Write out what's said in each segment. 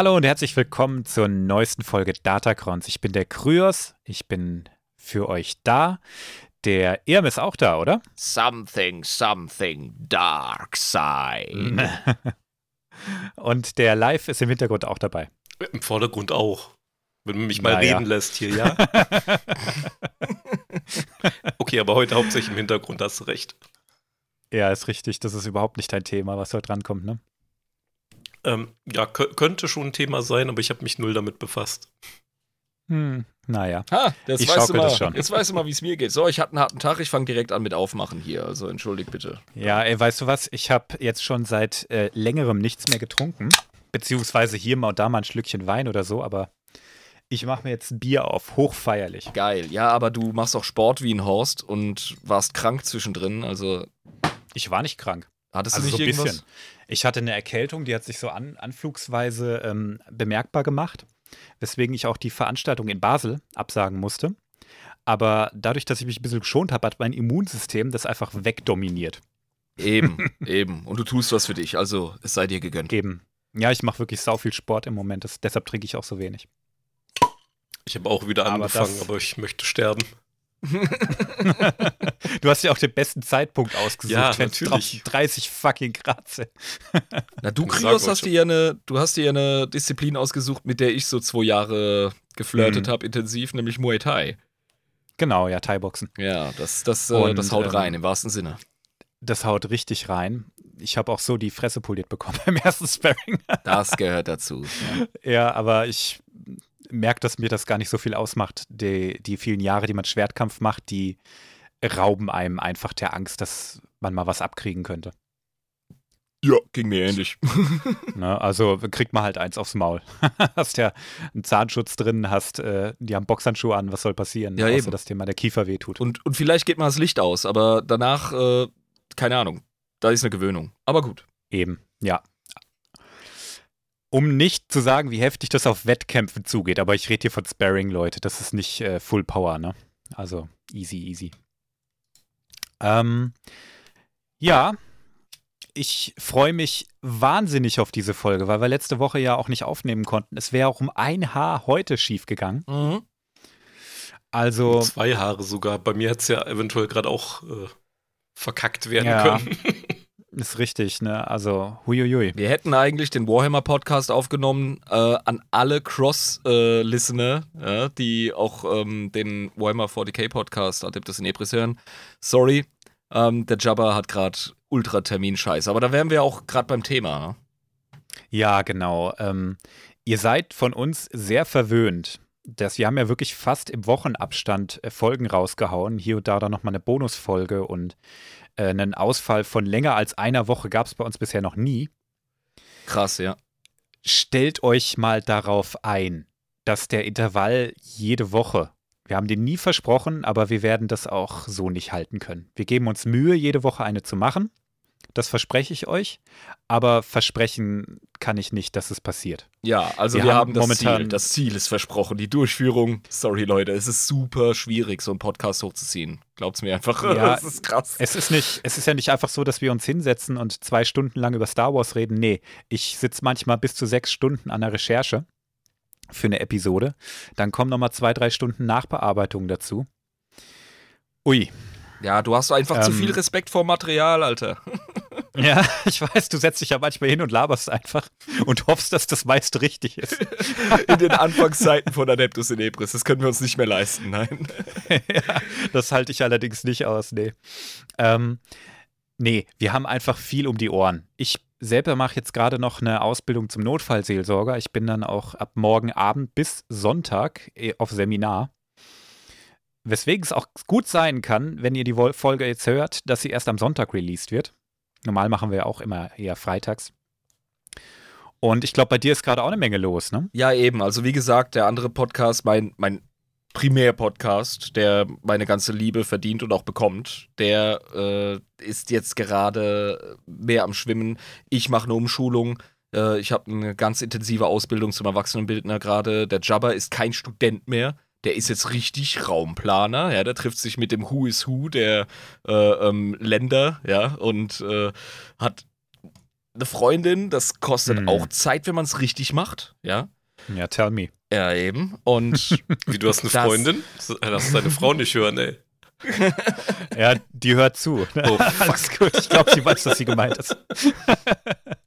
Hallo und herzlich willkommen zur neuesten Folge Datacrons. Ich bin der Kryos, ich bin für euch da. Der Irm ist auch da, oder? Something, something, dark side. und der Live ist im Hintergrund auch dabei. Im Vordergrund auch. Wenn man mich mal naja. reden lässt hier, ja? okay, aber heute hauptsächlich im Hintergrund, hast du recht. Ja, ist richtig. Das ist überhaupt nicht dein Thema, was heute drankommt, ne? Ähm, ja, könnte schon ein Thema sein, aber ich habe mich null damit befasst. Hm, naja. Ha, das ich weißt du mal, das schon. Jetzt weißt du mal, wie es mir geht. So, ich hatte einen harten Tag, ich fange direkt an mit Aufmachen hier. Also entschuldigt bitte. Ja, ey, weißt du was? Ich habe jetzt schon seit äh, längerem nichts mehr getrunken. Beziehungsweise hier mal und da mal ein Schlückchen Wein oder so, aber ich mache mir jetzt ein Bier auf, hochfeierlich. Geil, ja, aber du machst auch Sport wie ein Horst und warst krank zwischendrin, also. Ich war nicht krank. Hattest also du nicht so ein irgendwas? bisschen. Ich hatte eine Erkältung, die hat sich so an, anflugsweise ähm, bemerkbar gemacht, weswegen ich auch die Veranstaltung in Basel absagen musste. Aber dadurch, dass ich mich ein bisschen geschont habe, hat mein Immunsystem das einfach wegdominiert. Eben, eben. Und du tust was für dich, also es sei dir gegönnt. Eben. Ja, ich mache wirklich sau viel Sport im Moment, das, deshalb trinke ich auch so wenig. Ich habe auch wieder angefangen, aber, aber ich möchte sterben du hast ja auch den besten Zeitpunkt ausgesucht, ja, natürlich. 30 fucking Grad. Na, du, Krios, hast dir ja eine, du hast dir ja eine Disziplin ausgesucht, mit der ich so zwei Jahre geflirtet mhm. habe, intensiv, nämlich Muay Thai. Genau, ja, Thai-Boxen. Ja, das, das, Und, das haut rein, ähm, im wahrsten Sinne. Das haut richtig rein. Ich habe auch so die Fresse poliert bekommen beim ersten Sparring. das gehört dazu. Ja, ja aber ich merke, dass mir das gar nicht so viel ausmacht. Die, die vielen Jahre, die man Schwertkampf macht, die rauben einem einfach der Angst, dass man mal was abkriegen könnte. Ja, ging mir ähnlich. ne, also kriegt man halt eins aufs Maul. hast ja einen Zahnschutz drin, hast, äh, die haben Boxhandschuhe an, was soll passieren? Ja, außer, eben. dass dir mal der Kiefer wehtut. Und, und vielleicht geht mal das Licht aus, aber danach, äh, keine Ahnung, da ist eine Gewöhnung. Aber gut. Eben, ja um nicht zu sagen, wie heftig das auf Wettkämpfen zugeht, aber ich rede hier von Sparring, Leute. Das ist nicht äh, Full Power, ne? Also easy, easy. Ähm, ja, ich freue mich wahnsinnig auf diese Folge, weil wir letzte Woche ja auch nicht aufnehmen konnten. Es wäre auch um ein Haar heute schief gegangen. Mhm. Also. Zwei Haare sogar. Bei mir hätte es ja eventuell gerade auch äh, verkackt werden ja. können. Ist richtig, ne? Also, huiuiui. Wir hätten eigentlich den Warhammer-Podcast aufgenommen äh, an alle Cross-Listener, äh, ja, die auch ähm, den Warhammer 40k-Podcast Adeptus in Ebris hören. Sorry, ähm, der Jabba hat gerade Ultra-Termin-Scheiß. Aber da wären wir auch gerade beim Thema. Ne? Ja, genau. Ähm, ihr seid von uns sehr verwöhnt. Das, wir haben ja wirklich fast im Wochenabstand äh, Folgen rausgehauen. Hier und da dann nochmal eine Bonusfolge und äh, einen Ausfall von länger als einer Woche gab es bei uns bisher noch nie. Krass, ja. Stellt euch mal darauf ein, dass der Intervall jede Woche, wir haben den nie versprochen, aber wir werden das auch so nicht halten können. Wir geben uns Mühe, jede Woche eine zu machen. Das verspreche ich euch. Aber versprechen kann ich nicht, dass es passiert. Ja, also wir, wir haben, haben das momentan Ziel. Das Ziel ist versprochen. Die Durchführung, sorry Leute, es ist super schwierig, so einen Podcast hochzuziehen. Glaubt's mir einfach. Ja, das ist krass. Es ist, nicht, es ist ja nicht einfach so, dass wir uns hinsetzen und zwei Stunden lang über Star Wars reden. Nee, ich sitze manchmal bis zu sechs Stunden an der Recherche für eine Episode. Dann kommen nochmal zwei, drei Stunden Nachbearbeitung dazu. Ui, ja, du hast einfach ähm, zu viel Respekt vor Material, Alter. Ja, ich weiß, du setzt dich ja manchmal hin und laberst einfach und hoffst, dass das meiste richtig ist. In den Anfangszeiten von Adeptus in Ebris. Das können wir uns nicht mehr leisten, nein. ja, das halte ich allerdings nicht aus, nee. Ähm, nee, wir haben einfach viel um die Ohren. Ich selber mache jetzt gerade noch eine Ausbildung zum Notfallseelsorger. Ich bin dann auch ab morgen Abend bis Sonntag äh, auf Seminar. Weswegen es auch gut sein kann, wenn ihr die Folge jetzt hört, dass sie erst am Sonntag released wird. Normal machen wir ja auch immer eher freitags. Und ich glaube, bei dir ist gerade auch eine Menge los, ne? Ja, eben. Also wie gesagt, der andere Podcast, mein, mein Primär-Podcast, der meine ganze Liebe verdient und auch bekommt, der äh, ist jetzt gerade mehr am Schwimmen. Ich mache eine Umschulung. Äh, ich habe eine ganz intensive Ausbildung zum Erwachsenenbildner gerade. Der Jabba ist kein Student mehr der ist jetzt richtig Raumplaner, ja, der trifft sich mit dem Who is Who der äh, ähm, Länder, ja, und äh, hat eine Freundin, das kostet Hm. auch Zeit, wenn man es richtig macht. Ja. Ja, tell me. Ja, eben. Und Wie, du hast eine Das- Freundin? Lass deine Frau nicht hören, ey. Ja, die hört zu. Oh, Alles gut. Ich glaube, sie weiß, was sie gemeint ist.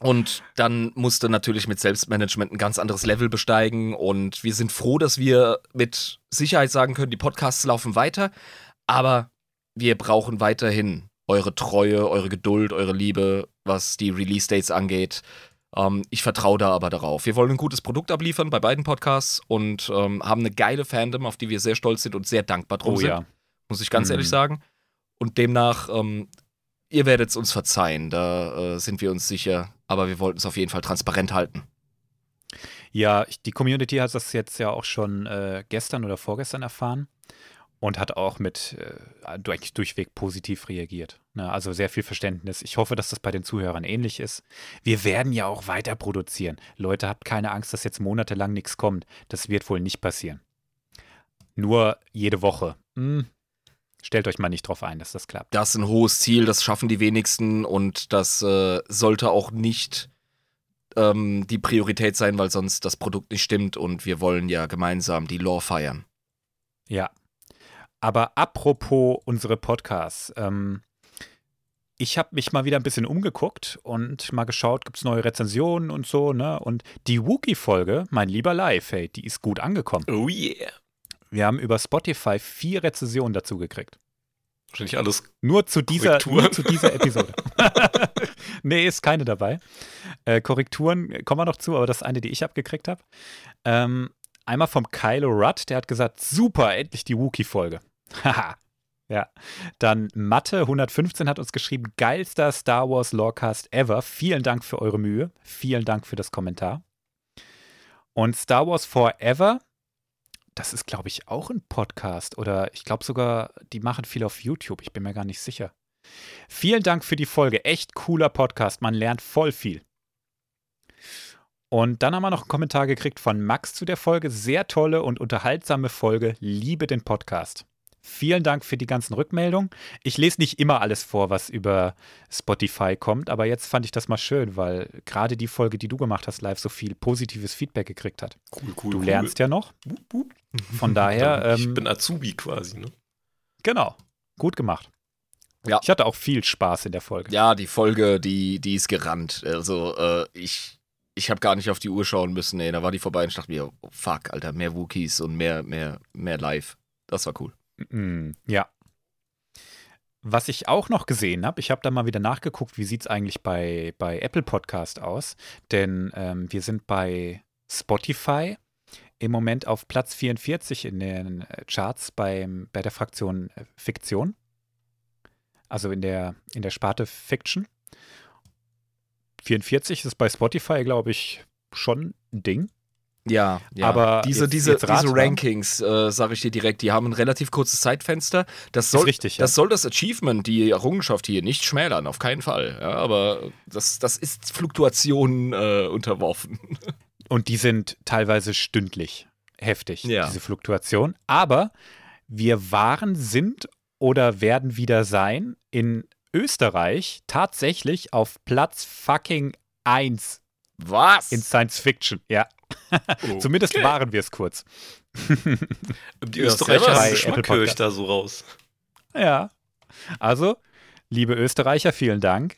Und dann musste natürlich mit Selbstmanagement ein ganz anderes Level besteigen. Und wir sind froh, dass wir mit Sicherheit sagen können, die Podcasts laufen weiter. Aber wir brauchen weiterhin eure Treue, eure Geduld, eure Liebe, was die Release-Dates angeht. Ähm, ich vertraue da aber darauf. Wir wollen ein gutes Produkt abliefern bei beiden Podcasts und ähm, haben eine geile Fandom, auf die wir sehr stolz sind und sehr dankbar drum Oh sind ja. muss ich ganz Mhm. ehrlich sagen. Und demnach, ähm, ihr werdet es uns verzeihen, da äh, sind wir uns sicher. Aber wir wollten es auf jeden Fall transparent halten. Ja, die Community hat das jetzt ja auch schon äh, gestern oder vorgestern erfahren und hat auch mit äh, durch, durchweg positiv reagiert. Ne? Also sehr viel Verständnis. Ich hoffe, dass das bei den Zuhörern ähnlich ist. Wir werden ja auch weiter produzieren. Leute, habt keine Angst, dass jetzt monatelang nichts kommt. Das wird wohl nicht passieren. Nur jede Woche. Hm. Stellt euch mal nicht drauf ein, dass das klappt. Das ist ein hohes Ziel, das schaffen die wenigsten und das äh, sollte auch nicht ähm, die Priorität sein, weil sonst das Produkt nicht stimmt und wir wollen ja gemeinsam die Lore feiern. Ja. Aber apropos unsere Podcasts, ähm, ich habe mich mal wieder ein bisschen umgeguckt und mal geschaut, gibt es neue Rezensionen und so, ne? Und die Wookie-Folge, mein lieber Live, hey, die ist gut angekommen. Oh yeah. Wir haben über Spotify vier Rezensionen dazu gekriegt. Wahrscheinlich alles. Nur zu dieser, nur zu dieser Episode. nee, ist keine dabei. Äh, Korrekturen kommen wir noch zu, aber das ist eine, die ich abgekriegt habe. Ähm, einmal vom Kylo Rudd, der hat gesagt, super, endlich die Wookie-Folge. Haha. ja. Dann Mathe 115 hat uns geschrieben, geilster Star Wars Lorecast ever. Vielen Dank für eure Mühe. Vielen Dank für das Kommentar. Und Star Wars Forever, das ist, glaube ich, auch ein Podcast. Oder ich glaube sogar, die machen viel auf YouTube. Ich bin mir gar nicht sicher. Vielen Dank für die Folge. Echt cooler Podcast. Man lernt voll viel. Und dann haben wir noch einen Kommentar gekriegt von Max zu der Folge. Sehr tolle und unterhaltsame Folge. Liebe den Podcast. Vielen Dank für die ganzen Rückmeldungen. Ich lese nicht immer alles vor, was über Spotify kommt, aber jetzt fand ich das mal schön, weil gerade die Folge, die du gemacht hast, live so viel positives Feedback gekriegt hat. Cool, cool. Du cool. lernst ja noch. Von daher, ich ähm, bin Azubi quasi, ne? genau, gut gemacht. Ja. Ich hatte auch viel Spaß in der Folge. Ja, die Folge, die, die ist gerannt. Also, äh, ich, ich habe gar nicht auf die Uhr schauen müssen. Nee, da war die vorbei und ich dachte mir, oh, fuck, Alter, mehr Wookies und mehr, mehr, mehr live. Das war cool. Mm, ja. Was ich auch noch gesehen habe, ich habe da mal wieder nachgeguckt, wie sieht es eigentlich bei, bei Apple Podcast aus? Denn ähm, wir sind bei Spotify im Moment auf Platz 44 in den äh, Charts beim, bei der Fraktion äh, Fiktion. Also in der, in der Sparte Fiction. 44 ist bei Spotify, glaube ich, schon ein Ding. Ja, ja. Aber diese, jetzt- diese, jetzt diese. Rankings, äh, sage ich dir direkt, die haben ein relativ kurzes Zeitfenster. Das Ist soll, richtig, ja. das soll das Achievement, die Errungenschaft hier nicht schmälern, auf keinen Fall. Ja, aber das, das ist Fluktuationen äh, unterworfen. Und die sind teilweise stündlich heftig, diese Fluktuation. Aber wir waren, sind oder werden wieder sein in Österreich tatsächlich auf Platz fucking 1 Was? in Science Fiction. Ja, zumindest Okay. waren wir es kurz. Die Österreicher haben Bei Geschmack, Apple höre ich Podcast. da so raus. Ja. Also, liebe Österreicher, vielen Dank.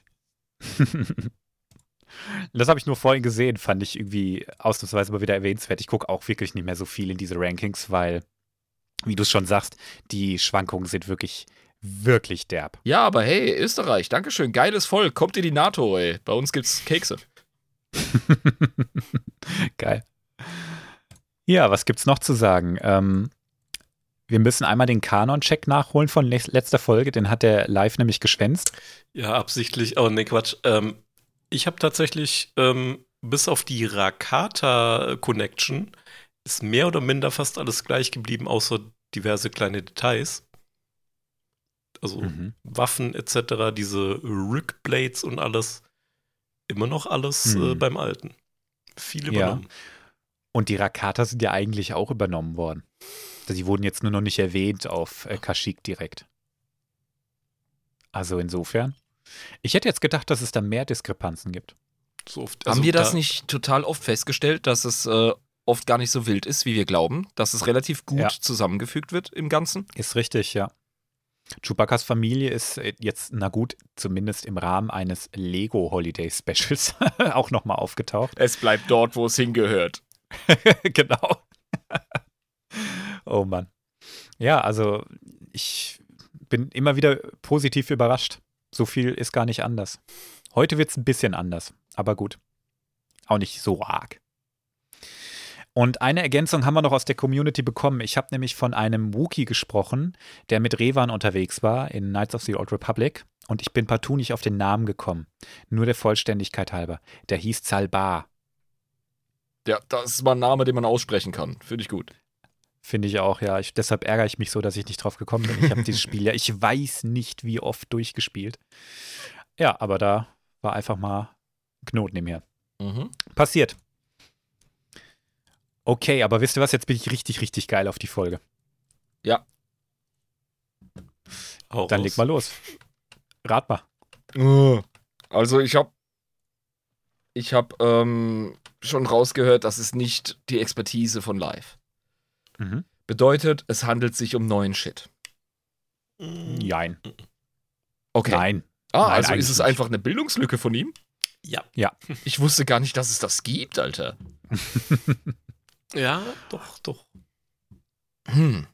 Das habe ich nur vorhin gesehen, fand ich irgendwie ausnahmsweise mal wieder erwähnenswert. Ich gucke auch wirklich nicht mehr so viel in diese Rankings, weil, wie du es schon sagst, die Schwankungen sind wirklich, wirklich derb. Ja, aber hey, Österreich, Dankeschön, geiles Volk, kommt in die NATO, ey. Bei uns gibt's Kekse. Geil. Ja, was gibt's noch zu sagen? Ähm, wir müssen einmal den Kanon-Check nachholen von le- letzter Folge, den hat der live nämlich geschwänzt. Ja, absichtlich. Oh, nee, Quatsch. Ähm, ich habe tatsächlich ähm, bis auf die Rakata-Connection ist mehr oder minder fast alles gleich geblieben, außer diverse kleine Details. Also Mhm. Waffen etc., diese Rick-Blades und alles. Immer noch alles Hm. äh, beim Alten. Viel Ja. übernommen. Und die Rakata sind ja eigentlich auch übernommen worden. Sie wurden jetzt nur noch nicht erwähnt auf äh, Kashyyyk direkt. Also insofern. Ich hätte jetzt gedacht, dass es da mehr Diskrepanzen gibt. So oft, Haben also wir das da- nicht total oft festgestellt, dass es äh, oft gar nicht so wild ist, wie wir glauben? Dass es relativ gut Ja. zusammengefügt wird im Ganzen? Ist richtig, ja. Chewbacca's Familie ist äh, jetzt, na gut, zumindest im Rahmen eines Lego Holiday Specials auch nochmal aufgetaucht. Es bleibt dort, wo es hingehört. genau. oh Mann. Ja, also ich bin immer wieder positiv überrascht. So viel ist gar nicht anders. Heute wird es ein bisschen anders, aber gut. Auch nicht so arg. Und eine Ergänzung haben wir noch aus der Community bekommen. Ich habe nämlich von einem Wookie gesprochen, der mit Revan unterwegs war in Knights of the Old Republic. Und ich bin partout nicht auf den Namen gekommen. Nur der Vollständigkeit halber. Der hieß Zalbar. Ja, das ist mal ein Name, den man aussprechen kann. Finde ich gut. Finde ich auch, ja. Ich, deshalb ärgere ich mich so, dass ich nicht drauf gekommen bin. Ich habe dieses Spiel ja, ich weiß nicht, wie oft durchgespielt. Ja, aber da war einfach mal ein Knoten im Hirn. Mhm. Passiert. Okay, aber wisst ihr was? Jetzt bin ich richtig, richtig geil auf die Folge. Hau Dann leg mal los. Rat mal. Also ich habe ich habe ähm, schon rausgehört, das ist nicht die Expertise von Live. Mhm. Bedeutet, es handelt sich um neuen Shit. Nein. Okay. Nein. Ah, Nein, also ist es nicht. einfach eine Bildungslücke von ihm? Ja. Ich wusste gar nicht, dass es das gibt, Alter. Ja, doch, doch. Hm.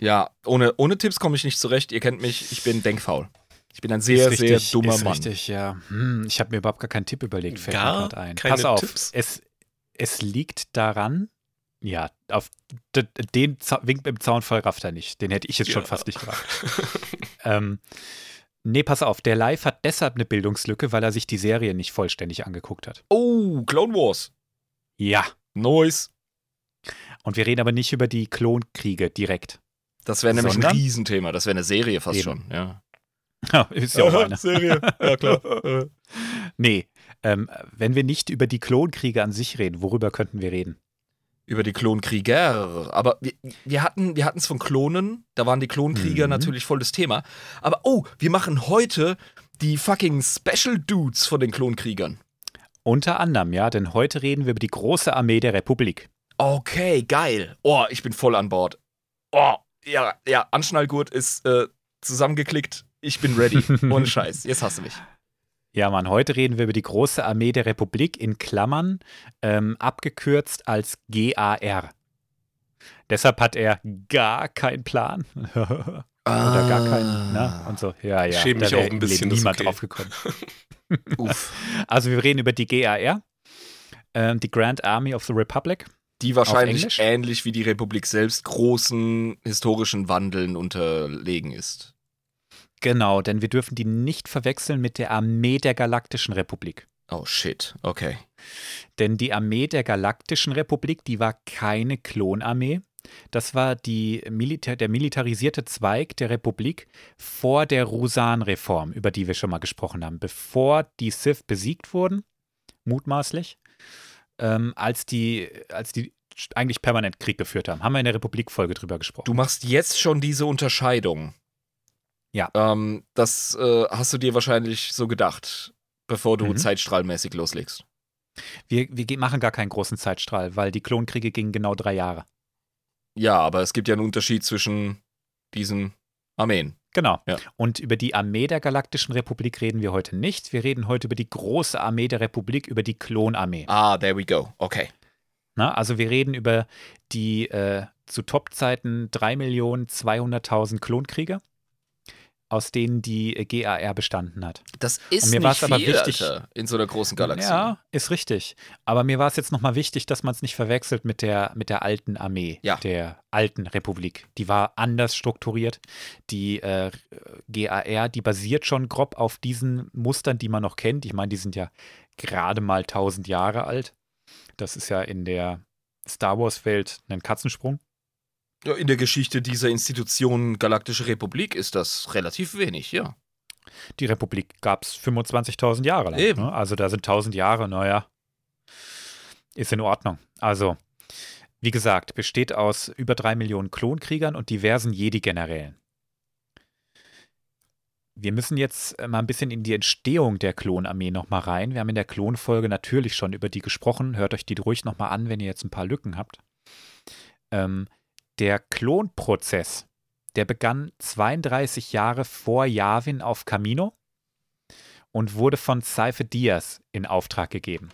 Ja, ohne, ohne Tipps komme ich nicht zurecht. Ihr kennt mich, ich bin denkfaul. Ich bin ein sehr, Ist sehr richtig, dummer ist Mann. Richtig, ja. Hm, ich habe mir überhaupt gar keinen Tipp überlegt, fällt Gar mir gerade ein. keine Pass auf, Tipps? Es, es liegt daran, ja, auf den Wink im Zaunfall rafft er nicht. Den hätte ich jetzt schon Ja. fast nicht gemacht. ähm, nee, pass auf, der Live hat deshalb eine Bildungslücke, weil er sich die Serie nicht vollständig angeguckt hat. Oh, Clone Wars. Ja. Nice. Und wir reden aber nicht über die Klonkriege direkt. Das wäre nämlich Sondern? ein Riesenthema. Das wäre eine Serie fast Eben. schon. Ja. ist ja auch eine. Serie. Ja, klar. Nee, ähm, wenn wir nicht über die Klonkriege an sich reden, worüber könnten wir reden? Über die Klonkrieger. Aber wir, wir hatten wir es von Klonen. Da waren die Klonkrieger Mhm. natürlich voll das Thema. Aber oh, wir machen heute die fucking Special Dudes von den Klonkriegern. Unter anderem, ja, denn heute reden wir über die große Armee der Republik. Okay, geil. Oh, ich bin voll an Bord. Oh, ja, ja, Anschnallgurt ist äh, zusammengeklickt. Ich bin ready. Ohne Scheiß. Jetzt hast du mich. Ja, Mann, heute reden wir über die große Armee der Republik in Klammern, ähm, abgekürzt als GAR. Deshalb hat er gar keinen Plan. Oder gar keinen, ne? Und so, ja, ja. Ich schäme da mich auch ein bisschen, niemand okay. drauf gekommen. Uff. Also, wir reden über die GAR, ähm, die Grand Army of the Republic. Die wahrscheinlich ähnlich wie die Republik selbst großen historischen Wandeln unterlegen ist. Genau, denn wir dürfen die nicht verwechseln mit der Armee der Galaktischen Republik. Oh shit. Okay. Denn die Armee der Galaktischen Republik, die war keine Klonarmee. Das war die Milita der militarisierte Zweig der Republik vor der Rusan-Reform, über die wir schon mal gesprochen haben. Bevor die Sith besiegt wurden, mutmaßlich, ähm, als, die, als die eigentlich permanent Krieg geführt haben. Haben wir in der Republik-Folge drüber gesprochen. Du machst jetzt schon diese Unterscheidung. Ja. Ähm, das äh, hast du dir wahrscheinlich so gedacht, bevor du Mhm. zeitstrahlmäßig loslegst. Wir, wir machen gar keinen großen Zeitstrahl, weil die Klonkriege gingen genau drei Jahre. Ja, aber es gibt ja einen Unterschied zwischen diesen Armeen. Genau. Ja. Und über die Armee der Galaktischen Republik reden wir heute nicht. Wir reden heute über die große Armee der Republik, über die Klonarmee. Ah, there we go. Okay. Na, also wir reden über die äh, zu Top-Zeiten 3.200.000 Klonkrieger, aus denen die äh, GAR bestanden hat. Das ist Und mir nicht viel, aber wichtig- Alter, in so einer großen Galaxie. Ja, ist richtig. Aber mir war es jetzt nochmal wichtig, dass man es nicht verwechselt mit der, mit der alten Armee, Ja. der alten Republik. Die war anders strukturiert. Die äh, GAR, die basiert schon grob auf diesen Mustern, die man noch kennt. Ich meine, die sind ja gerade mal 1000 Jahre alt. Das ist ja in der Star Wars-Welt ein Katzensprung. Ja, In der Geschichte dieser Institution Galaktische Republik ist das relativ wenig, ja. Die Republik gab es 25.000 Jahre lang. Eben. Ne? Also da sind 1000 Jahre, naja, ist in Ordnung. Also, wie gesagt, besteht aus über drei Millionen Klonkriegern und diversen Jedi-Generälen. wir müssen jetzt äh, mal ein bisschen in die Entstehung der Klonarmee nochmal rein. Wir haben in der Klonfolge natürlich schon über die gesprochen. Hört euch die ruhig nochmal an, wenn ihr jetzt ein paar Lücken habt. Ähm, der Klonprozess, der begann 32 Jahre vor Yavin auf Camino und wurde von Seife Diaz in Auftrag gegeben.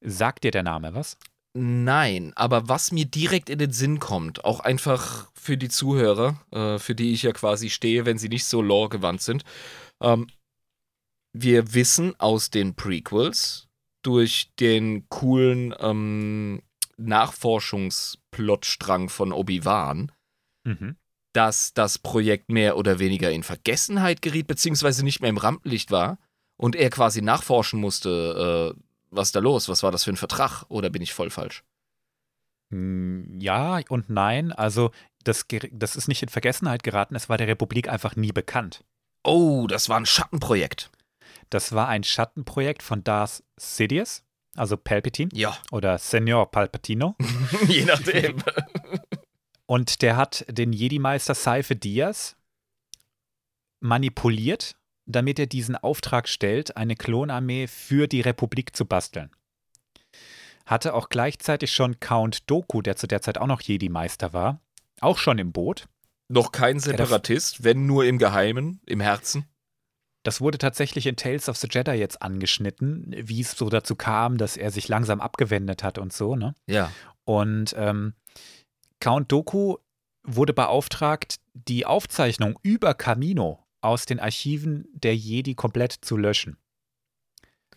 Sagt dir der Name was? Nein, aber was mir direkt in den Sinn kommt, auch einfach für die Zuhörer, äh, für die ich ja quasi stehe, wenn sie nicht so lore-gewandt sind, ähm, wir wissen aus den Prequels durch den coolen ähm, Nachforschungsplotstrang von Obi-Wan, Mhm. dass das Projekt mehr oder weniger in Vergessenheit geriet, beziehungsweise nicht mehr im Rampenlicht war und er quasi nachforschen musste, äh, was ist da los, was war das für ein Vertrag oder bin ich voll falsch? Hm, Ja und nein. Also, das, das ist nicht in Vergessenheit geraten. Es war der Republik einfach nie bekannt. Oh, das war ein Schattenprojekt. Das war ein Schattenprojekt von Darth Sidious, also Palpatine Ja, oder Senor Palpatino. je nachdem. Und der hat den Jedi-Meister Seife Diaz manipuliert, damit er diesen Auftrag stellt, eine Klonarmee für die Republik zu basteln. Hatte auch gleichzeitig schon Count Doku, der zu der Zeit auch noch Jedi-Meister war, auch schon im Boot. Noch kein Separatist, wenn nur im Geheimen, im Herzen. Das wurde tatsächlich in Tales of the Jedi jetzt angeschnitten, wie es so dazu kam, dass er sich langsam abgewendet hat und so, ne? Ja. Und ähm, Count Doku wurde beauftragt, die Aufzeichnung über Camino aus den Archiven der Jedi komplett zu löschen.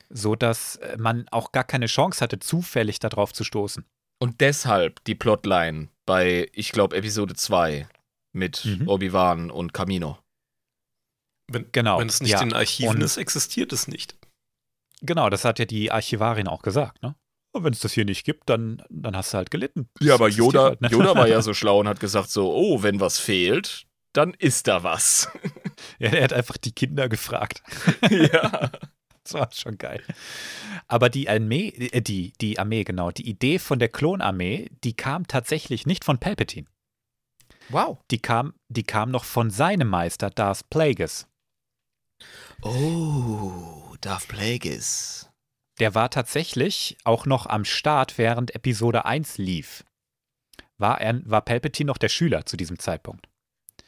So dass äh, man auch gar keine Chance hatte, zufällig darauf zu stoßen. Und deshalb die Plotline bei, ich glaube, Episode 2 mit Mhm. Obi-Wan und Camino. Wenn, Genau, wenn es nicht ja. in Archiven Und- ist, existiert es nicht. Genau, das hat ja die Archivarin auch gesagt, ne? Wenn es das hier nicht gibt, dann, dann hast du halt gelitten. Ja, aber Yoda, halt, ne? Yoda war ja so schlau und hat gesagt so, oh, wenn was fehlt, dann ist da was. Ja, er hat einfach die Kinder gefragt. ja. Das war schon geil. Aber die Armee, äh, die, die Armee, genau, die Idee von der Klonarmee, die kam tatsächlich nicht von Palpatine. Wow. Die kam, die kam noch von seinem Meister, Darth Plagueis. Oh, Darth Plagueis. Der war tatsächlich auch noch am Start, während Episode 1 lief. War, er, war Palpatine noch der Schüler zu diesem Zeitpunkt.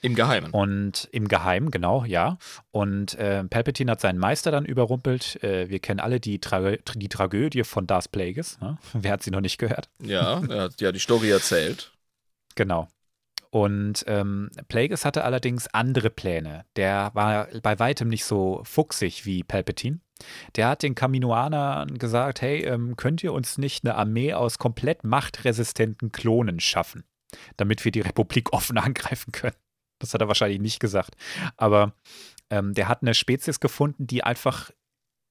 Im Geheimen. Und im Geheimen, genau, ja. Und äh, Palpatine hat seinen Meister dann überrumpelt. Äh, wir kennen alle die, Tra die Tragödie von Darth Plagueis. Ne? Wer hat sie noch nicht gehört? Ja, er hat ja die Story erzählt. Genau. Und ähm, Plagueis hatte allerdings andere Pläne. Der war bei weitem nicht so fuchsig wie Palpatine. Der hat den Kaminoanern gesagt, hey, ähm, könnt ihr uns nicht eine Armee aus komplett machtresistenten Klonen schaffen, damit wir die Republik offen angreifen können? Das hat er wahrscheinlich nicht gesagt. Aber ähm, der hat eine Spezies gefunden, die einfach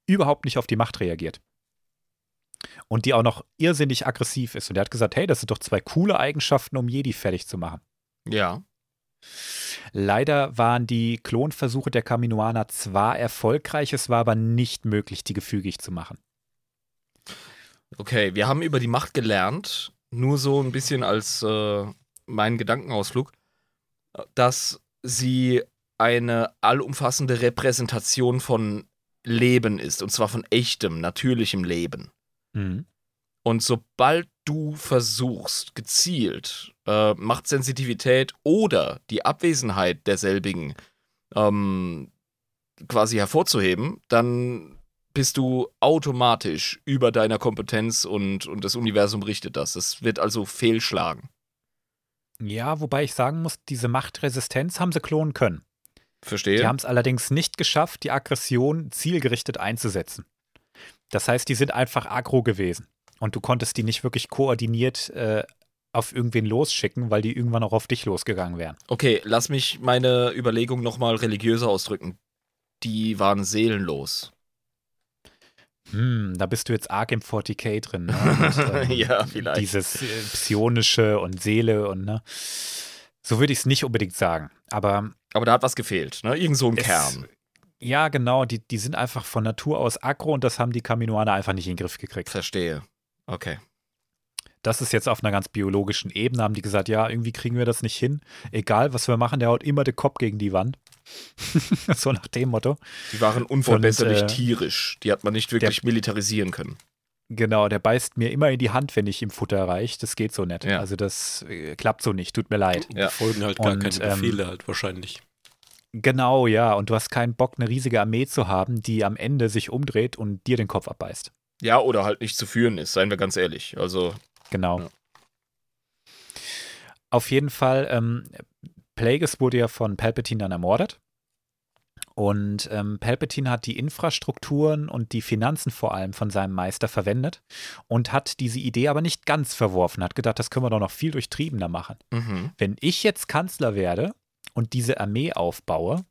überhaupt nicht auf die Macht reagiert. Und die auch noch irrsinnig aggressiv ist. Und er hat gesagt, hey, das sind doch zwei coole Eigenschaften, um Jedi fertig zu machen. Ja. Leider waren die Klonversuche der Kaminoaner zwar erfolgreich, es war aber nicht möglich, die gefügig zu machen. Okay, wir haben über die Macht gelernt, nur so ein bisschen als äh, meinen Gedankenausflug, dass sie eine allumfassende Repräsentation von Leben ist, und zwar von echtem, natürlichem Leben. Mhm. Und sobald du versuchst, gezielt äh, Machtsensitivität oder die Abwesenheit derselbigen ähm, quasi hervorzuheben, dann bist du automatisch über deiner Kompetenz und, und das Universum richtet das. Es wird also fehlschlagen. Ja, wobei ich sagen muss, diese Machtresistenz haben sie klonen können. Die Verstehe? haben es allerdings nicht geschafft, die Aggression zielgerichtet einzusetzen. Das heißt, die sind einfach aggro gewesen. Und du konntest die nicht wirklich koordiniert äh, auf irgendwen losschicken, weil die irgendwann auch auf dich losgegangen wären. Okay, lass mich meine Überlegung nochmal religiöser ausdrücken. Die waren seelenlos. Hm, da bist du jetzt arg im 40k drin. Ne? Und, ähm, Ja, vielleicht. Dieses äh, Psionische und Seele und ne. So würde ich es nicht unbedingt sagen. Aber Aber da hat was gefehlt, ne? Irgend so ein es, Kern. Ja, genau. Die, die sind einfach von Natur aus aggro und das haben die Kaminoaner einfach nicht in den Griff gekriegt. Verstehe. Okay. Das ist jetzt auf einer ganz biologischen Ebene, haben die gesagt, ja, irgendwie kriegen wir das nicht hin. Egal, was wir machen, der haut immer den Kopf gegen die Wand. so nach dem Motto. Die waren unverbesserlich Und, äh, tierisch. Die hat man nicht wirklich militarisieren können. Genau, der beißt mir immer in die Hand, wenn ich ihm Futter reiche. Das geht so nicht. Ja. Also das äh, klappt so nicht, tut mir leid. Ja. Die folgen halt gar Und, keine ähm, Befehle halt wahrscheinlich. Genau, ja. Und du hast keinen Bock, eine riesige Armee zu haben, die am Ende sich umdreht und dir den Kopf abbeißt. Ja, oder halt nicht zu führen ist, seien wir ganz ehrlich. Also, Genau. Ja. Auf jeden Fall, ähm, Plagueis wurde ja von Palpatine dann ermordet. Und ähm, Palpatine hat die Infrastrukturen und die Finanzen vor allem von seinem Meister verwendet und hat diese Idee aber nicht ganz verworfen, hat gedacht, das können wir doch noch viel durchtriebener machen. mhm. Wenn ich jetzt Kanzler werde und diese Armee aufbaue,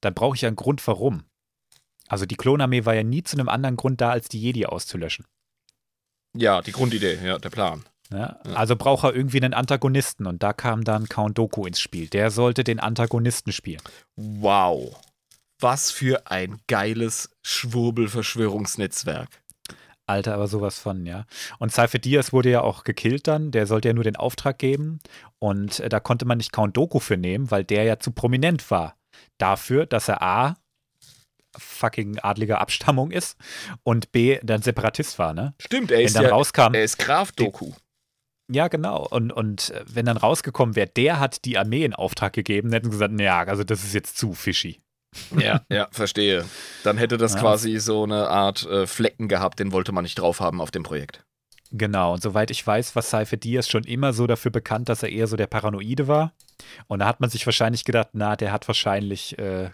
dann brauche ich ja einen Grund, warum. Also die Klonarmee war ja nie zu einem anderen Grund da, als die Jedi auszulöschen. Ja, die Grundidee, ja, der Plan. Ja? Also braucht er irgendwie einen Antagonisten und da kam dann Count Doku ins Spiel. Der sollte den Antagonisten spielen. Wow. Was für ein geiles Schwurbel-Verschwörungsnetzwerk. Alter, aber sowas von, ja. Und Cypher Diaz wurde ja auch gekillt dann. Der sollte ja nur den Auftrag geben. Und äh, da konnte man nicht Count Doku für nehmen, weil der ja zu prominent war. Dafür, dass er A, fucking adliger Abstammung ist und B, dann Separatist war, ne? Stimmt, er Wenn ist dann ja, rauskam, er ist Graf Doku. ja genau, und, und äh, wenn dann rausgekommen wäre, der hat die Armee in Auftrag gegeben, dann hätten sie gesagt, ja, also das ist jetzt zu fishy. Ja, ja, verstehe. Dann hätte das Ja. quasi so eine Art äh, Flecken gehabt, den wollte man nicht drauf haben auf dem Projekt. Genau, und soweit ich weiß, war Cypher Diaz schon immer so dafür bekannt, dass er eher so der Paranoide war. Und da hat man sich wahrscheinlich gedacht, na, der hat wahrscheinlich äh,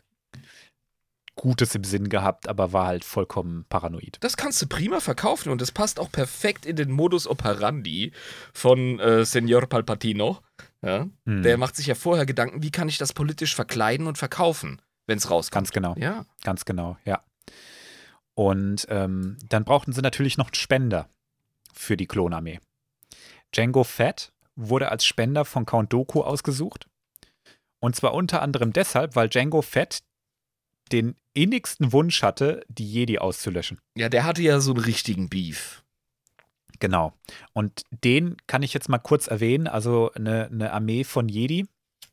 Gutes im Sinn gehabt, aber war halt vollkommen paranoid. Das kannst du prima verkaufen und das passt auch perfekt in den Modus operandi von äh, Senor Palpatino. Ja? Hm, Der macht sich ja vorher Gedanken, wie kann ich das politisch verkleiden und verkaufen, wenn es rauskommt. ganz genau, Ja. ganz genau, ja. Und ähm, dann brauchten sie natürlich noch einen Spender für die Klonarmee. Django Fett wurde als Spender von Count Doku ausgesucht. Und zwar unter anderem deshalb, weil Django Fett den innigsten Wunsch hatte, die Jedi auszulöschen. Ja, der hatte ja so einen richtigen Beef. Genau. Und den kann ich jetzt mal kurz erwähnen. Also eine, eine Armee von Jedi,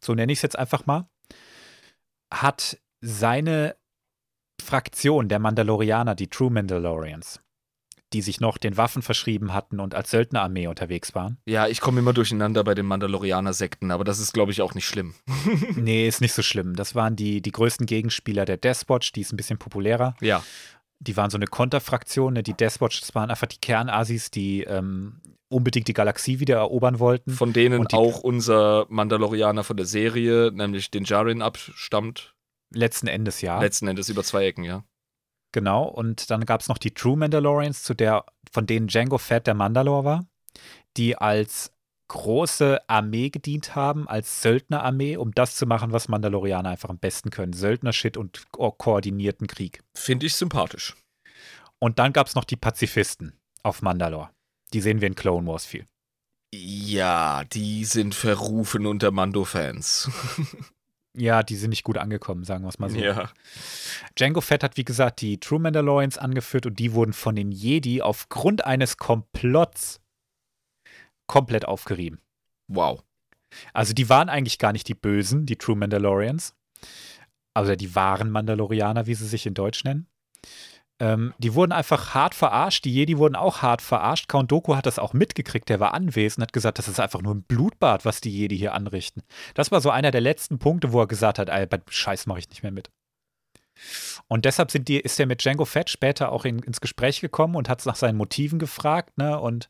so nenne ich es jetzt einfach mal, hat seine Fraktion der Mandalorianer, die True Mandalorians, die sich noch den Waffen verschrieben hatten und als Söldnerarmee unterwegs waren. Ja, ich komme immer durcheinander bei den Mandalorianer-Sekten, aber das ist, glaube ich, auch nicht schlimm. nee, ist nicht so schlimm. Das waren die, die größten Gegenspieler der Death Watch, die ist ein bisschen populärer. Ja. Die waren so eine Konterfraktion. Ne? Die Death Watch, das waren einfach die Kernasis, die ähm, unbedingt die Galaxie wieder erobern wollten. Von denen auch unser Mandalorianer von der Serie, nämlich den Jarin, abstammt. Letzten Endes ja. Letzten Endes über zwei Ecken, ja. Genau, und dann gab es noch die True Mandalorians, zu der, von denen Django Fett der Mandalore war, die als große Armee gedient haben, als Söldnerarmee, um das zu machen, was Mandalorianer einfach am besten können. Söldner-Shit und ko koordinierten Krieg. Finde ich sympathisch. Und dann gab es noch die Pazifisten auf Mandalore. Die sehen wir in Clone Wars viel. Ja, die sind verrufen unter Mando-Fans. Ja, die sind nicht gut angekommen, sagen wir es mal so. Ja. Django Fett hat, wie gesagt, die True Mandalorians angeführt und die wurden von den Jedi aufgrund eines Komplotts komplett aufgerieben. Wow. Also die waren eigentlich gar nicht die Bösen, die True Mandalorians. Also die wahren Mandalorianer, wie sie sich in Deutsch nennen. Ähm, die wurden einfach hart verarscht. Die Jedi wurden auch hart verarscht. Count Doku hat das auch mitgekriegt. Der war anwesend, hat gesagt, das ist einfach nur ein Blutbad, was die Jedi hier anrichten. Das war so einer der letzten Punkte, wo er gesagt hat, bei Scheiß mache ich nicht mehr mit. Und deshalb die, ist er mit Django Fett später auch in, ins Gespräch gekommen und hat nach seinen Motiven gefragt. Ne? Und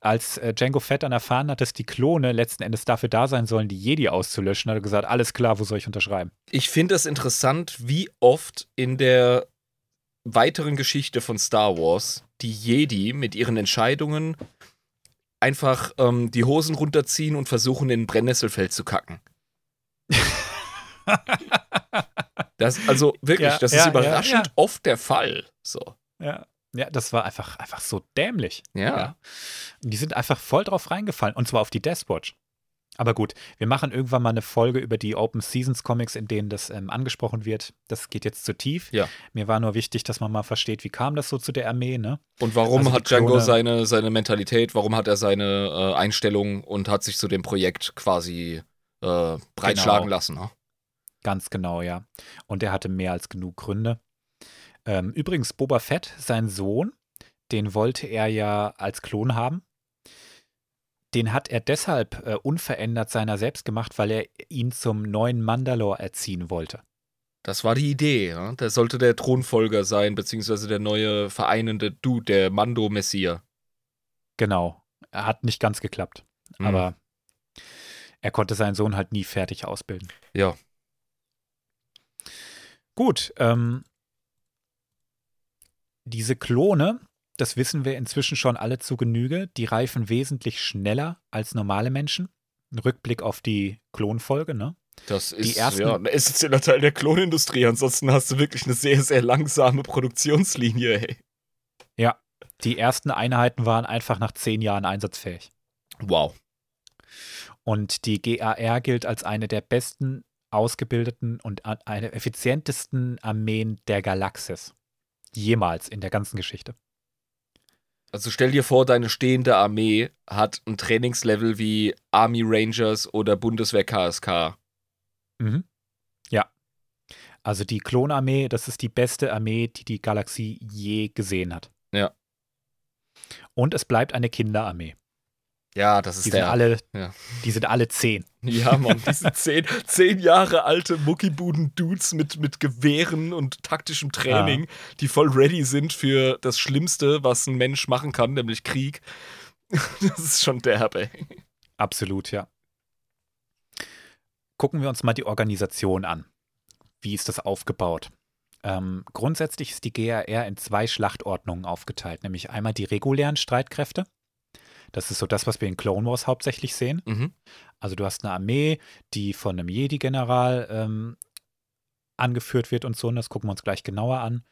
als äh, Django Fett dann erfahren hat, dass die Klone letzten Endes dafür da sein sollen, die Jedi auszulöschen, hat er gesagt, alles klar, wo soll ich unterschreiben? Ich finde es interessant, wie oft in der weiteren Geschichte von Star Wars die Jedi mit ihren Entscheidungen einfach ähm, die Hosen runterziehen und versuchen, in ein Brennnesselfeld zu kacken. Das, also wirklich, Ja, das ja, ist überraschend ja. oft der Fall. So. Ja. Ja, das war einfach, einfach so dämlich. Ja. Die sind einfach voll drauf reingefallen. Und zwar auf die Death Watch. Aber gut, wir machen irgendwann mal eine Folge über die Open Seasons Comics, in denen das ähm, angesprochen wird. Das geht jetzt zu tief. Ja. Mir war nur wichtig, dass man mal versteht, wie kam das so zu der Armee, ne? Und warum Also hat Django seine, seine Mentalität, warum hat er seine äh, Einstellung und hat sich zu dem Projekt quasi äh, breitschlagen Genau. lassen? Ne? Ganz genau, ja. Und er hatte mehr als genug Gründe. Ähm, übrigens, Boba Fett, sein Sohn, den wollte er ja als Klon haben. Den hat er deshalb äh, unverändert seiner selbst gemacht, weil er ihn zum neuen Mandalore erziehen wollte. Das war die Idee. Ja? Der sollte der Thronfolger sein, beziehungsweise der neue vereinende Dude, der Mando-Messier. Genau. Er hat nicht ganz geklappt. Mhm. Aber er konnte seinen Sohn halt nie fertig ausbilden. Ja. Gut, ähm, diese Klone, das wissen wir inzwischen schon alle zu Genüge, die reifen wesentlich schneller als normale Menschen. Ein Rückblick auf die Klonfolge, ne? Das ist ersten- ja, ein essentieller Teil der Klonindustrie. Ansonsten hast du wirklich eine sehr, sehr langsame Produktionslinie, ey. Die ersten Einheiten waren einfach nach zehn Jahren einsatzfähig. Wow. Und die GAR gilt als eine der besten ausgebildeten und eine effizientesten Armeen der Galaxis. Jemals in der ganzen Geschichte. Also stell dir vor, deine stehende Armee hat ein Trainingslevel wie Army Rangers oder Bundeswehr KSK. Mhm. Ja. Also die Klonarmee, das ist die beste Armee, die die Galaxie je gesehen hat. Ja. Und es bleibt eine Kinderarmee. Ja, das ist Die sind der. alle, ja. die sind alle zehn. Ja, Mann, diese zehn, zehn Jahre alte Muckibuden-Dudes mit, mit Gewehren und taktischem Training, die voll ready sind für das Schlimmste, was ein Mensch machen kann, nämlich Krieg. Das ist schon derb, ey. Absolut, ja. Gucken wir uns mal die Organisation an. Wie ist das aufgebaut? Ähm, grundsätzlich ist die GRR in zwei Schlachtordnungen aufgeteilt, nämlich einmal die regulären Streitkräfte. Das ist so das, was wir in Clone Wars hauptsächlich sehen. Mhm. Also du hast eine Armee, die von einem Jedi-General ähm, angeführt wird und so, und das gucken wir uns gleich genauer an.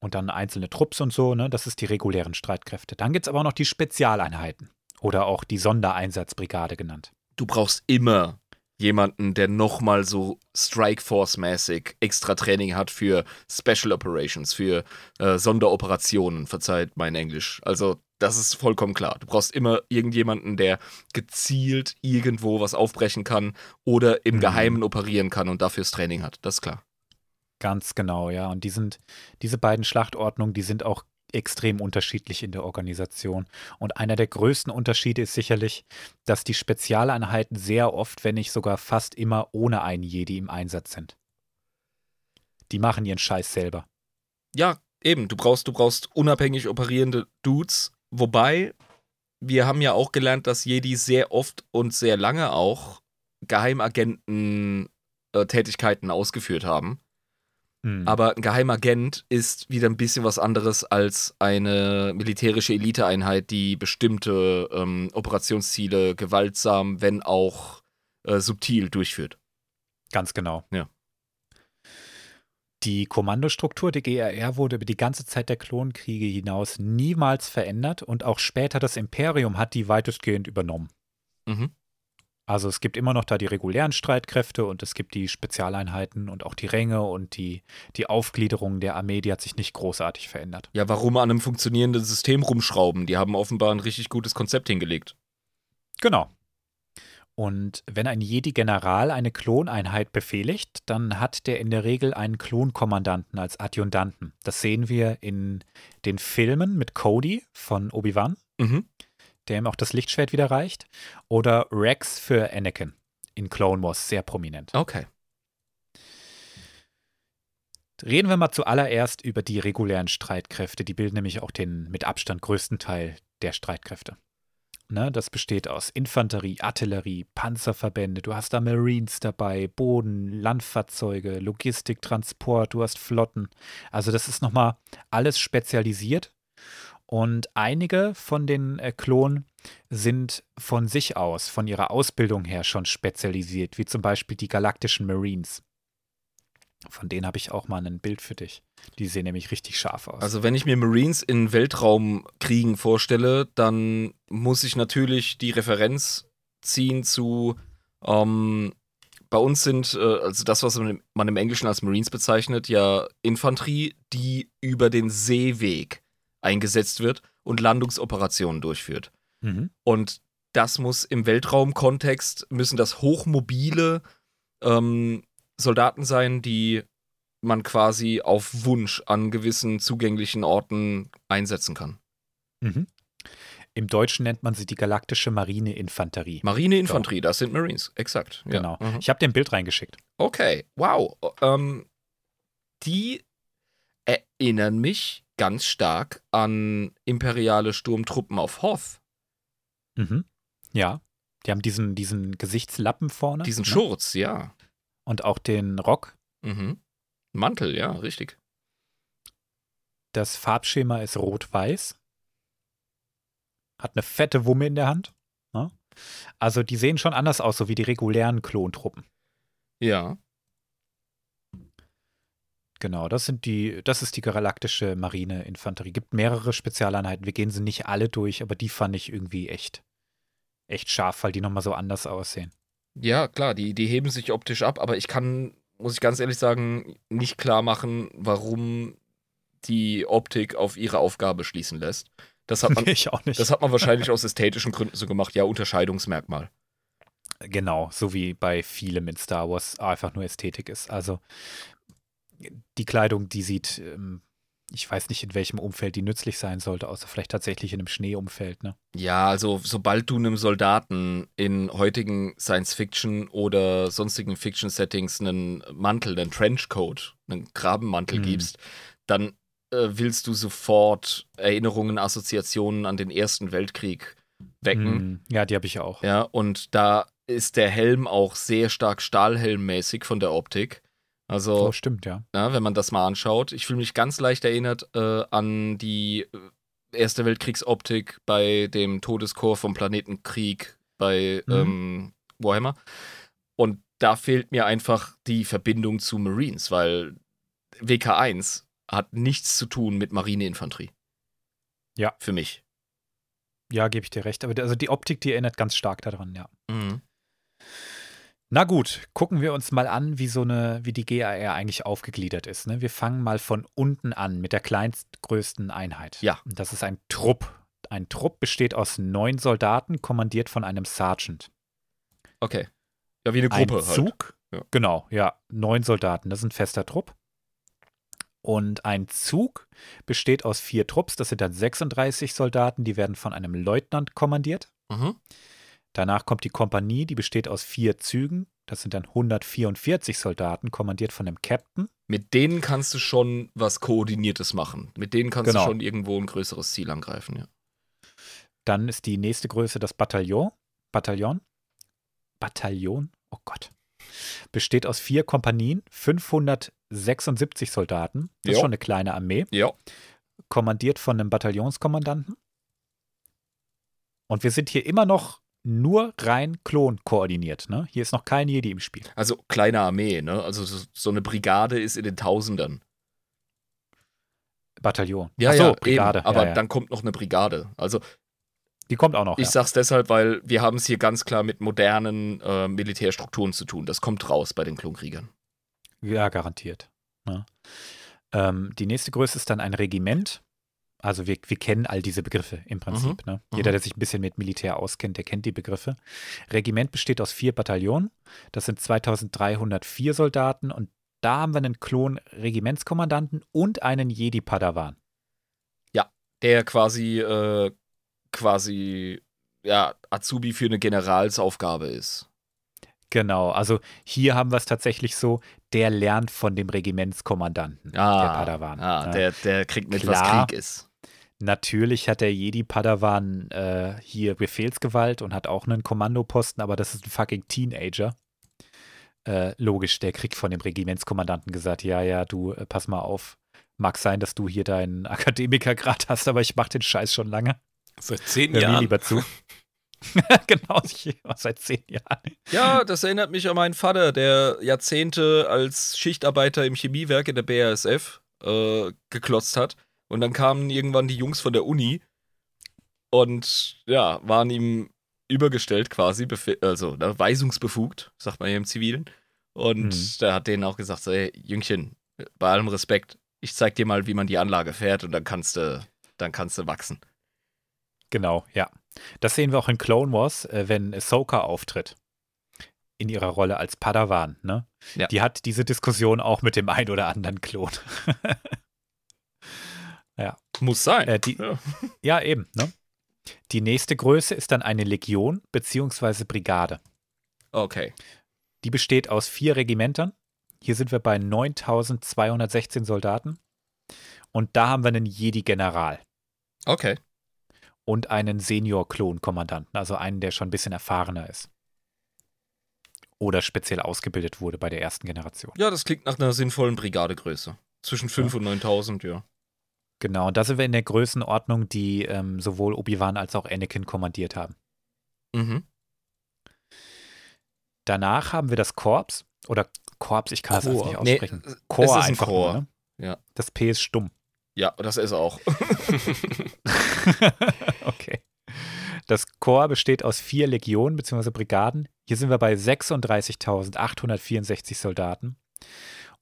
Und dann einzelne Trupps und so, ne? Das ist die regulären Streitkräfte. Dann gibt es aber auch noch die Spezialeinheiten oder auch die Sondereinsatzbrigade genannt. Du brauchst immer jemanden, der nochmal so Strike Force-mäßig extra Training hat für Special Operations, für äh, Sonderoperationen, verzeiht mein Englisch. Also, das ist vollkommen klar. Du brauchst immer irgendjemanden, der gezielt irgendwo was aufbrechen kann oder im Mhm. Geheimen operieren kann und dafür das Training hat. Das ist klar. Ganz genau, ja. Und die sind, diese beiden Schlachtordnungen, die sind auch extrem unterschiedlich in der Organisation. Und einer der größten Unterschiede ist sicherlich, dass die Spezialeinheiten sehr oft, wenn nicht sogar fast immer ohne einen Jedi im Einsatz sind. Die machen ihren Scheiß selber. Ja, eben. Du brauchst, du brauchst unabhängig operierende Dudes. Wobei, wir haben ja auch gelernt, dass Jedi sehr oft und sehr lange auch Geheimagenten-Tätigkeiten ausgeführt haben. Hm. Aber ein Geheimagent ist wieder ein bisschen was anderes als eine militärische Eliteeinheit, die bestimmte ähm, Operationsziele gewaltsam, wenn auch äh, subtil durchführt. Ganz genau. Ja. Die Kommandostruktur der GRR wurde über die ganze Zeit der Klonkriege hinaus niemals verändert und auch später das Imperium hat die weitestgehend übernommen. Mhm. Also es gibt immer noch da die regulären Streitkräfte und es gibt die Spezialeinheiten und auch die Ränge und die, die Aufgliederung der Armee, die hat sich nicht großartig verändert. Ja, warum an einem funktionierenden System rumschrauben? Die haben offenbar ein richtig gutes Konzept hingelegt. Genau. Und wenn ein Jedi-General eine Kloneinheit befehligt, dann hat der in der Regel einen Klonkommandanten als Adjutanten. Das sehen wir in den Filmen mit Cody von Obi-Wan, Mhm. der ihm auch das Lichtschwert wieder reicht, oder Rex für Anakin in Clone Wars, sehr prominent. Okay. Reden wir mal zuallererst über die regulären Streitkräfte. Die bilden nämlich auch den mit Abstand größten Teil der Streitkräfte. Ne, das besteht aus Infanterie, Artillerie, Panzerverbände, du hast da Marines dabei, Boden, Landfahrzeuge, Logistik, Transport, du hast Flotten. Also das ist nochmal alles spezialisiert. Und einige von den äh, Klonen sind von sich aus, von ihrer Ausbildung her schon spezialisiert, wie zum Beispiel die galaktischen Marines. Von denen habe ich auch mal ein Bild für dich. Die sehen nämlich richtig scharf aus. Also wenn ich mir Marines in Weltraumkriegen vorstelle, dann muss ich natürlich die Referenz ziehen zu, ähm, bei uns sind, äh, also das, was man im, Englischen als Marines bezeichnet, ja Infanterie, die über den Seeweg eingesetzt wird und Landungsoperationen durchführt. Mhm. Und das muss im Weltraumkontext, müssen das hochmobile ähm, Soldaten sein, die man quasi auf Wunsch an gewissen zugänglichen Orten einsetzen kann. Mhm. Im Deutschen nennt man sie die galaktische Marineinfanterie. Marineinfanterie, das sind Marines, exakt. Ja. Genau. Mhm. Ich habe dir ein Bild reingeschickt. Okay, wow. Ähm, die erinnern mich ganz stark an imperiale Sturmtruppen auf Hoth. Mhm. Ja. Die haben diesen, diesen Gesichtslappen vorne. Diesen ne? Schurz, ja. Und auch den Rock. Mhm. Mantel, ja, richtig. Das Farbschema ist rot-weiß. Hat eine fette Wumme in der Hand. Ne? Also die sehen schon anders aus, so wie die regulären Klontruppen. Ja. Genau, das sind die, das ist die galaktische Marineinfanterie. Gibt mehrere Spezialeinheiten. Wir gehen sie nicht alle durch, aber die fand ich irgendwie echt, echt scharf, weil die nochmal so anders aussehen. Ja, klar, die, die heben sich optisch ab, aber ich kann, muss ich ganz ehrlich sagen, nicht klar machen, warum die Optik auf ihre Aufgabe schließen lässt. Das hat man, ich auch nicht. das hat man wahrscheinlich aus ästhetischen Gründen so gemacht. Ja, Unterscheidungsmerkmal. Genau, so wie bei vielem in Star Wars einfach nur Ästhetik ist. Also die Kleidung, die sieht, ähm, ich weiß nicht, in welchem Umfeld die nützlich sein sollte, außer vielleicht tatsächlich in einem Schneeumfeld, ne? Ja, also sobald du einem Soldaten in heutigen Science-Fiction oder sonstigen Fiction-Settings einen Mantel, einen Trenchcoat, einen Grabenmantel Mhm. gibst, dann äh, willst du sofort Erinnerungen, Assoziationen an den Ersten Weltkrieg wecken. Hm, ja, die habe ich auch. Ja, und da ist der Helm auch sehr stark Stahlhelmmäßig von der Optik. Also, Oh, stimmt, ja. ja, wenn man das mal anschaut. Ich fühle mich ganz leicht erinnert äh, an die äh, Erste Weltkriegsoptik bei dem Todeskorps vom Planetenkrieg bei Mhm. ähm, Warhammer. Und da fehlt mir einfach die Verbindung zu Marines, weil WK1 hat nichts zu tun mit Marineinfanterie. Ja. Für mich. Ja, gebe ich dir recht. Aber also die Optik, die erinnert ganz stark daran, ja. Mhm. Na gut, gucken wir uns mal an, wie so eine, wie die GAR eigentlich aufgegliedert ist. Ne? Wir fangen mal von unten an mit der kleinstgrößten Einheit. Ja. Und das ist ein Trupp. Ein Trupp besteht aus neun Soldaten, kommandiert von einem Sergeant. Okay. Ja, wie eine Gruppe ein halt. Zug, Ja. genau, ja, neun Soldaten, das ist ein fester Trupp. Und ein Zug besteht aus vier Trupps, das sind dann 36 Soldaten, die werden von einem Leutnant kommandiert. Mhm. Danach kommt die Kompanie, die besteht aus vier Zügen, das sind dann 144 Soldaten, kommandiert von einem Captain. Mit denen kannst du schon was Koordiniertes machen. Mit denen kannst Genau. du schon irgendwo ein größeres Ziel angreifen, ja. Dann ist die nächste Größe das Bataillon. Bataillon? Bataillon? Oh Gott. Besteht aus vier Kompanien, 576 Soldaten. Das ist Jo. schon eine kleine Armee. Ja. kommandiert von einem Bataillonskommandanten. Und wir sind hier immer noch nur rein Klon koordiniert. Ne? Hier ist noch kein Jedi im Spiel. Also kleine Armee, ne? Also so, eine Brigade ist in den Tausendern. Bataillon. Ja, Ach so, ja, Brigade. Eben, aber ja, ja. dann kommt noch eine Brigade. Also Die kommt auch noch. ich ja. sag's deshalb, weil wir haben es hier ganz klar mit modernen äh, Militärstrukturen zu tun. Das kommt raus bei den Klonkriegern. ja, garantiert. Ne? Ähm, die nächste Größe ist dann ein Regiment. Also wir, wir kennen all diese Begriffe im Prinzip. Ne? Mhm. Jeder, der sich ein bisschen mit Militär auskennt, der kennt die Begriffe. Regiment besteht aus vier Bataillonen. Das sind 2304 Soldaten und da haben wir einen Klon-Regimentskommandanten und einen Jedi-Padawan. Der quasi, äh, quasi, ja, Azubi für eine Generalsaufgabe ist. Genau, also hier haben wir es tatsächlich so, der lernt von dem Regimentskommandanten, der Padawan. Ah, Ja. der, der kriegt mit, Klar. was Krieg ist. Natürlich hat der Jedi-Padawan äh, hier Befehlsgewalt und hat auch einen Kommandoposten, aber das ist ein fucking Teenager. Äh, logisch, der kriegt von dem Regimentskommandanten gesagt, ja, ja, du, äh, pass mal auf. Mag sein, dass du hier deinen Akademikergrad hast, aber ich mach den Scheiß schon lange. Seit zehn Hör mir Jahren. lieber zu. genau, seit zehn Jahren. Ja, das erinnert mich an meinen Vater, der Jahrzehnte als Schichtarbeiter im Chemiewerk in der BASF äh, geklotzt hat. Und dann kamen irgendwann die Jungs von der Uni und ja, waren ihm übergestellt quasi, also ne, weisungsbefugt, sagt man hier im Zivilen. Und mhm. da hat denen auch gesagt, so, hey, Jüngchen, bei allem Respekt, ich zeig dir mal, wie man die Anlage fährt und dann kannst du, dann kannst du wachsen. Genau, ja. Das sehen wir auch in Clone Wars, äh, wenn Ahsoka auftritt. In ihrer Rolle als Padawan, ne? Ja. Die hat diese Diskussion auch mit dem ein oder anderen Klon. ja. Muss sein. Äh, die, ja. ja, eben, ne? Die nächste Größe ist dann eine Legion bzw. Brigade. Okay. Die besteht aus vier Regimentern. Hier sind wir bei 9216 Soldaten. Und da haben wir einen Jedi-General. Okay. Und einen Senior-Klon-Kommandanten, also einen, der schon ein bisschen erfahrener ist. Oder speziell ausgebildet wurde bei der ersten Generation. Ja, das klingt nach einer sinnvollen Brigadegröße. Zwischen 5 ja. und 9000, ja. Genau, und da sind wir in der Größenordnung, die ähm, sowohl Obi-Wan als auch Anakin kommandiert haben. Mhm. Danach haben wir das Korps oder Korps, ich kann Chor. das nicht aussprechen. Nee, Chor es ist einfach Chor. Nur, ne? ja. Das P ist stumm. Ja, das ist auch. okay. Das Korps besteht aus vier Legionen bzw. Brigaden. Hier sind wir bei 36.864 Soldaten.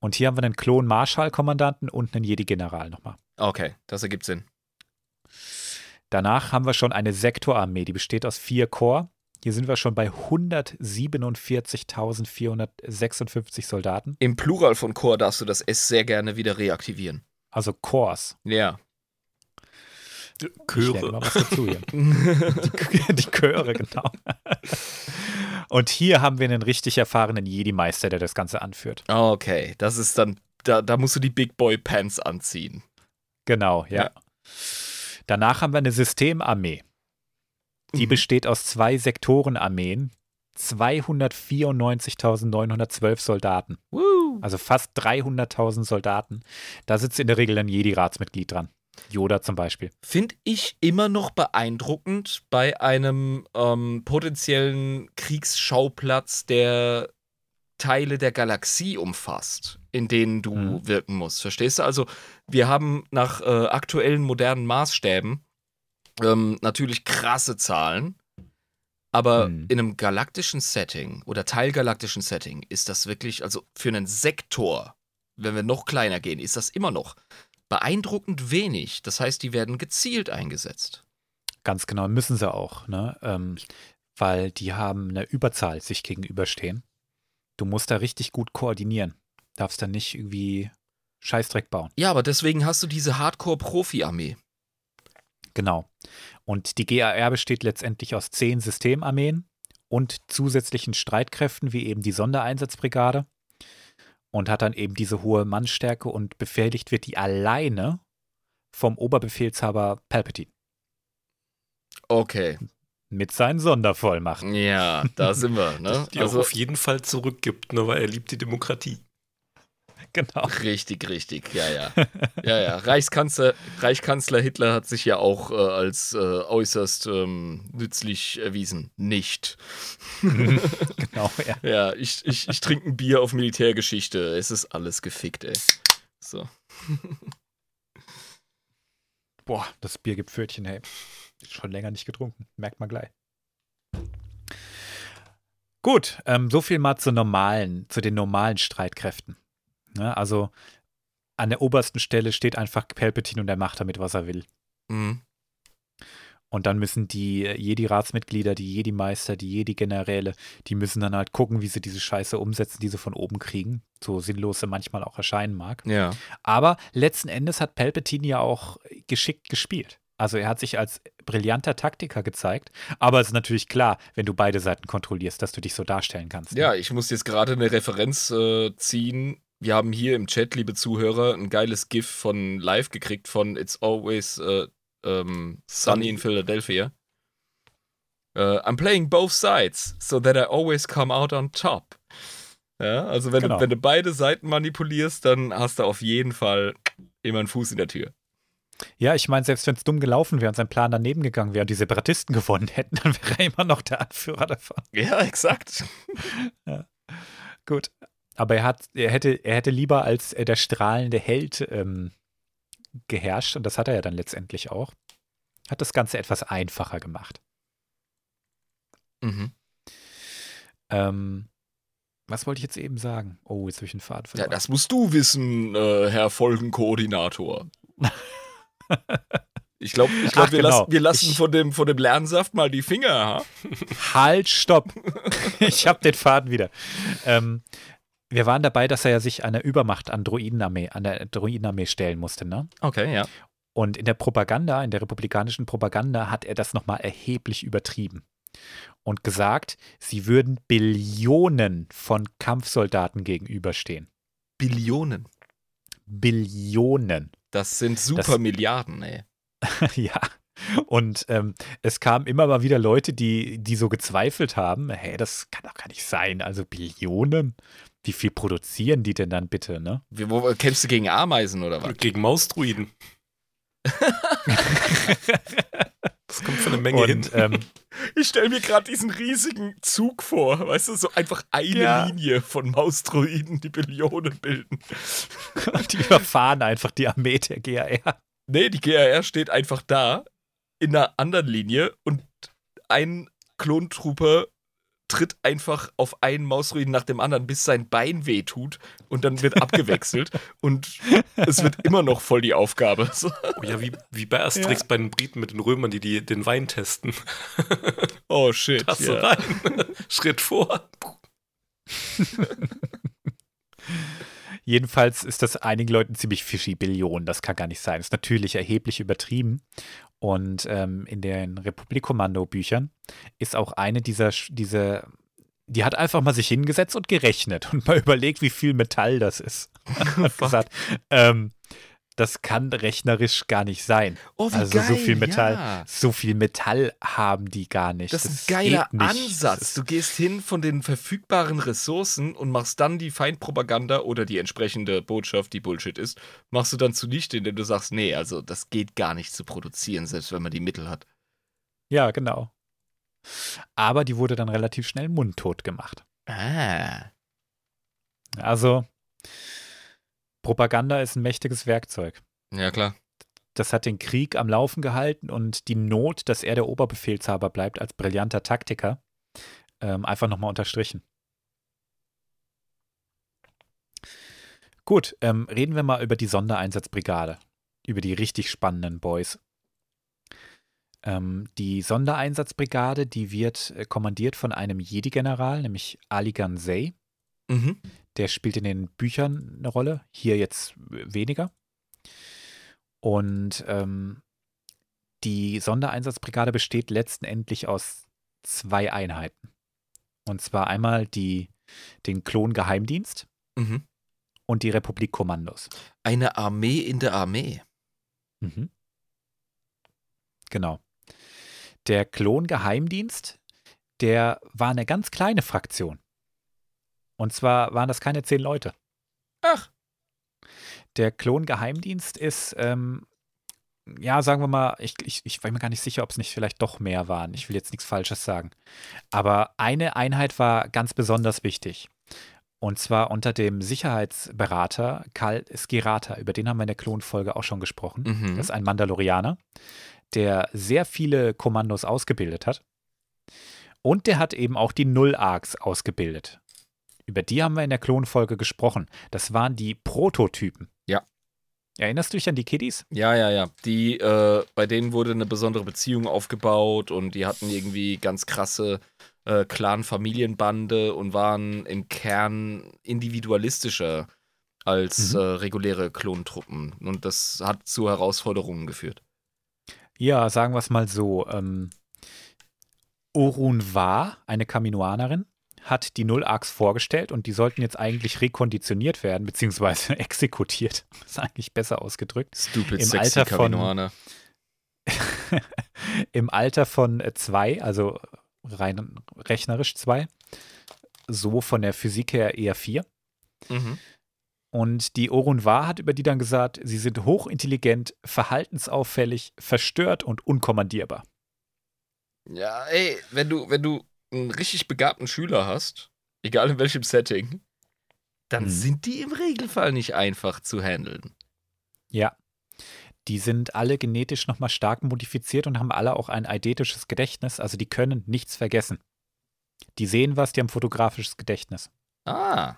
Und hier haben wir einen Klon-Marschall-Kommandanten und einen Jedi-General nochmal. Okay, das ergibt Sinn. Danach haben wir schon eine Sektorarmee, die besteht aus vier Korps. Hier sind wir schon bei 147.456 Soldaten. Im Plural von Chor darfst du das S sehr gerne wieder reaktivieren. Also Chors. Ja. Chöre. die, die Chöre, genau. Und hier haben wir einen richtig erfahrenen Jedi-Meister, der das Ganze anführt. Okay, das ist dann, da, da musst du die Big Boy Pants anziehen. Genau, ja. ja. Danach haben wir eine Systemarmee. Die mhm. besteht aus zwei Sektorenarmeen, 294.912 Soldaten. Woo. Also fast 300.000 Soldaten. Da sitzt in der Regel ein Jedi-Ratsmitglied dran. Yoda zum Beispiel. Finde ich immer noch beeindruckend bei einem ähm, potenziellen Kriegsschauplatz, der Teile der Galaxie umfasst, in denen du mhm. wirken musst. Verstehst du? Also, wir haben nach äh, aktuellen modernen Maßstäben ähm, natürlich krasse Zahlen, aber mhm. in einem galaktischen Setting oder teilgalaktischen Setting ist das wirklich, also für einen Sektor, wenn wir noch kleiner gehen, ist das immer noch beeindruckend wenig. Das heißt, die werden gezielt eingesetzt. Ganz genau, müssen sie auch, ne? Ähm, weil die haben eine Überzahl sich gegenüberstehen. Du musst da richtig gut koordinieren. Darfst da nicht irgendwie Scheißdreck bauen. Ja, aber deswegen hast du diese Hardcore-Profi-Armee. Genau. Und die GAR besteht letztendlich aus zehn Systemarmeen und zusätzlichen Streitkräften wie eben die Sondereinsatzbrigade und hat dann eben diese hohe Mannstärke und befehligt wird die alleine vom Oberbefehlshaber Palpatine. Okay. Mit seinen Sondervollmachten. Ja, da sind wir. Ne? Die also, auf jeden Fall zurückgibt, nur weil er liebt die Demokratie. Genau. Richtig, richtig, ja, ja. Ja, ja. Reichskanzler, Reichskanzler Hitler hat sich ja auch äh, als äh, äußerst ähm, nützlich erwiesen. Nicht. genau, ja. Ja, ich, ich, ich trinke ein Bier auf Militärgeschichte. Es ist alles gefickt, ey. So. Boah, das Bier gibt Pfötchen, hey. Schon länger nicht getrunken. Merkt man gleich. Gut, ähm, so viel mal zu normalen, zu den normalen Streitkräften. Ne? Also an der obersten Stelle steht einfach Palpatine und er macht damit, was er will. Mhm. Und dann müssen die Jedi-Ratsmitglieder, die Jedi-Meister, die Jedi-Generäle, die müssen dann halt gucken, wie sie diese Scheiße umsetzen, die sie von oben kriegen. So sinnlos sie manchmal auch erscheinen mag. Ja. Aber letzten Endes hat Palpatine ja auch geschickt gespielt. Also er hat sich als brillanter Taktiker gezeigt, aber es ist natürlich klar, wenn du beide Seiten kontrollierst, dass du dich so darstellen kannst. Ne? Ja, ich muss jetzt gerade eine Referenz äh, ziehen wir haben hier im Chat, liebe Zuhörer, ein geiles GIF von live gekriegt von It's Always uh, um, Sunny in Philadelphia. Uh, I'm playing both sides, so that I always come out on top. Ja, also wenn, genau. du, wenn du beide Seiten manipulierst, dann hast du auf jeden Fall immer einen Fuß in der Tür. Ja, ich meine, selbst wenn es dumm gelaufen wäre und sein Plan daneben gegangen wäre und die Separatisten gewonnen hätten, dann wäre er immer noch der Anführer davon. Ja, exakt. ja. Gut. Aber er hat, er hätte, er hätte lieber als der strahlende Held ähm, geherrscht, und das hat er ja dann letztendlich auch. Hat das Ganze etwas einfacher gemacht. Mhm. Ähm, was wollte ich jetzt eben sagen? Oh, jetzt habe ich einen Faden Ja, verloren. das musst du wissen, äh, Herr Folgenkoordinator. Ich glaube, ich glaub, Ach, wir, genau. lassen, wir lassen Ich- von, dem, von dem Lernsaft mal die Finger. Ha? Halt, stopp. ich habe den Faden wieder. Ähm, wir waren dabei, dass er ja sich einer Übermacht an Droidenarmee, an der Droidenarmee stellen musste, ne? Okay, ja. Und in der Propaganda, in der republikanischen Propaganda, hat er das nochmal erheblich übertrieben. Und gesagt, sie würden Billionen von Kampfsoldaten gegenüberstehen. Billionen. Billionen. Das sind super Das- Milliarden, ey. ja. Und ähm, es kamen immer mal wieder Leute, die, die so gezweifelt haben, hey, das kann doch gar nicht sein. Also Billionen. Wie viel produzieren die denn dann bitte, ne? Wie, wo, kämpfst du gegen Ameisen oder was? Gegen Mausdruiden. das kommt von eine Menge hin. Und ähm, Ich stelle mir gerade diesen riesigen Zug vor, weißt du, so einfach eine Ja. Linie von Mausdroiden, die Billionen bilden. die überfahren einfach die Armee der GAR. Nee, die GRR steht einfach da in einer anderen Linie und ein Klontrooper tritt einfach auf einen Mausruin nach dem anderen, bis sein Bein wehtut und dann wird abgewechselt und es wird immer noch voll die Aufgabe. So. Oh ja, wie, wie bei Asterix bei den Briten mit den Römern, die, die den Wein testen. Oh shit. Tasse ja. rein, Schritt vor. Jedenfalls ist das einigen Leuten ziemlich fishy, Billionen. Das kann gar nicht sein. ist natürlich erheblich übertrieben. Und ähm, in den Republik-Kommando-Büchern ist auch eine dieser, diese, die hat einfach mal sich hingesetzt und gerechnet und mal überlegt, wie viel Metall das ist. hat gesagt, ähm, das kann rechnerisch gar nicht sein. Oh, wie Also so geil, viel Metall, Ja. so viel Metall haben die gar nicht. Das ist ein geiler. Ansatz. Du gehst hin von den verfügbaren Ressourcen und machst dann die Feindpropaganda oder die entsprechende Botschaft, die Bullshit ist, machst du dann zunichte, indem du sagst, nee, also das geht gar nicht zu produzieren, selbst wenn man die Mittel hat. Ja, genau. Aber die wurde dann relativ schnell mundtot gemacht. Ah. Also, Propaganda ist ein mächtiges Werkzeug. Ja, klar. Das hat den Krieg am Laufen gehalten und die Not, dass er der Oberbefehlshaber bleibt als brillanter Taktiker, ähm, einfach nochmal unterstrichen. Gut, ähm, reden wir mal über die Sondereinsatzbrigade, über die richtig spannenden Boys. Ähm, die Sondereinsatzbrigade, die wird äh, kommandiert von einem Jedi-General, nämlich Ali Gansei. Mhm. Der spielt in den Büchern eine Rolle, hier jetzt weniger. Und ähm, die Sondereinsatzbrigade besteht letztendlich aus zwei Einheiten. Und zwar einmal die, den Klongeheimdienst Mhm. und die Republikkommandos. Eine Armee in der Armee. Mhm. Genau. Der Klongeheimdienst, der war eine ganz kleine Fraktion. Und zwar waren das keine zehn Leute. Ach. Der Klongeheimdienst ist, ähm, ja, sagen wir mal, ich, ich, ich war mir gar nicht sicher, ob es nicht vielleicht doch mehr waren. Ich will jetzt nichts Falsches sagen. Aber eine Einheit war ganz besonders wichtig. Und zwar unter dem Sicherheitsberater Karl Skirata. Über den haben wir in der Klonfolge auch schon gesprochen. Mhm. Das ist ein Mandalorianer, der sehr viele Kommandos ausgebildet hat. Und der hat eben auch die Null-Arcs ausgebildet. Über die haben wir in der Klonfolge gesprochen. Das waren die Prototypen. Ja. Erinnerst du dich an die Kiddies? Ja, ja, ja. Die, äh, bei denen wurde eine besondere Beziehung aufgebaut und die hatten irgendwie ganz krasse äh, Clan-Familienbande und waren im Kern individualistischer als Mhm. äh, reguläre Klontruppen. Und das hat zu Herausforderungen geführt. Ja, sagen wir es mal so. Ähm, Orun Wa, eine Kaminoanerin, hat die Null-Arcs vorgestellt und die sollten jetzt eigentlich rekonditioniert werden, beziehungsweise exekutiert. Das ist eigentlich besser ausgedrückt. Stupid Im sexy Alter von-. Im Alter von äh, zwei, also rein rechnerisch zwei, so von der Physik her eher vier. Mhm. Und die Orun Wa hat über die dann gesagt, sie sind hochintelligent, verhaltensauffällig, verstört und unkommandierbar. Ja, ey, wenn du, wenn du einen richtig begabten Schüler hast, egal in welchem Setting, dann Mhm. sind die im Regelfall nicht einfach zu handeln. Ja. Die sind alle genetisch nochmal stark modifiziert und haben alle auch ein eidetisches Gedächtnis, also die können nichts vergessen. Die sehen was, die haben fotografisches Gedächtnis. Ah.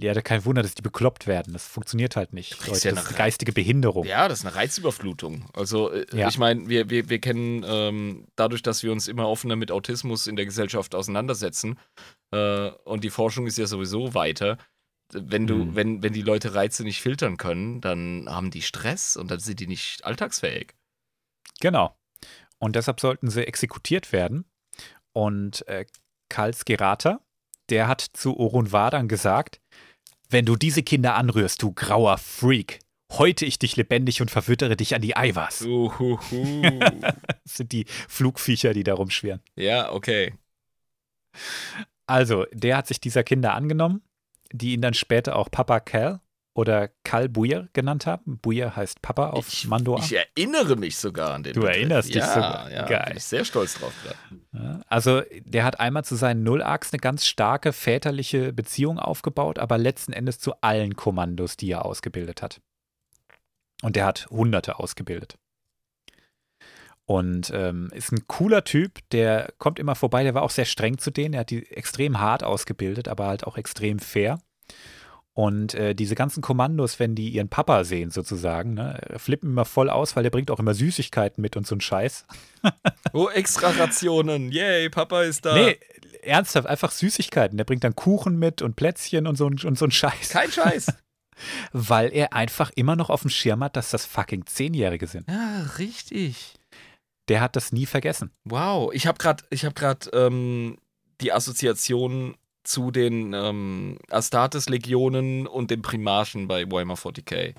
Ja, da kein Wunder, dass die bekloppt werden. Das funktioniert halt nicht. Leute, ja das ist eine eine geistige Behinderung. Ja, das ist eine Reizüberflutung. Also, äh, Ja. ich meine, wir, wir, wir kennen ähm, dadurch, dass wir uns immer offener mit Autismus in der Gesellschaft auseinandersetzen, äh, und die Forschung ist ja sowieso weiter. Wenn du, Mhm. wenn, wenn die Leute Reize nicht filtern können, dann haben die Stress und dann sind die nicht alltagsfähig. Genau. Und deshalb sollten sie exekutiert werden. Und äh, Karl Skerata, der hat zu Orun Vadan gesagt, wenn du diese Kinder anrührst, du grauer Freak, häute ich dich lebendig und verwittere dich an die Eiweiß. Das sind die Flugviecher, die da rumschwirren. ja, okay. Also, der hat sich dieser Kinder angenommen, die ihn dann später auch Papa Cal oder Kal Buyr genannt haben. Buyr heißt Papa auf Ich- Mandoa. Ich erinnere mich sogar an den Du Begriff. erinnerst dich ja, sogar. Ja, Geil. bin ich sehr stolz drauf. gerade. Ja, also, der hat einmal zu seinen Nullachs eine ganz starke väterliche Beziehung aufgebaut, aber letzten Endes zu allen Kommandos, die er ausgebildet hat. Und der hat Hunderte ausgebildet. Und ähm, ist ein cooler Typ, der kommt immer vorbei, der war auch sehr streng zu denen, er hat die extrem hart ausgebildet, aber halt auch extrem fair. Und äh, diese ganzen Kommandos, wenn die ihren Papa sehen sozusagen, ne, flippen immer voll aus, weil der bringt auch immer Süßigkeiten mit und so einen Scheiß. Oh, extra Rationen. Yay, Papa ist da. Nee, ernsthaft, einfach Süßigkeiten. Der bringt dann Kuchen mit und Plätzchen und so, und so ein Scheiß. Kein Scheiß. Weil er einfach immer noch auf dem Schirm hat, dass das fucking Zehnjährige sind. ja, richtig. Der hat das nie vergessen. Wow, ich habe gerade ich hab grad, ähm, die Assoziation zu den ähm, Astartes-Legionen und den Primarchen bei Warhammer 40k.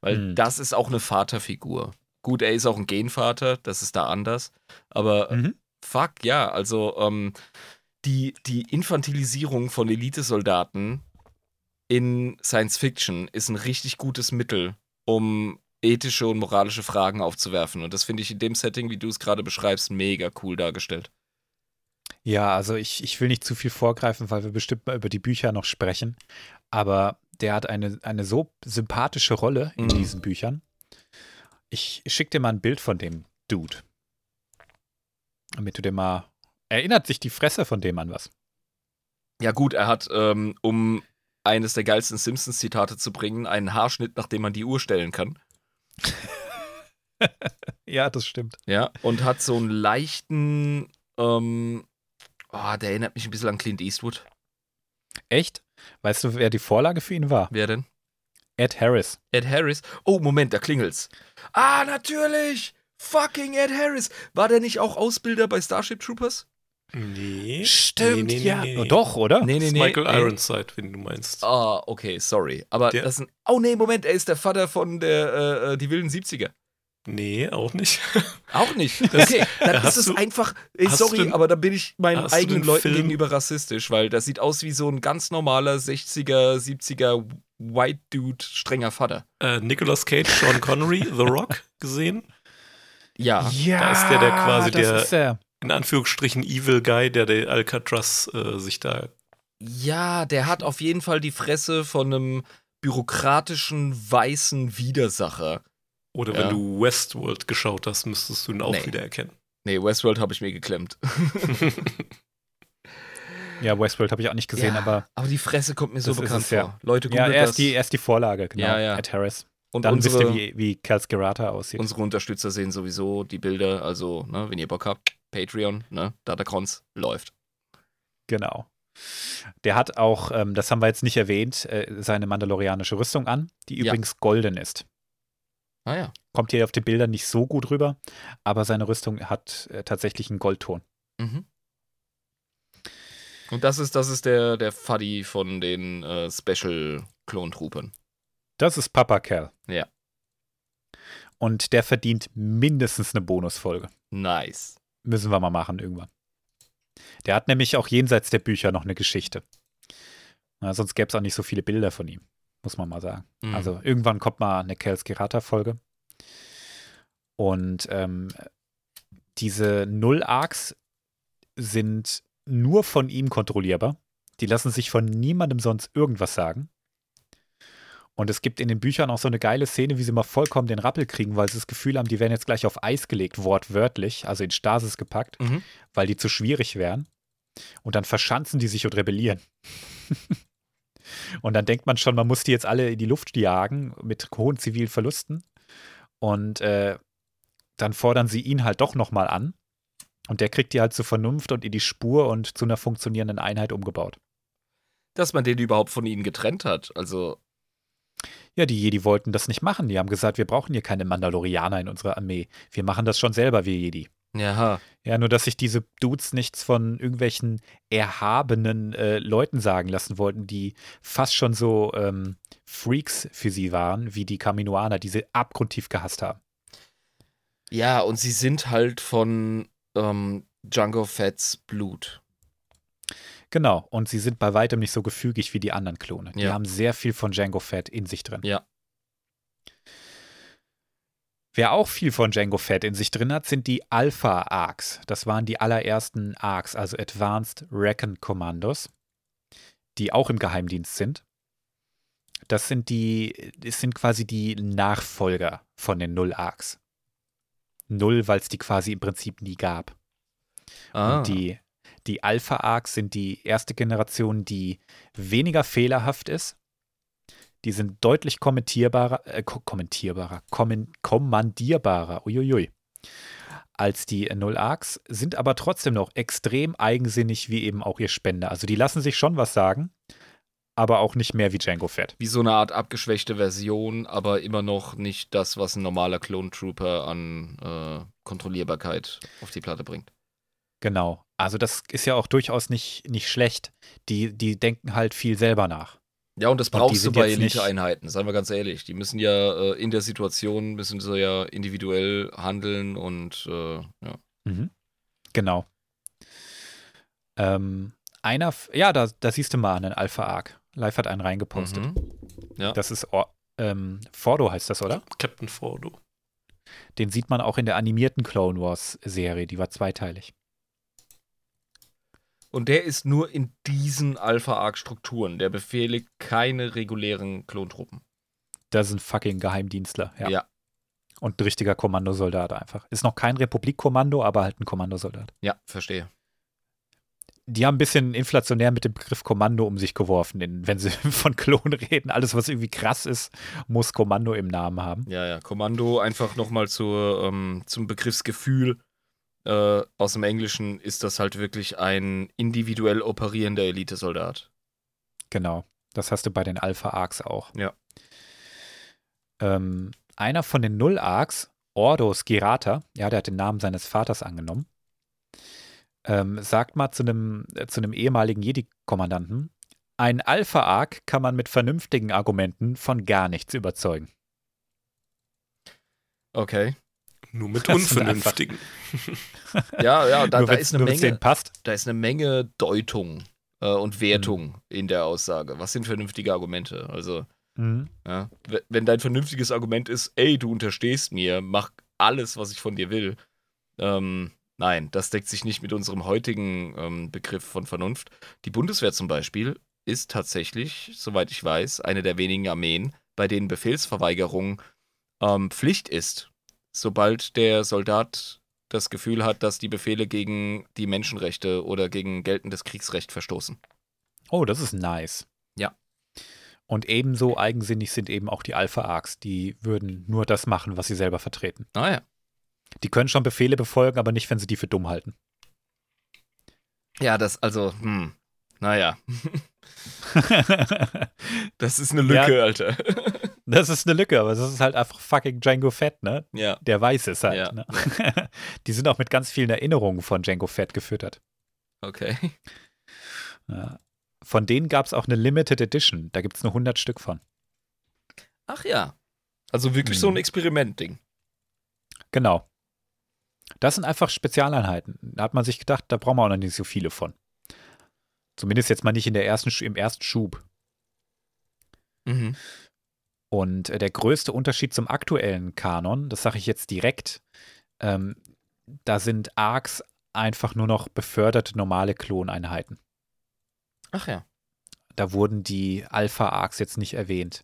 Weil Hm. das ist auch eine Vaterfigur. Gut, er ist auch ein Genvater, das ist da anders. Aber Mhm. fuck, ja, also ähm, die, die Infantilisierung von Elitesoldaten in Science Fiction ist ein richtig gutes Mittel, um ethische und moralische Fragen aufzuwerfen. Und das finde ich in dem Setting, wie du es gerade beschreibst, mega cool dargestellt. Ja, also ich, ich will nicht zu viel vorgreifen, weil wir bestimmt mal über die Bücher noch sprechen. Aber der hat eine, eine so sympathische Rolle in Mhm. diesen Büchern. Ich schicke dir mal ein Bild von dem Dude. Damit du dir mal. Erinnert sich die Fresse von dem an was? Ja, gut, er hat, ähm, um eines der geilsten Simpsons-Zitate zu bringen, einen Haarschnitt, nachdem man die Uhr stellen kann. Ja, das stimmt. Ja, und hat so einen leichten, ähm, oh, der erinnert mich ein bisschen an Clint Eastwood. Echt? Weißt du, wer die Vorlage für ihn war? Wer denn? Ed Harris. Ed Harris. Oh, Moment, da klingelt's. Ah, natürlich! Fucking Ed Harris. War der nicht auch Ausbilder bei Starship Troopers? Nee. Stimmt, nee, nee, ja. Nee, Doch, oder? Nee, Das ist nee, nee. Michael nee. Ironside, wenn du meinst. Ah, okay, sorry. Aber Der- das ist ein. Oh, nee, Moment, er ist der Vater von der, äh, äh, die wilden 70er. Nee, auch nicht. Auch nicht. Okay, dann ist es du- einfach. Ey, sorry, den- aber da bin ich meinen eigenen Leuten Film- gegenüber rassistisch, weil das sieht aus wie so ein ganz normaler 60er, 70er White Dude, strenger Vater. äh, Nicolas Cage, Sean Connery, The Rock gesehen. Ja. Ja, Da ist der, der quasi das der- Ist er. In Anführungsstrichen Evil Guy, der der Alcatraz äh, sich da. Ja, der hat auf jeden Fall die Fresse von einem bürokratischen weißen Widersacher. Oder Ja. wenn du Westworld geschaut hast, müsstest du ihn auch Nee. wieder erkennen. Nee, Westworld habe ich mir geklemmt. Ja, Westworld habe ich auch nicht gesehen, Ja, aber Aber die Fresse kommt mir so bekannt es, ja. vor. Leute, ja, googelt er das. die, er ist die Vorlage, genau. Ja, ja. Ed Harris. Und Dann unsere, wisst ihr, wie, wie Cal Skerata aussieht. unsere Unterstützer sehen sowieso die Bilder. Also, ne, wenn ihr Bock habt, Patreon, ne, Datacrons läuft. Genau. Der hat auch, ähm, das haben wir jetzt nicht erwähnt, äh, seine mandalorianische Rüstung an, die Ja. übrigens golden ist. Ah ja. Kommt hier auf den Bildern nicht so gut rüber, aber seine Rüstung hat äh, tatsächlich einen Goldton. Mhm. Und das ist, das ist der, der Fuddy von den äh, Special-Klontroopern. Das ist Papa Cal. Ja. Und der verdient mindestens eine Bonusfolge. Nice. Müssen wir mal machen irgendwann. Der hat nämlich auch jenseits der Bücher noch eine Geschichte. Na, sonst gäbe es auch nicht so viele Bilder von ihm, muss man mal sagen. Mhm. Also irgendwann kommt mal eine Cal Skirata-Folge. Und ähm, diese Null-Arcs sind nur von ihm kontrollierbar. Die lassen sich von niemandem sonst irgendwas sagen. Und es gibt in den Büchern auch so eine geile Szene, wie sie mal vollkommen den Rappel kriegen, weil sie das Gefühl haben, die werden jetzt gleich auf Eis gelegt, wortwörtlich, also in Stasis gepackt, Mhm. weil die zu schwierig wären. Und dann verschanzen die sich und rebellieren. und dann denkt man schon, man muss die jetzt alle in die Luft jagen mit hohen zivilen Verlusten. Und äh, dann fordern sie ihn halt doch nochmal an. Und der kriegt die halt zur Vernunft und in die Spur und zu einer funktionierenden Einheit umgebaut. Dass man den überhaupt von ihnen getrennt hat. Also. Ja, die Jedi wollten das nicht machen. Die haben gesagt, wir brauchen hier keine Mandalorianer in unserer Armee. Wir machen das schon selber, wir Jedi. Ja. Ja, nur dass sich diese Dudes nichts von irgendwelchen erhabenen äh, Leuten sagen lassen wollten, die fast schon so ähm, Freaks für sie waren, wie die Kaminoaner, die sie abgrundtief gehasst haben. Ja, und sie sind halt von ähm, Django Fett's Blut. Genau, und sie sind bei weitem nicht so gefügig wie die anderen Klone. Die Ja. haben sehr viel von Django Fett in sich drin. Ja. Wer auch viel von Django Fett in sich drin hat, sind die Alpha-Arcs. Das waren die allerersten Arcs, also Advanced Recon Commandos, die auch im Geheimdienst sind. Das sind die, das sind quasi die Nachfolger von den Null-Arcs. Null, weil es die quasi im Prinzip nie gab. Ah. Und die, die Alpha-Arcs sind die erste Generation, die weniger fehlerhaft ist. Die sind deutlich kommentierbarer, äh, ko kommentierbarer, kommen, kommandierbarer, uiuiui, als die Null-Arcs, sind aber trotzdem noch extrem eigensinnig, wie eben auch ihr Spender. Also die lassen sich schon was sagen, aber auch nicht mehr wie Django Fett. Wie so eine Art abgeschwächte Version, aber immer noch nicht das, was ein normaler Clone Trooper an äh, Kontrollierbarkeit auf die Platte bringt. Genau. Also das ist ja auch durchaus nicht, nicht schlecht. Die, die denken halt viel selber nach. Ja, und das Und brauchst du sind bei Elite-Einheiten, seien wir ganz ehrlich. Die müssen ja äh, in der Situation, müssen sie ja individuell handeln und äh, ja. Mhm. Genau. Ähm, einer, ja, da, da siehst du mal einen Alpha-Arc. Live hat einen reingepostet. Mhm. Ja. Das ist Or ähm, Fordo heißt das, oder? Captain Fordo. Den sieht man auch in der animierten Clone Wars-Serie, die war zweiteilig. Und der ist nur in diesen Alpha-Arc-Strukturen. Der befehligt keine regulären Klontruppen. Das ist ein fucking Geheimdienstler, ja. Ja. Und ein richtiger Kommandosoldat einfach. Ist noch kein Republikkommando, aber halt ein Kommandosoldat. Ja, verstehe. Die haben ein bisschen inflationär mit dem Begriff Kommando um sich geworfen, denn wenn sie von Klonen reden. Alles, was irgendwie krass ist, muss Kommando im Namen haben. Ja, ja. Kommando einfach nochmal ähm, zum Begriffsgefühl. Äh, aus dem Englischen ist das halt wirklich ein individuell operierender Elitesoldat. Genau. Das hast du bei den Alpha-Arcs auch. Ja. Ähm, einer von den Null-Arcs, Ordos Girata, ja, der hat den Namen seines Vaters angenommen, ähm, sagt mal zu einem, äh, zu einem ehemaligen Jedi-Kommandanten, ein Alpha-Arc kann man mit vernünftigen Argumenten von gar nichts überzeugen. Okay. Nur mit Unvernünftigen. Ja, ja, da, da ist eine Menge, passt. da ist eine Menge Deutung äh, und Wertung Mhm. in der Aussage. Was sind vernünftige Argumente? Also, Mhm. ja, wenn dein vernünftiges Argument ist, ey, du unterstehst mir, mach alles, was ich von dir will. Ähm, nein, das deckt sich nicht mit unserem heutigen ähm, Begriff von Vernunft. Die Bundeswehr zum Beispiel ist tatsächlich, soweit ich weiß, eine der wenigen Armeen, bei denen Befehlsverweigerung ähm, Pflicht ist. Sobald der Soldat das Gefühl hat, dass die Befehle gegen die Menschenrechte oder gegen geltendes Kriegsrecht verstoßen. Oh, das ist nice. Ja. Und ebenso eigensinnig sind eben auch die Alpha-Arcs. Die würden nur das machen, was sie selber vertreten. Ah ja. Die können schon Befehle befolgen, aber nicht, wenn sie die für dumm halten. Ja, das, also, hm, naja, das ist eine Lücke, Alter. Das ist eine Lücke, aber das ist halt einfach fucking Django Fett, ne? ja. Der weiß es halt. Ja. Ne? Die sind auch mit ganz vielen Erinnerungen von Django Fett gefüttert. Okay. Von denen gab es auch eine Limited Edition. Da gibt es nur 100 Stück von. Ach ja. Also wirklich so ein Mhm. Experimentding. Genau. Das sind einfach Spezialeinheiten. Da hat man sich gedacht, da brauchen wir auch noch nicht so viele von. Zumindest jetzt mal nicht in der ersten, im ersten Schub. Mhm. Und äh, der größte Unterschied zum aktuellen Kanon, das sage ich jetzt direkt, ähm, da sind Arcs einfach nur noch beförderte normale Kloneinheiten. Ach ja. Da wurden die Alpha-Arcs jetzt nicht erwähnt.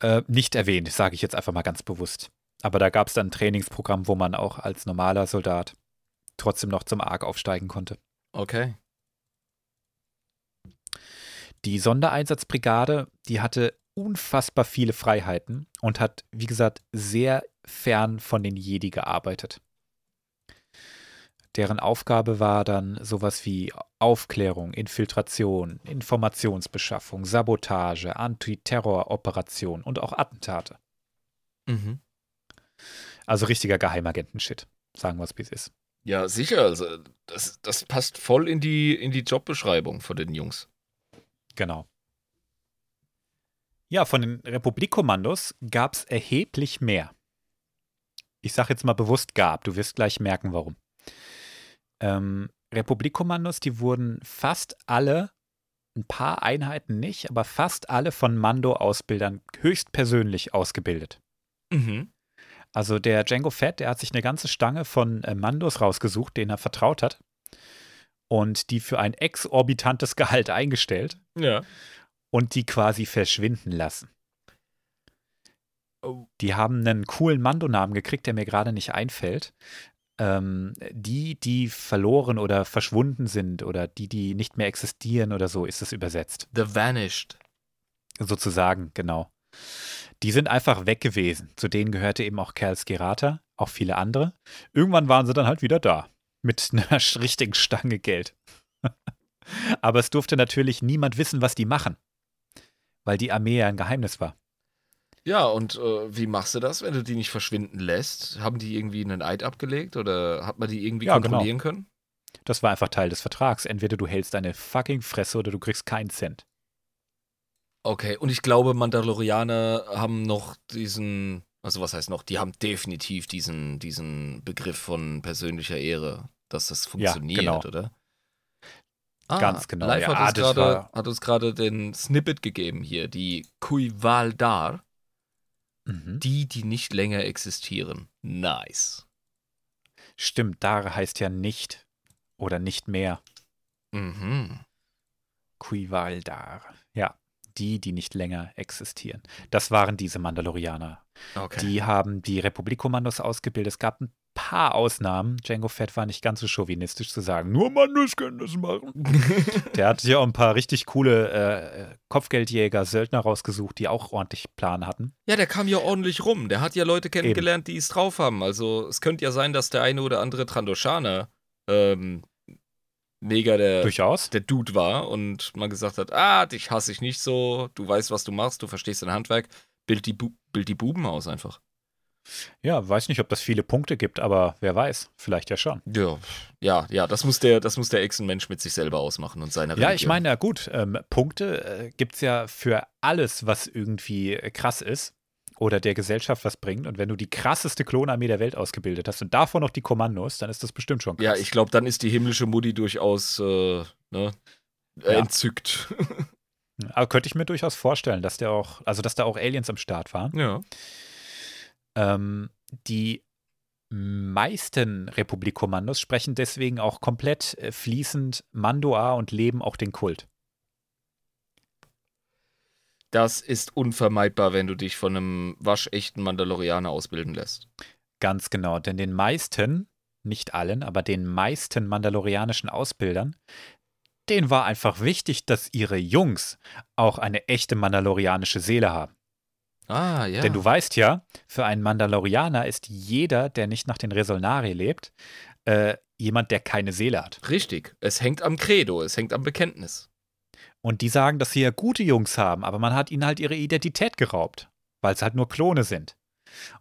Äh, nicht erwähnt, sage ich jetzt einfach mal ganz bewusst. Aber da gab es dann ein Trainingsprogramm, wo man auch als normaler Soldat trotzdem noch zum Arc aufsteigen konnte. Okay. Die Sondereinsatzbrigade, die hatte unfassbar viele Freiheiten und hat, wie gesagt, sehr fern von den Jedi gearbeitet. Deren Aufgabe war dann sowas wie Aufklärung, Infiltration, Informationsbeschaffung, Sabotage, Antiterroroperation und auch Attentate. Mhm. Also richtiger Geheimagenten-Shit, sagen wir es, wie es ist. Ja, sicher. Also, das, das passt voll in die, in die Jobbeschreibung von den Jungs. Genau. Ja, von den Republikkommandos gab es erheblich mehr. Ich sage jetzt mal bewusst gab, du wirst gleich merken, warum. Ähm, Republikkommandos, die wurden fast alle, ein paar Einheiten nicht, aber fast alle von Mando-Ausbildern höchstpersönlich ausgebildet. Mhm. Also der Django Fett, der hat sich eine ganze Stange von äh, Mandos rausgesucht, denen er vertraut hat. Und die für ein exorbitantes Gehalt eingestellt Ja. Und die quasi verschwinden lassen. Oh. Die haben einen coolen Mando-Namen gekriegt, der mir gerade nicht einfällt. Ähm, die, die verloren oder verschwunden sind oder die, die nicht mehr existieren oder so, ist es übersetzt. The Vanished. Sozusagen, genau. Die sind einfach weg gewesen. Zu denen gehörte eben auch Kerl Skerata, auch viele andere. Irgendwann waren sie dann halt wieder da. Mit einer richtigen Stange Geld. Aber es durfte natürlich niemand wissen, was die machen. Weil die Armee ja ein Geheimnis war. Ja, und äh, wie machst du das, wenn du die nicht verschwinden lässt? Haben die irgendwie einen Eid abgelegt oder hat man die irgendwie Ja, genau. kontrollieren können? Das war einfach Teil des Vertrags. Entweder du hältst deine fucking Fresse oder du kriegst keinen Cent. Okay, und ich glaube, Mandalorianer haben noch diesen, also was heißt noch, die haben definitiv diesen, diesen Begriff von persönlicher Ehre, dass das funktioniert, genau. oder? Ganz genau, Live ja, hat, uns gerade, war- hat uns gerade den Snippet gegeben hier, die Kuivaldar, Mhm. die, die nicht länger existieren. Nice. Stimmt, da heißt ja nicht oder nicht mehr. Mhm. Quivaldar. Ja, die, die nicht länger existieren. Das waren diese Mandalorianer. Okay. Die haben die Republikkommandos ausgebildet. Es gab ein paar Ausnahmen. Django Fett war nicht ganz so chauvinistisch zu sagen, nur Mandos können das machen. Der hat sich auch ein paar richtig coole äh, Kopfgeldjäger, Söldner rausgesucht, die auch ordentlich Plan hatten. Ja, der kam ja ordentlich rum. Der hat ja Leute kennengelernt, die es drauf haben. Also es könnte ja sein, dass der eine oder andere Trandoshaner ähm, mega der, Durchaus. der Dude war und man gesagt hat, ah, dich hasse ich nicht so, du weißt, was du machst, du verstehst dein Handwerk, bild die, Bu bild die Buben aus einfach. Ja, weiß nicht, ob das viele Punkte gibt, aber wer weiß, vielleicht ja schon. Ja, ja, ja, das muss der, das muss der Echsenmensch mit sich selber ausmachen und seine Ja, Religion. ich meine, ja gut, ähm, Punkte äh, gibt es ja für alles, was irgendwie äh, krass ist oder der Gesellschaft was bringt. Und wenn du die krasseste Klonarmee der Welt ausgebildet hast und davon noch die Kommandos, dann ist das bestimmt schon krass. Ja, ich glaube, dann ist die himmlische Mutti durchaus äh, ne, äh, Ja. entzückt. Aber könnte ich mir durchaus vorstellen, dass der auch, also dass da auch Aliens am Start waren. ja. Ähm, die meisten Republikkommandos sprechen deswegen auch komplett äh, fließend Mandoa und leben auch den Kult. Das ist unvermeidbar, wenn du dich von einem waschechten Mandalorianer ausbilden lässt. Ganz genau, denn den meisten, nicht allen, aber den meisten mandalorianischen Ausbildern, denen war einfach wichtig, dass ihre Jungs auch eine echte mandalorianische Seele haben. Ah, ja. Denn du weißt ja, für einen Mandalorianer ist jeder, der nicht nach den Resonari lebt, äh, jemand, der keine Seele hat. Richtig. Es hängt am Credo, es hängt am Bekenntnis. Und die sagen, dass sie ja gute Jungs haben, aber man hat ihnen halt ihre Identität geraubt, weil es halt nur Klone sind.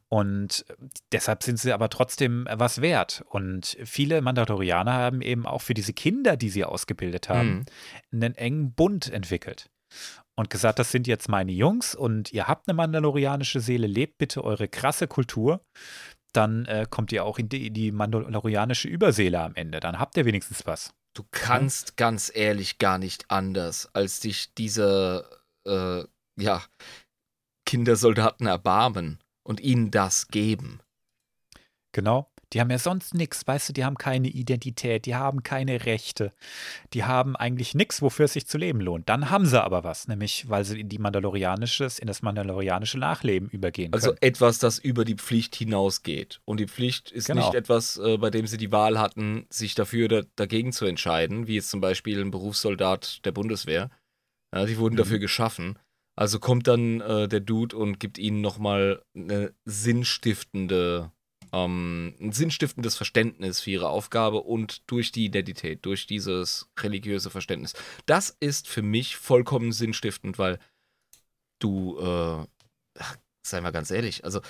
Und deshalb sind sie aber trotzdem was wert. Und viele Mandalorianer haben eben auch für diese Kinder, die sie ausgebildet haben, Mhm. einen engen Bund entwickelt. Und gesagt, das sind jetzt meine Jungs und ihr habt eine mandalorianische Seele, lebt bitte eure krasse Kultur. Dann äh, kommt ihr auch in die, in die mandalorianische Überseele am Ende. Dann habt ihr wenigstens was. Du kannst ganz ehrlich gar nicht anders, als dich diese äh, ja, Kindersoldaten erbarmen und ihnen das geben. Genau. Die haben ja sonst nichts, weißt du, die haben keine Identität, die haben keine Rechte, die haben eigentlich nichts, wofür es sich zu leben lohnt. Dann haben sie aber was, nämlich weil sie in die Mandalorianisches, in das mandalorianische Nachleben übergehen Also können. etwas, das über die Pflicht hinausgeht. Und die Pflicht ist Genau. nicht etwas, äh, bei dem sie die Wahl hatten, sich dafür oder dagegen zu entscheiden, wie jetzt zum Beispiel ein Berufssoldat der Bundeswehr. Ja, die wurden Mhm. dafür geschaffen. Also kommt dann äh, der Dude und gibt ihnen nochmal eine sinnstiftende, ähm, ein sinnstiftendes Verständnis für ihre Aufgabe und durch die Identität, durch dieses religiöse Verständnis. Das ist für mich vollkommen sinnstiftend, weil du, äh, sei mal ganz ehrlich, also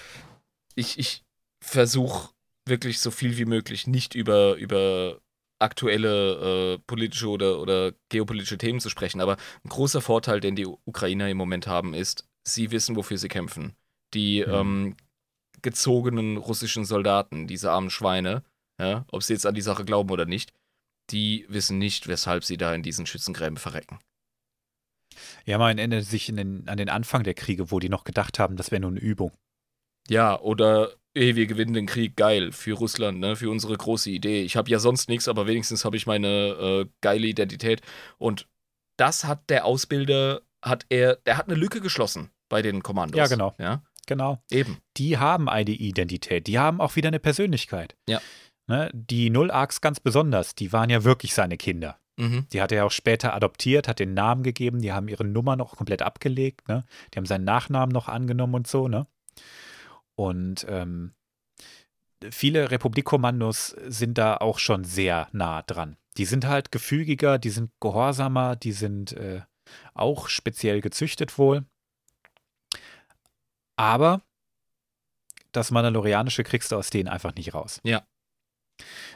ich, ich versuche wirklich so viel wie möglich nicht über, über aktuelle äh, politische oder, oder geopolitische Themen zu sprechen, aber ein großer Vorteil, den die Ukrainer im Moment haben, ist, sie wissen, wofür sie kämpfen. Die Mhm. ähm, gezogenen russischen Soldaten, diese armen Schweine, ja, ob sie jetzt an die Sache glauben oder nicht, die wissen nicht, weshalb sie da in diesen Schützengräben verrecken. Ja, man erinnert sich in den, an den Anfang der Kriege, wo die noch gedacht haben, das wäre nur eine Übung. Ja, oder ey, wir gewinnen den Krieg, geil, für Russland, ne, für unsere große Idee. Ich habe ja sonst nichts, aber wenigstens habe ich meine äh, geile Identität. Und das hat der Ausbilder, hat er, der hat eine Lücke geschlossen bei den Kommandos. Ja, genau. Ja, Genau. eben. Die haben eine Identität, die haben auch wieder eine Persönlichkeit. Ja. Ne, die Null-Arcs ganz besonders, die waren ja wirklich seine Kinder. Mhm. Die hat er auch später adoptiert, hat den Namen gegeben, die haben ihre Nummer noch komplett abgelegt, ne? Die haben seinen Nachnamen noch angenommen und so, ne? Und ähm, viele Republikkommandos sind da auch schon sehr nah dran. Die sind halt gefügiger, die sind gehorsamer, die sind äh, auch speziell gezüchtet wohl. Aber das Mandalorianische kriegst du aus denen einfach nicht raus. Ja.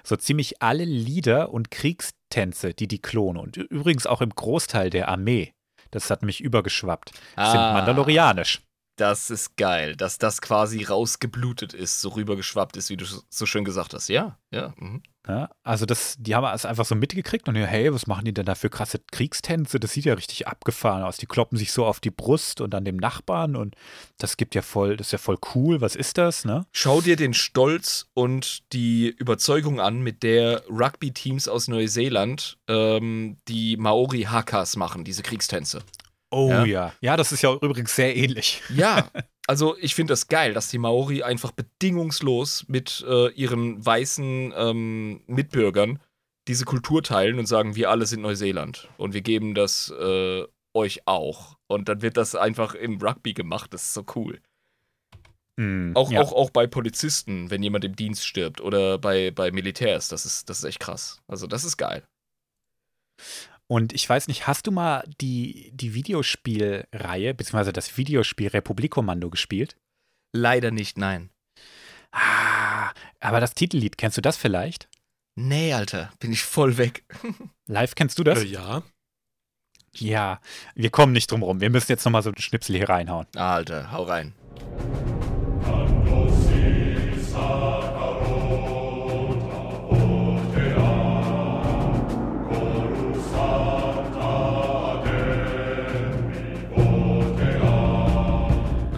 So ziemlich alle Lieder und Kriegstänze, die die Klone und übrigens auch im Großteil der Armee, das hat mich übergeschwappt, sind Ah. mandalorianisch. Das ist geil, dass das quasi rausgeblutet ist, so rübergeschwappt ist, wie du so schön gesagt hast. Ja, ja. Mhm. Ja, also das, die haben es einfach so mitgekriegt und hey, was machen die denn da für krasse Kriegstänze? Das sieht ja richtig abgefahren aus. Die kloppen sich so auf die Brust und an dem Nachbarn und das gibt ja voll, das ist ja voll cool. Was ist das, ne? Schau dir den Stolz und die Überzeugung an, mit der Rugby-Teams aus Neuseeland ähm, die Maori-Hakas machen, diese Kriegstänze. Oh Ja. ja. ja. das ist ja übrigens sehr ähnlich. Ja, also ich finde das geil, dass die Maori einfach bedingungslos mit äh, ihren weißen ähm, Mitbürgern diese Kultur teilen und sagen, wir alle sind Neuseeland und wir geben das äh, euch auch. Und dann wird das einfach im Rugby gemacht, das ist so cool. Mm, Auch, ja. auch, auch bei Polizisten, wenn jemand im Dienst stirbt oder bei, bei Militärs, das ist, das ist echt krass. Also das ist geil. Und ich weiß nicht, hast du mal die, die Videospielreihe, beziehungsweise das Videospiel Republikkommando gespielt? Leider nicht, nein. Ah, aber das Titellied, kennst du das vielleicht? Nee, Alter, bin ich voll weg. Live kennst du das? Äh, ja. Ja, wir kommen nicht drum rum. Wir müssen jetzt nochmal so einen Schnipsel hier reinhauen. Alter, hau rein.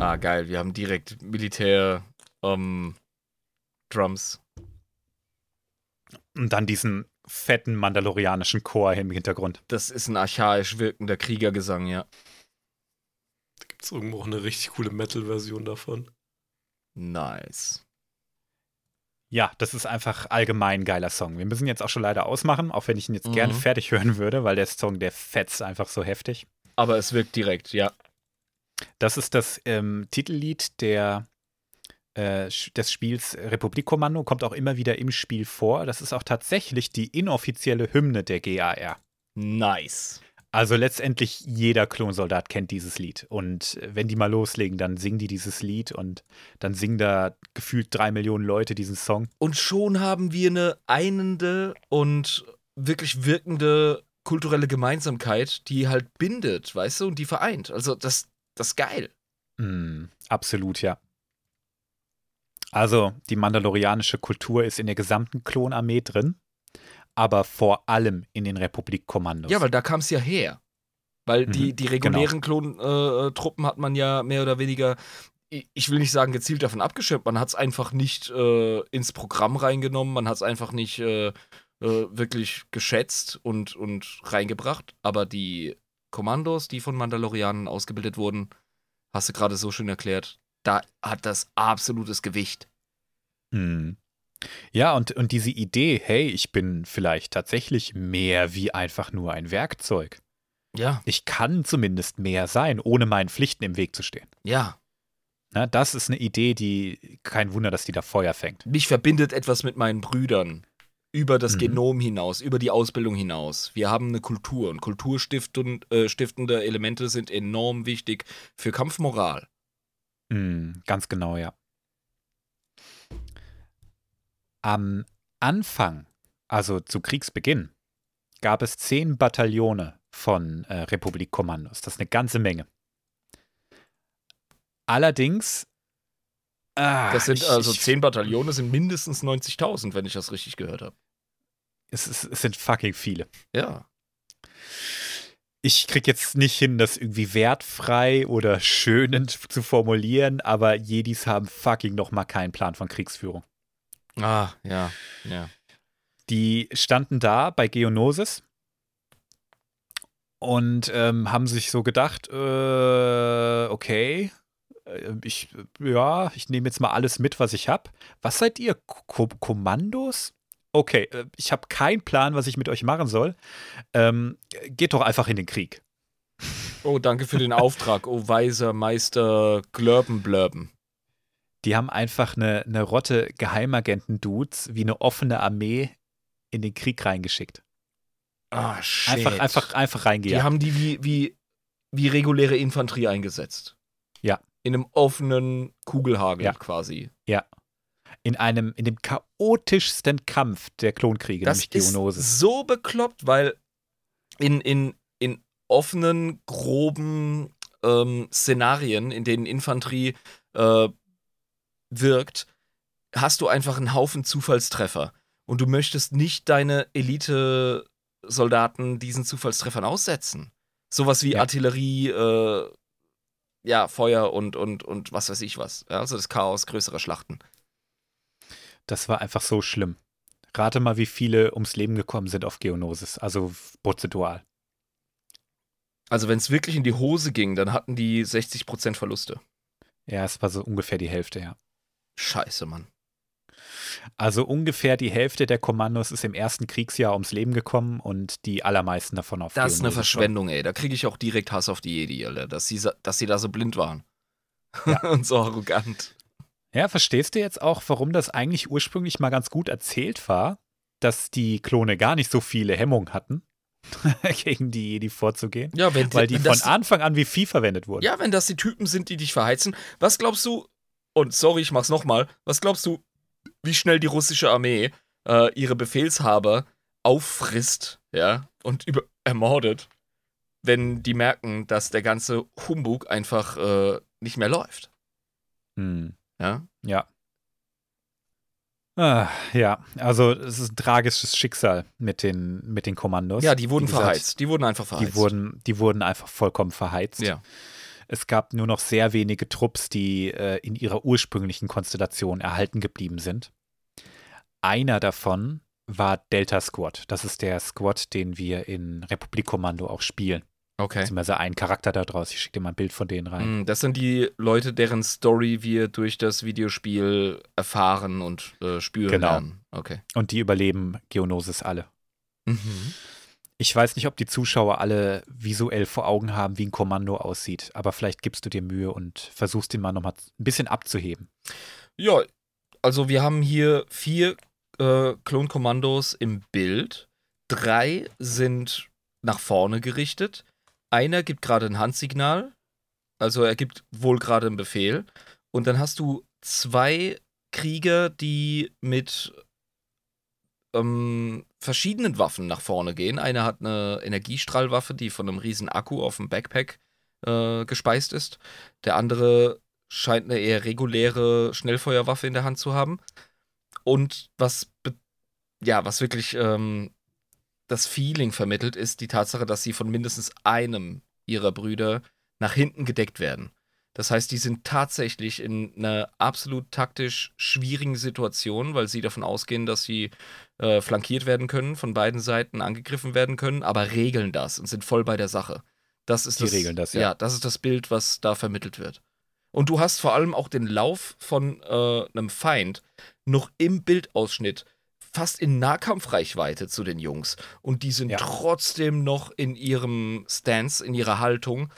Ah, geil. Wir haben direkt Militär ähm, Drums. Und dann diesen fetten mandalorianischen Chor im Hintergrund. Das ist ein archaisch wirkender Kriegergesang, ja. Da gibt es irgendwo auch eine richtig coole Metal-Version davon. Nice. Ja, das ist einfach allgemein ein geiler Song. Wir müssen jetzt auch schon leider ausmachen, auch wenn ich ihn jetzt Mhm. gerne fertig hören würde, weil der Song, der fetzt einfach so heftig. Aber es wirkt direkt, ja. Das ist das ähm, Titellied der, äh, des Spiels Republikkommando, kommt auch immer wieder im Spiel vor. Das ist auch tatsächlich die inoffizielle Hymne der GAR. Nice. Also letztendlich jeder Klonsoldat kennt dieses Lied. Und wenn die mal loslegen, dann singen die dieses Lied und dann singen da gefühlt drei Millionen Leute diesen Song. Und schon haben wir eine einende und wirklich wirkende kulturelle Gemeinsamkeit, die halt bindet, weißt du, und die vereint. Also das, das ist geil. Mm, absolut, ja. Also, die mandalorianische Kultur ist in der gesamten Klonarmee drin, aber vor allem in den Republikkommandos. Ja, weil da kam es ja her. Weil die, Mhm, die regulären Klontruppen hat man ja mehr oder weniger ich will nicht sagen gezielt davon abgeschirmt, man hat es einfach nicht äh, ins Programm reingenommen, man hat es einfach nicht äh, äh, wirklich geschätzt und, und reingebracht. Aber die Kommandos, die von Mandalorianen ausgebildet wurden, hast du gerade so schön erklärt, da hat das absolutes Gewicht. Hm. Ja, und, und diese Idee, hey, ich bin vielleicht tatsächlich mehr wie einfach nur ein Werkzeug. Ja. Ich kann zumindest mehr sein, ohne meinen Pflichten im Weg zu stehen. Ja. Na, das ist eine Idee, die kein Wunder, dass die da Feuer fängt. Mich verbindet etwas mit meinen Brüdern. Über das Mhm. Genom hinaus, über die Ausbildung hinaus. Wir haben eine Kultur und kulturstiftende äh, Elemente sind enorm wichtig für Kampfmoral. Hm, ganz genau, ja. Am Anfang, also zu Kriegsbeginn, gab es zehn Bataillone von äh, Republikkommandos. Das ist eine ganze Menge. Allerdings. Ah, Das sind ich, also ich, zehn Bataillone, sind mindestens 90.000, wenn ich das richtig gehört habe. Es, es, es sind fucking viele. Ja. Ich krieg jetzt nicht hin, das irgendwie wertfrei oder schönend zu formulieren, aber Jedis haben fucking noch mal keinen Plan von Kriegsführung. Ah, ja, ja. Die standen da bei Geonosis und ähm, haben sich so gedacht, äh, okay, ich, ja, ich nehme jetzt mal alles mit, was ich habe. Was seid ihr? Ko Kommandos? Okay, äh, ich habe keinen Plan, was ich mit euch machen soll. Ähm, geht doch einfach in den Krieg. Oh, danke für den Auftrag, oh weiser Meister Glörbenblörben. Die haben einfach eine, eine Rotte Geheimagenten-Dudes wie eine offene Armee in den Krieg reingeschickt. Ah, shit. Einfach, einfach, einfach Die reingejagt. haben die wie, wie, wie reguläre Infanterie eingesetzt. Ja. In einem offenen Kugelhagel Ja. quasi. in einem, in dem chaotischsten Kampf der Klonkriege, Das nämlich ist Geonosis. so bekloppt, weil in, in, in offenen, groben ähm, Szenarien, in denen Infanterie äh, wirkt, hast du einfach einen Haufen Zufallstreffer. Und du möchtest nicht deine Elite-Soldaten diesen Zufallstreffern aussetzen. Sowas wie Ja. Artillerie, äh, ja, Feuer und, und, und was weiß ich was. Ja, also das Chaos größerer Schlachten. Das war einfach so schlimm. Rate mal, wie viele ums Leben gekommen sind auf Geonosis, also prozentual. Also wenn es wirklich in die Hose ging, dann hatten die 60% Verluste. Ja, es war so ungefähr die Hälfte, ja. Scheiße, Mann. Also ungefähr die Hälfte der Kommandos ist im ersten Kriegsjahr ums Leben gekommen und die allermeisten davon auf Das ist eine. Verschwendung, ey. Da kriege ich auch direkt Hass auf die Jedi, Alter. Dass sie, dass sie da so blind waren. Ja. Und so arrogant. Ja, verstehst du jetzt auch, warum das eigentlich ursprünglich mal ganz gut erzählt war, dass die Klone gar nicht so viele Hemmungen hatten, gegen die Jedi vorzugehen? Ja, wenn Weil die wenn von Anfang an wie Vieh verwendet wurden. Ja, wenn das die Typen sind, die dich verheizen. Was glaubst du, und sorry, ich mach's nochmal, was glaubst du, wie schnell die russische Armee äh, ihre Befehlshaber auffrisst, ja, und über ermordet, wenn die merken, dass der ganze Humbug einfach äh, nicht mehr läuft, Hm. ja? Ja. Ah, ja, also es ist ein tragisches Schicksal mit den, mit den Kommandos. Ja, die wurden gesagt, verheizt. Die wurden einfach verheizt. Die wurden, die wurden einfach vollkommen verheizt. Ja. Es gab nur noch sehr wenige Trupps, die äh, in ihrer ursprünglichen Konstellation erhalten geblieben sind. Einer davon war Delta Squad. Das ist der Squad, den wir in Republikkommando auch spielen. Okay. Beziehungsweise ein Charakter da draus. Ich schicke dir mal ein Bild von denen rein. Mm, Das sind die Leute, deren Story wir durch das Videospiel erfahren und äh, spüren Genau. lernen. Okay. Und die überleben Geonosis alle. Mhm. Ich weiß nicht, ob die Zuschauer alle visuell vor Augen haben, wie ein Kommando aussieht, aber vielleicht gibst du dir Mühe und versuchst ihn mal nochmal ein bisschen abzuheben. Ja, also wir haben hier vier äh, Klonkommandos im Bild. Drei sind nach vorne gerichtet. Einer gibt gerade ein Handsignal. Also er gibt wohl gerade einen Befehl. Und dann hast du zwei Krieger, die mit ähm, verschiedenen Waffen nach vorne gehen. Einer hat eine Energiestrahlwaffe, die von einem riesen Akku auf dem Backpack äh, gespeist ist. Der andere scheint eine eher reguläre Schnellfeuerwaffe in der Hand zu haben. Und was, ja, was wirklich ähm, das Feeling vermittelt, ist die Tatsache, dass sie von mindestens einem ihrer Brüder nach hinten gedeckt werden. Das heißt, die sind tatsächlich in einer absolut taktisch schwierigen Situation, weil sie davon ausgehen, dass sie äh, flankiert werden können, von beiden Seiten angegriffen werden können, aber regeln das und sind voll bei der Sache. Das ist Die das, regeln das, ja. ja. das ist das Bild, was da vermittelt wird. Und du hast vor allem auch den Lauf von äh, einem Feind noch im Bildausschnitt fast in Nahkampfreichweite zu den Jungs. Und die sind Ja. trotzdem noch in ihrem Stance, in ihrer Haltung.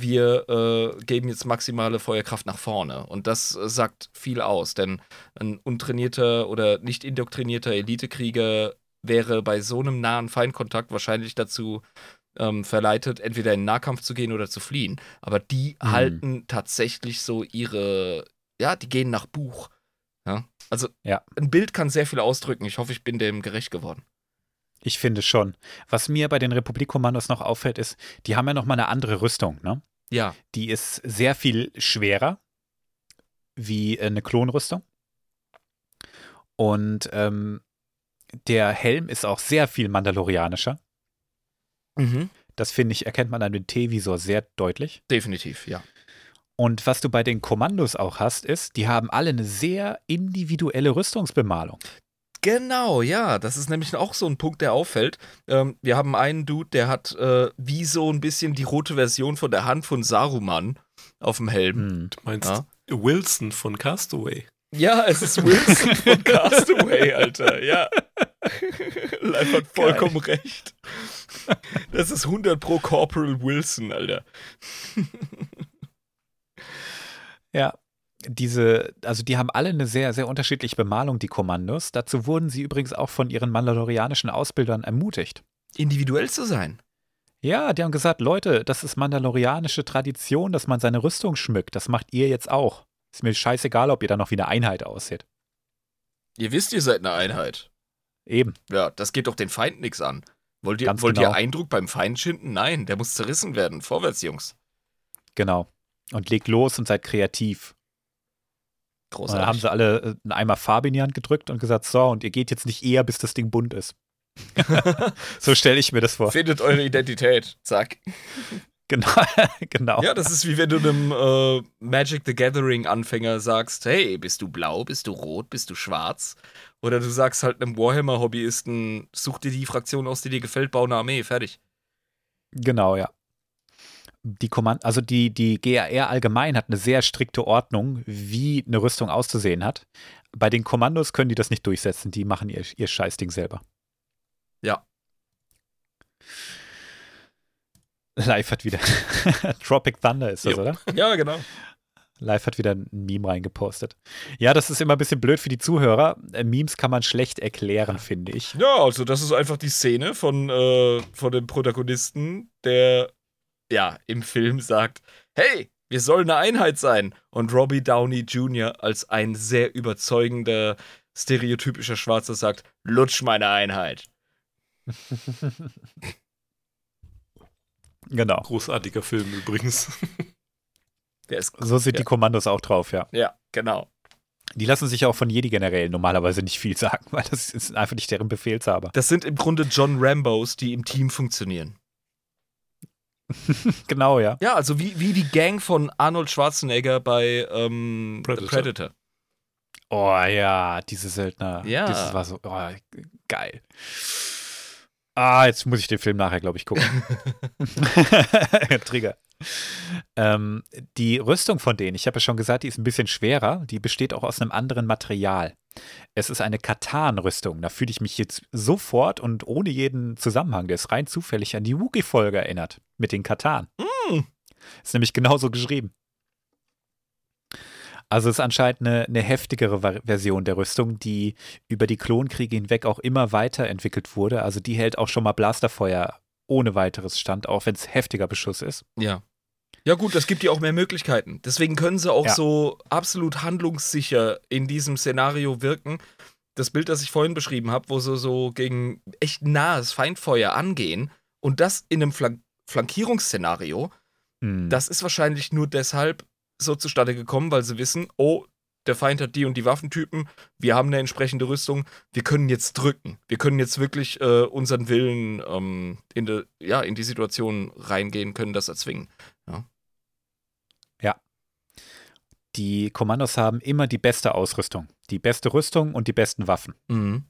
Wir äh, geben jetzt maximale Feuerkraft nach vorne. Und das äh, sagt viel aus, denn ein untrainierter oder nicht indoktrinierter Elitekrieger wäre bei so einem nahen Feindkontakt wahrscheinlich dazu ähm, verleitet, entweder in den Nahkampf zu gehen oder zu fliehen. Aber die Mhm. halten tatsächlich so ihre, ja, die gehen nach Buch. Ja? Also Ja. ein Bild kann sehr viel ausdrücken. Ich hoffe, ich bin dem gerecht geworden. Ich finde schon. Was mir bei den Republikkommandos noch auffällt, ist, die haben ja noch mal eine andere Rüstung, ne? Ja, Die ist sehr viel schwerer wie äh, eine Klonrüstung. Und ähm, der Helm ist auch sehr viel mandalorianischer. mhm. Das finde ich, erkennt man an dem T-Visor sehr deutlich. definitiv, ja. Und was du bei den Kommandos auch hast, ist, die haben alle eine sehr individuelle Rüstungsbemalung. Genau, ja. Das ist nämlich auch so ein Punkt, der auffällt. Ähm, wir haben einen Dude, der hat äh, wie so ein bisschen die rote Version von der Hand von Saruman auf dem Helm. Hm. Du meinst Ja. Wilson von Castaway. Ja, es ist Wilson von Castaway, Alter. Ja. Live hat vollkommen recht. Das ist 100 pro Corporal Wilson, Alter. Ja, diese, also die haben alle eine sehr, sehr unterschiedliche Bemalung, die Kommandos. Dazu wurden sie übrigens auch von ihren mandalorianischen Ausbildern ermutigt. Individuell zu sein. Ja, die haben gesagt, Leute, das ist mandalorianische Tradition, dass man seine Rüstung schmückt. Das macht ihr jetzt auch. Ist mir scheißegal, ob ihr dann noch wie eine Einheit aussieht. Ihr wisst, ihr seid eine Einheit. Eben. Ja, das geht doch den Feind nichts an. Wollt ihr, Ganz wollt genau. ihr Eindruck beim Feind schinden? Nein, der muss zerrissen werden. Vorwärts, Jungs. Genau. Und legt los und seid kreativ. Und dann haben Großartig. sie alle äh, einen Eimer Farbe in die Hand gedrückt und gesagt, so, und ihr geht jetzt nicht eher, bis das Ding bunt ist. so stelle ich mir das vor. Findet eure Identität. Zack. Genau. genau. Ja, das ist wie wenn du einem äh, Magic the Gathering Anfänger sagst, hey, bist du blau, bist du rot, bist du schwarz? Oder du sagst halt einem Warhammer Hobbyisten, such dir die Fraktion aus, die dir gefällt, bau eine Armee, fertig. Genau, ja. Die Kommand also die, die GAR allgemein hat eine sehr strikte Ordnung, wie eine Rüstung auszusehen hat. Bei den Kommandos können die das nicht durchsetzen, die machen ihr, ihr Scheißding selber. Ja. Live hat wieder Tropic Thunder ist das, Jo. oder? Ja, genau. Live hat wieder ein Meme reingepostet. Ja, das ist immer ein bisschen blöd für die Zuhörer. Äh, Memes kann man schlecht erklären, finde ich. Ja, also das ist einfach die Szene von, äh, von dem Protagonisten, der ja im Film sagt, hey, wir sollen eine Einheit sein. Und Robbie Downey Jr. als ein sehr überzeugender, stereotypischer Schwarzer sagt, lutsch meine Einheit. Genau. Großartiger Film übrigens. Der ist, So sind Ja. die Kommandos auch drauf, ja. ja, genau. Die lassen sich auch von Jedi-Generälen normalerweise nicht viel sagen, weil das ist einfach nicht deren Befehlshaber. Das sind im Grunde John Rambos, die im Team funktionieren. Genau, ja. Ja, also wie, wie die Gang von Arnold Schwarzenegger bei ähm, Predator. Predator. Oh ja, diese Söldner. Ja. Dieses war so oh, geil. Ah, jetzt muss ich den Film nachher, glaube ich, gucken. Trigger. Ähm, die Rüstung von denen, ich habe ja schon gesagt, die ist ein bisschen schwerer. Die besteht auch aus einem anderen Material. Es ist eine Katan-Rüstung. Da fühle ich mich jetzt sofort und ohne jeden Zusammenhang, der ist rein zufällig an die Wookie-Folge erinnert. Mit den Katan. Mm. Ist nämlich genauso geschrieben. Also es ist anscheinend eine, eine heftigere Version der Rüstung, die über die Klonkriege hinweg auch immer weiterentwickelt wurde. Also die hält auch schon mal Blasterfeuer ohne weiteres stand, auch wenn es heftiger Beschuss ist. Ja. Ja, gut, das gibt ja auch mehr Möglichkeiten. Deswegen können sie auch Ja. so absolut handlungssicher in diesem Szenario wirken. Das Bild, das ich vorhin beschrieben habe, wo sie so gegen echt nahes Feindfeuer angehen und das in einem Flank Flankierungsszenario, Hm. das ist wahrscheinlich nur deshalb so zustande gekommen, weil sie wissen, oh, der Feind hat die und die Waffentypen, wir haben eine entsprechende Rüstung, wir können jetzt drücken. Wir können jetzt wirklich äh, unseren Willen ähm, in, de, ja, in die Situation reingehen, können das erzwingen. die Kommandos haben immer die beste Ausrüstung, die beste Rüstung und die besten Waffen. Mhm.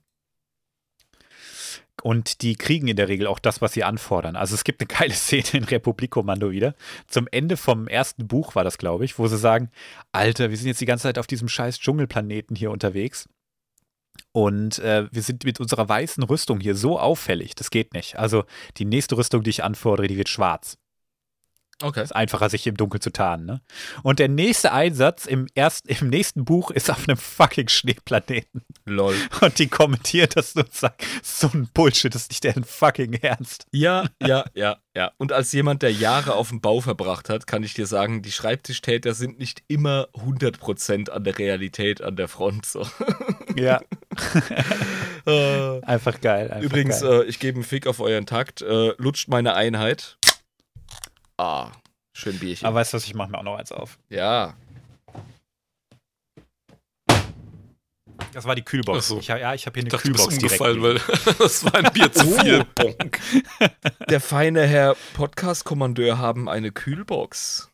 Und die kriegen in der Regel auch das, was sie anfordern. Also es gibt eine geile Szene in Republik-Kommando wieder. Zum Ende vom ersten Buch war das, glaube ich, wo sie sagen, Alter, wir sind jetzt die ganze Zeit auf diesem scheiß Dschungelplaneten hier unterwegs. Und äh, wir sind mit unserer weißen Rüstung hier so auffällig, das geht nicht. Also die nächste Rüstung, die ich anfordere, die wird schwarz. Okay. Ist einfacher, sich im Dunkeln zu tarnen. Ne? Und der nächste Einsatz im, ersten, im nächsten Buch ist auf einem fucking Schneeplaneten. Lol. Und die kommentiert das und sagt, so ein Bullshit, das ist nicht deren fucking Ernst. Ja, ja, ja, ja. Und als jemand, der Jahre auf dem Bau verbracht hat, kann ich dir sagen, die Schreibtischtäter sind nicht immer 100% an der Realität an der Front. So. Ja, Äh, einfach geil. Einfach Übrigens, geil. äh, ich gebe einen Fick auf euren Takt. Äh, lutscht meine Einheit. Ah, schön Bierchen. Aber weißt du was, ich mache mir auch noch eins auf. ja. Das war die Kühlbox. So. Ich, ja, ich habe hier eine Ich dachte, du bist Kühlbox direkt. weil das war ein Bier zu Oh. viel. Bonk. Der feine Herr Podcast-Kommandeur haben eine Kühlbox.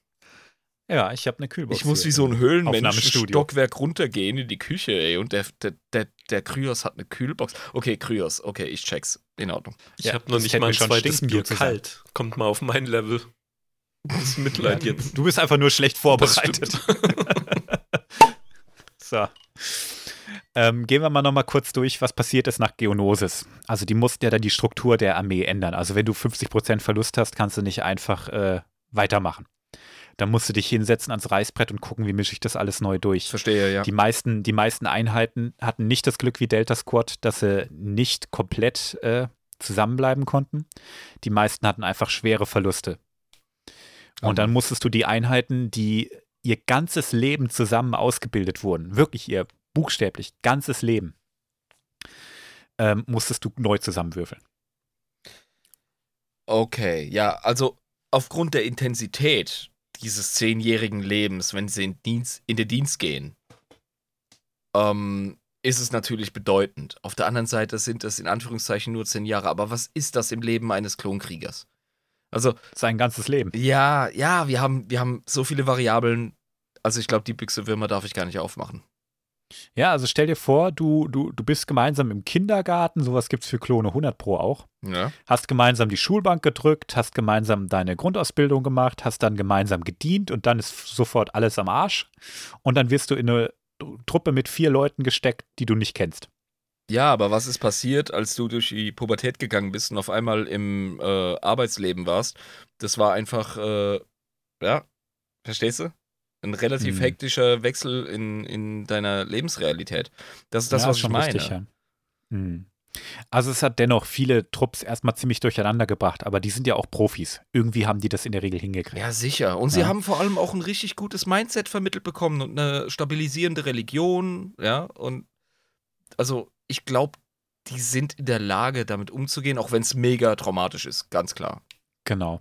Ja, ich habe eine Kühlbox. Ich muss wie so ein Höhlenmensch. Stockwerk runtergehen in die Küche, ey. Und der, der, der, der Kryos hat eine Kühlbox. Okay, Kryos, okay, ich check's. In Ordnung. Ich Ja, habe noch nicht mal ein zweites Bier kalt. Kommt mal auf mein Level. Das Mitleid jetzt. Du bist einfach nur schlecht vorbereitet. So. Ähm, gehen wir mal nochmal kurz durch, was passiert ist nach Geonosis. Also die mussten ja dann die Struktur der Armee ändern. Also wenn du 50% Verlust hast, kannst du nicht einfach äh, weitermachen. Dann musst du dich hinsetzen ans Reißbrett und gucken, wie mische ich das alles neu durch. Verstehe, ja. Die meisten, die meisten Einheiten hatten nicht das Glück wie Delta Squad, dass sie nicht komplett äh, zusammenbleiben konnten. Die meisten hatten einfach schwere Verluste. Und dann musstest du die Einheiten, die ihr ganzes Leben zusammen ausgebildet wurden, wirklich ihr buchstäblich ganzes Leben, ähm, musstest du neu zusammenwürfeln. Okay, ja, also aufgrund der Intensität dieses zehnjährigen Lebens, wenn sie in, Dienst, in den Dienst gehen, ähm, ist es natürlich bedeutend. Auf der anderen Seite sind es in Anführungszeichen nur zehn Jahre. Aber was ist das im Leben eines Klonkriegers? Also, Sein ganzes Leben. ja, ja, wir haben, wir haben so viele Variablen. Also, ich glaube, die Büchse Würmer darf ich gar nicht aufmachen. Ja, also stell dir vor, du, du, du bist gemeinsam im Kindergarten, sowas gibt es für Klone 100 Pro auch. Ja. hast gemeinsam die Schulbank gedrückt, hast gemeinsam deine Grundausbildung gemacht, hast dann gemeinsam gedient und dann ist sofort alles am Arsch. Und dann wirst du in eine Truppe mit vier Leuten gesteckt, die du nicht kennst. Ja, aber was ist passiert, als du durch die Pubertät gegangen bist und auf einmal im äh, Arbeitsleben warst? Das war einfach, äh, ja, verstehst du? Ein relativ Hm. hektischer Wechsel in, in deiner Lebensrealität. Das ist das, Ja, was ist ich meine. richtig, ja. Hm. Also es hat dennoch viele Trupps erstmal ziemlich durcheinander gebracht, aber die sind ja auch Profis. Irgendwie haben die das in der Regel hingekriegt. Ja, sicher. Und sie Ja. haben vor allem auch ein richtig gutes Mindset vermittelt bekommen und eine stabilisierende Religion, ja. Und also ich glaube, die sind in der Lage, damit umzugehen, auch wenn es mega traumatisch ist, ganz klar. Genau.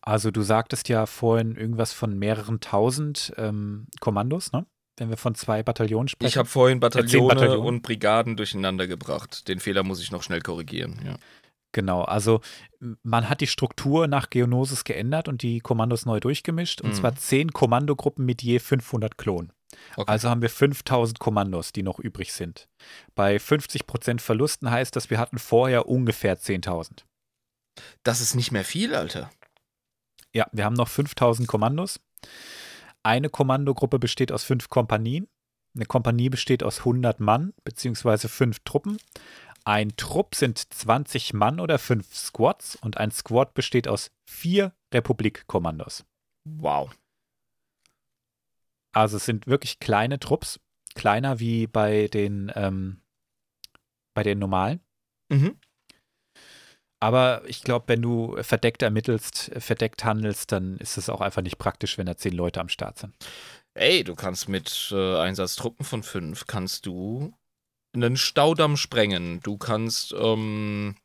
Also du sagtest ja vorhin irgendwas von mehreren tausend ähm, Kommandos, ne? Wenn wir von zwei Bataillonen sprechen. Ich habe vorhin Bataillone Bataillone. und Brigaden durcheinander gebracht. Den Fehler muss ich noch schnell korrigieren. Ja. Genau, also man hat die Struktur nach Geonosis geändert und die Kommandos neu durchgemischt. Und Mhm. zwar zehn Kommandogruppen mit je 500 Klonen. Okay. Also haben wir 5000 Kommandos, die noch übrig sind. Bei 50% Verlusten heißt das, wir hatten vorher ungefähr 10.000. das ist nicht mehr viel, Alter. Ja, wir haben noch 5000 Kommandos. Eine Kommandogruppe besteht aus fünf Kompanien. Eine Kompanie besteht aus 100 Mann beziehungsweise fünf Truppen. Ein Trupp sind 20 Mann oder fünf Squads und ein Squad besteht aus vier Republikkommandos. Wow. Also es sind wirklich kleine Trupps, kleiner wie bei den, ähm, bei den normalen. Mhm. Aber ich glaube, wenn du verdeckt ermittelst, verdeckt handelst, dann ist es auch einfach nicht praktisch, wenn da zehn Leute am Start sind. Ey, du kannst mit äh, Einsatztruppen von fünf, kannst du einen Staudamm sprengen. Du kannst ähm,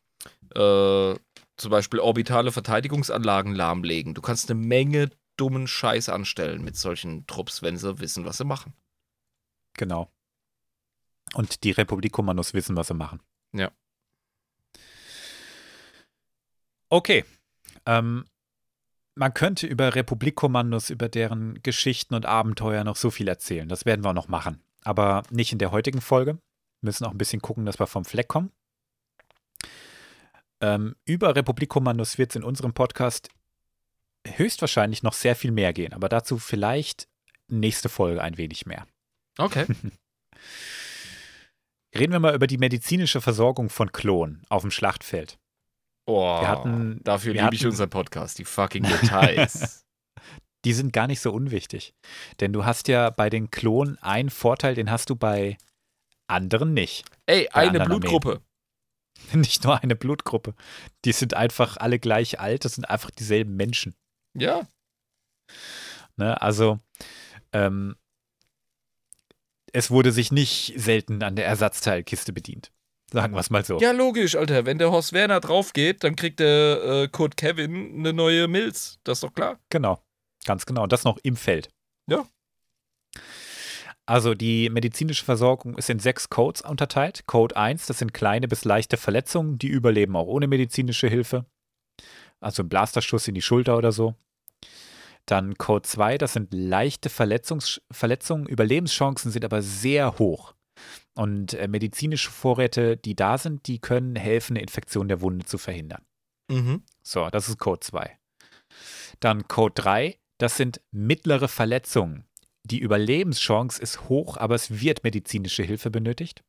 äh, zum Beispiel orbitale Verteidigungsanlagen lahmlegen. Du kannst eine Menge dummen Scheiß anstellen mit solchen Trupps, wenn sie wissen, was sie machen. Genau. Und die Republikkommandos wissen, was sie machen. Ja. Okay. Ähm, man könnte über Republikkommandos, über deren Geschichten und Abenteuer noch so viel erzählen. Das werden wir auch noch machen. Aber nicht in der heutigen Folge. Wir müssen auch ein bisschen gucken, dass wir vom Fleck kommen. Ähm, über Republikkommandos wird es in unserem Podcast höchstwahrscheinlich noch sehr viel mehr gehen, aber dazu vielleicht nächste Folge ein wenig mehr. Okay. Reden wir mal über die medizinische Versorgung von Klonen auf dem Schlachtfeld. Oh, Wir hatten- dafür liebe ich unseren Podcast, die fucking Details. Die sind gar nicht so unwichtig. Denn du hast ja bei den Klonen einen Vorteil, den hast du bei anderen nicht. Ey, Bei eine Blutgruppe. Nicht nur eine Blutgruppe. Die sind einfach alle gleich alt, das sind einfach dieselben Menschen. Ja. Ne? Also, ähm, es wurde sich nicht selten an der Ersatzteilkiste bedient. Sagen wir es mal so. Ja, logisch, Alter. Wenn der Horst Werner drauf geht, dann kriegt der äh, Kurt Kevin eine neue Milz. Das ist doch klar. Genau. Ganz genau. Und das noch im Feld. Ja. Also die medizinische Versorgung ist in sechs Codes unterteilt. Code 1, das sind kleine bis leichte Verletzungen, die überleben auch ohne medizinische Hilfe. Also ein Blasterschuss in die Schulter oder so. Dann Code 2, das sind leichte Verletzungs Verletzungen, Überlebenschancen sind aber sehr hoch. Und äh, medizinische Vorräte, die da sind, die können helfen, eine Infektion der Wunde zu verhindern. Mhm. So, das ist Code 2. Dann Code 3, das sind mittlere Verletzungen. Die Überlebenschance ist hoch, aber es wird medizinische Hilfe benötigt.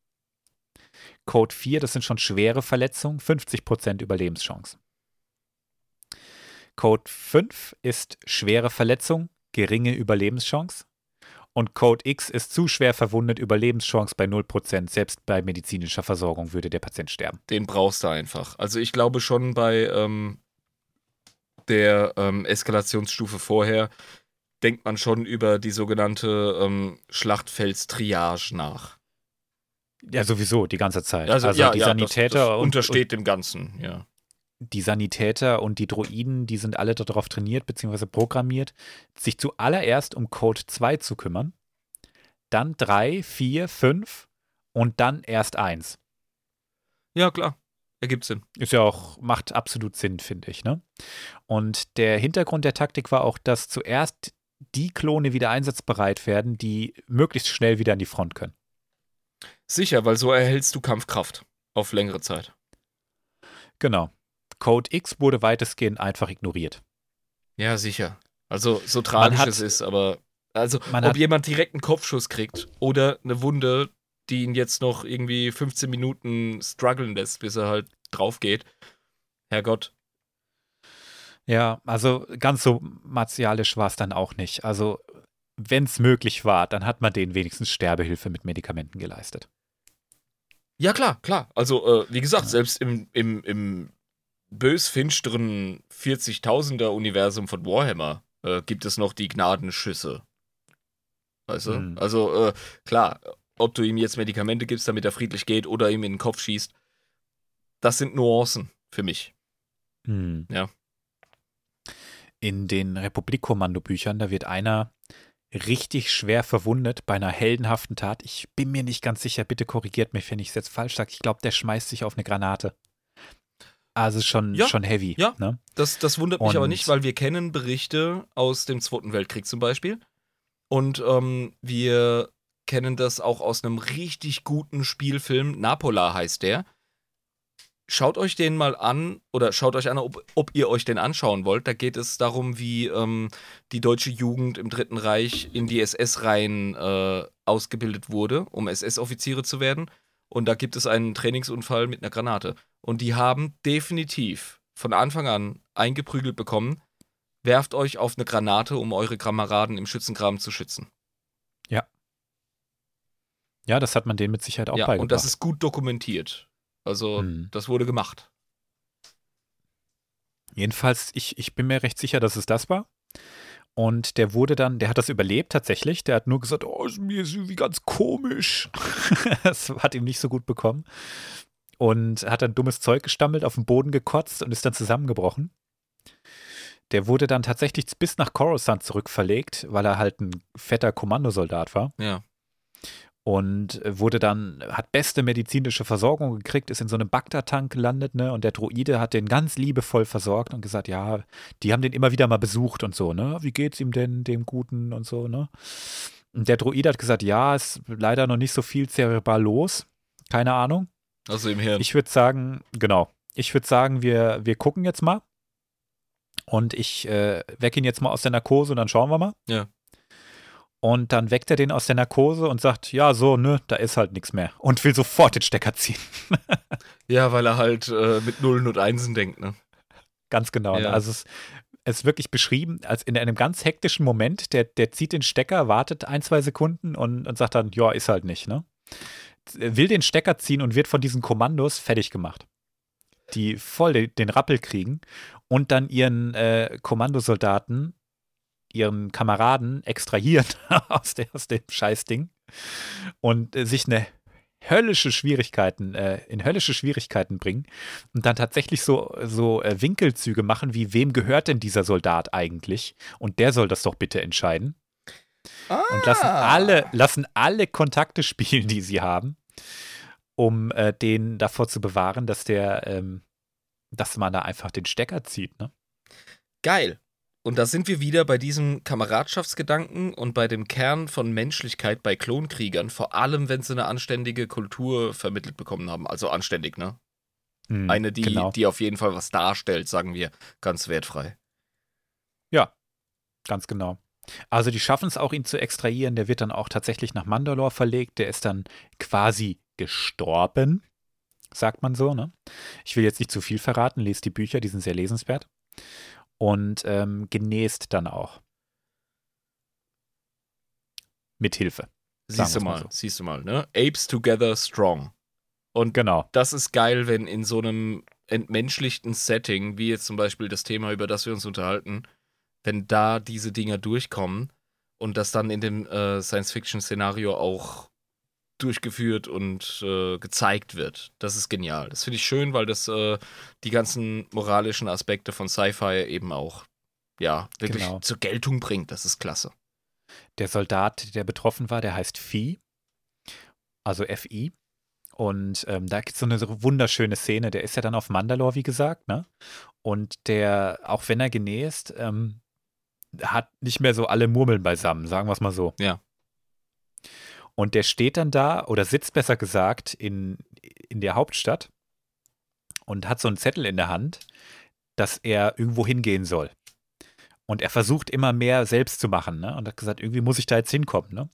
Code 4, das sind schon schwere Verletzungen, 50% Überlebenschance. Code 5 ist schwere Verletzung, geringe Überlebenschance. Und Code X ist zu schwer verwundet, Überlebenschance bei 0%. Selbst bei medizinischer Versorgung würde der Patient sterben. Den brauchst du einfach. Also ich glaube schon bei ähm, der ähm, Eskalationsstufe vorher denkt man schon über die sogenannte ähm, Schlachtfeldstriage nach. Ja, sowieso, die ganze Zeit. Also, Also, ja, die ja, Sanitäter das, das und, untersteht dem Ganzen, ja. Die Sanitäter und die Droiden, die sind alle darauf trainiert bzw. programmiert, sich zuallererst um Code 2 zu kümmern, dann 3, 4, 5 und dann erst 1. Ja, klar. Ergibt Sinn. Ist ja auch, macht absolut Sinn, finde ich. Ne? Und der Hintergrund der Taktik war auch, dass zuerst die Klone wieder einsatzbereit werden, die möglichst schnell wieder an die Front können. Sicher, weil so erhältst du Kampfkraft auf längere Zeit. Genau. Code X wurde weitestgehend einfach ignoriert. Ja, sicher. Also, so tragisch hat- es ist, aber. Also, Man ob hat- jemand direkt einen Kopfschuss kriegt oder eine Wunde, die ihn jetzt noch irgendwie 15 Minuten strugglen lässt, bis er halt drauf geht. Herrgott. Ja, also ganz so martialisch war es dann auch nicht. Also, wenn es möglich war, dann hat man denen wenigstens Sterbehilfe mit Medikamenten geleistet. Ja, klar, klar. Also, äh, wie gesagt, selbst im, im, im bösfinsteren 40.000er-Universum von Warhammer äh, gibt es noch die Gnadenschüsse. Weißt du? Hm. Also, äh, klar, ob du ihm jetzt Medikamente gibst, damit er friedlich geht oder ihm in den Kopf schießt, das sind Nuancen für mich. Hm. Ja. In den Republik-Kommando-Büchern, da wird einer richtig schwer verwundet bei einer heldenhaften Tat. Ich bin mir nicht ganz sicher, bitte korrigiert mich, wenn ich es jetzt falsch sage. Ich glaube, der schmeißt sich auf eine Granate. Also schon, Ja, schon heavy. ja. Ne? Das, das wundert mich Und- aber nicht, weil wir kennen Berichte aus dem Zweiten Weltkrieg zum Beispiel. Und ähm, wir kennen das auch aus einem richtig guten Spielfilm. Napola heißt der. Schaut euch den mal an oder schaut euch an, ob, ob ihr euch den anschauen wollt. Da geht es darum, wie ähm, die deutsche Jugend im Dritten Reich in die SS-Reihen äh, ausgebildet wurde, um SS-Offiziere zu werden. Und da gibt es einen Trainingsunfall mit einer Granate. Und die haben definitiv von Anfang an eingeprügelt bekommen, werft euch auf eine Granate, um eure Kameraden im Schützengraben zu schützen. Ja, das hat man denen mit Sicherheit auch ja, beigebracht. und das ist gut dokumentiert. Also, Hm. das wurde gemacht. Jedenfalls, ich, ich bin mir recht sicher, dass es das war. Und der wurde dann, der hat das überlebt tatsächlich. Der hat nur gesagt, oh, ist mir ist irgendwie ganz komisch. das hat ihm nicht so gut bekommen. Und hat dann dummes Zeug gestammelt, auf den Boden gekotzt und ist dann zusammengebrochen. Der wurde dann tatsächlich bis nach Coruscant zurückverlegt, weil er halt ein fetter Kommandosoldat war. Ja. Und wurde dann, hat beste medizinische Versorgung gekriegt, ist in so einem Bagdad-Tank gelandet, ne? Und der Droide hat den ganz liebevoll versorgt und gesagt, ja, die haben den immer wieder mal besucht und so, ne? Wie geht's ihm denn, dem Guten und so, ne? Und der Droide hat gesagt, ja, ist leider noch nicht so viel zerebral los. Keine Ahnung. Also im Hirn. Ich würde sagen, genau. Ich würde sagen, wir, wir gucken jetzt mal. Und ich äh, wecke ihn jetzt mal aus der Narkose und dann schauen wir mal. Ja. Und dann weckt er den aus der Narkose und sagt, ja, so, ne, da ist halt nichts mehr. Und will sofort den Stecker ziehen. ja, weil er halt äh, mit Nullen und Einsen denkt, ne? Ganz genau. Ja. Also es, ist wirklich beschrieben, als in einem ganz hektischen Moment, der, der zieht den Stecker, wartet ein, zwei Sekunden und, und sagt dann, ja, ist halt nicht, ne? Will den Stecker ziehen und wird von diesen Kommandos fertig gemacht. Die voll den, den Rappel kriegen und dann ihren äh, Kommandosoldaten, ihren Kameraden extrahieren aus, der, aus dem Scheißding und äh, sich eine höllische Schwierigkeiten, äh, in höllische Schwierigkeiten bringen und dann tatsächlich so, so äh, Winkelzüge machen, wie wem gehört denn dieser Soldat eigentlich? Und der soll das doch bitte entscheiden. Ah. Und lassen alle, lassen alle Kontakte spielen, die sie haben, um äh, den davor zu bewahren, dass der, ähm, dass man da einfach den Stecker zieht, ne? Geil. Und da sind wir wieder bei diesem Kameradschaftsgedanken und bei dem Kern von Menschlichkeit bei Klonkriegern, vor allem wenn sie eine anständige Kultur vermittelt bekommen haben. Also anständig, ne? Hm, Eine, die, genau. die auf jeden Fall was darstellt, sagen wir, ganz wertfrei. Ja, ganz genau. Also die schaffen es auch, ihn zu extrahieren. Der wird dann auch tatsächlich nach Mandalore verlegt. Der ist dann quasi gestorben, sagt man so. Ne? Ich will jetzt nicht zu viel verraten. Lest die Bücher, die sind sehr lesenswert. Und ähm, genäst dann auch. Mit Hilfe. Siehst du mal, so. siehst du mal, ne? Apes together strong. Und Genau. das ist geil, wenn in so einem entmenschlichten Setting, wie jetzt zum Beispiel das Thema, über das wir uns unterhalten, wenn da diese Dinger durchkommen und das dann in dem äh, Science-Fiction-Szenario auch durchgeführt und äh, gezeigt wird. Das ist genial. Das finde ich schön, weil das äh, die ganzen moralischen Aspekte von Sci-Fi eben auch ja, wirklich Genau. zur Geltung bringt. Das ist klasse. Der Soldat, der betroffen war, der heißt Phi, also F-I. Und ähm, da gibt es so eine wunderschöne Szene. Der ist ja dann auf Mandalore, wie gesagt, ne? Und der, auch wenn er genäst, ähm, hat nicht mehr so alle Murmeln beisammen, sagen wir es mal so. Ja. Und der steht dann da, oder sitzt besser gesagt, in, in der Hauptstadt und hat so einen Zettel in der Hand, dass er irgendwo hingehen soll. Und er versucht immer mehr selbst zu machen, ne? Und hat gesagt, irgendwie muss ich da jetzt hinkommen, ne?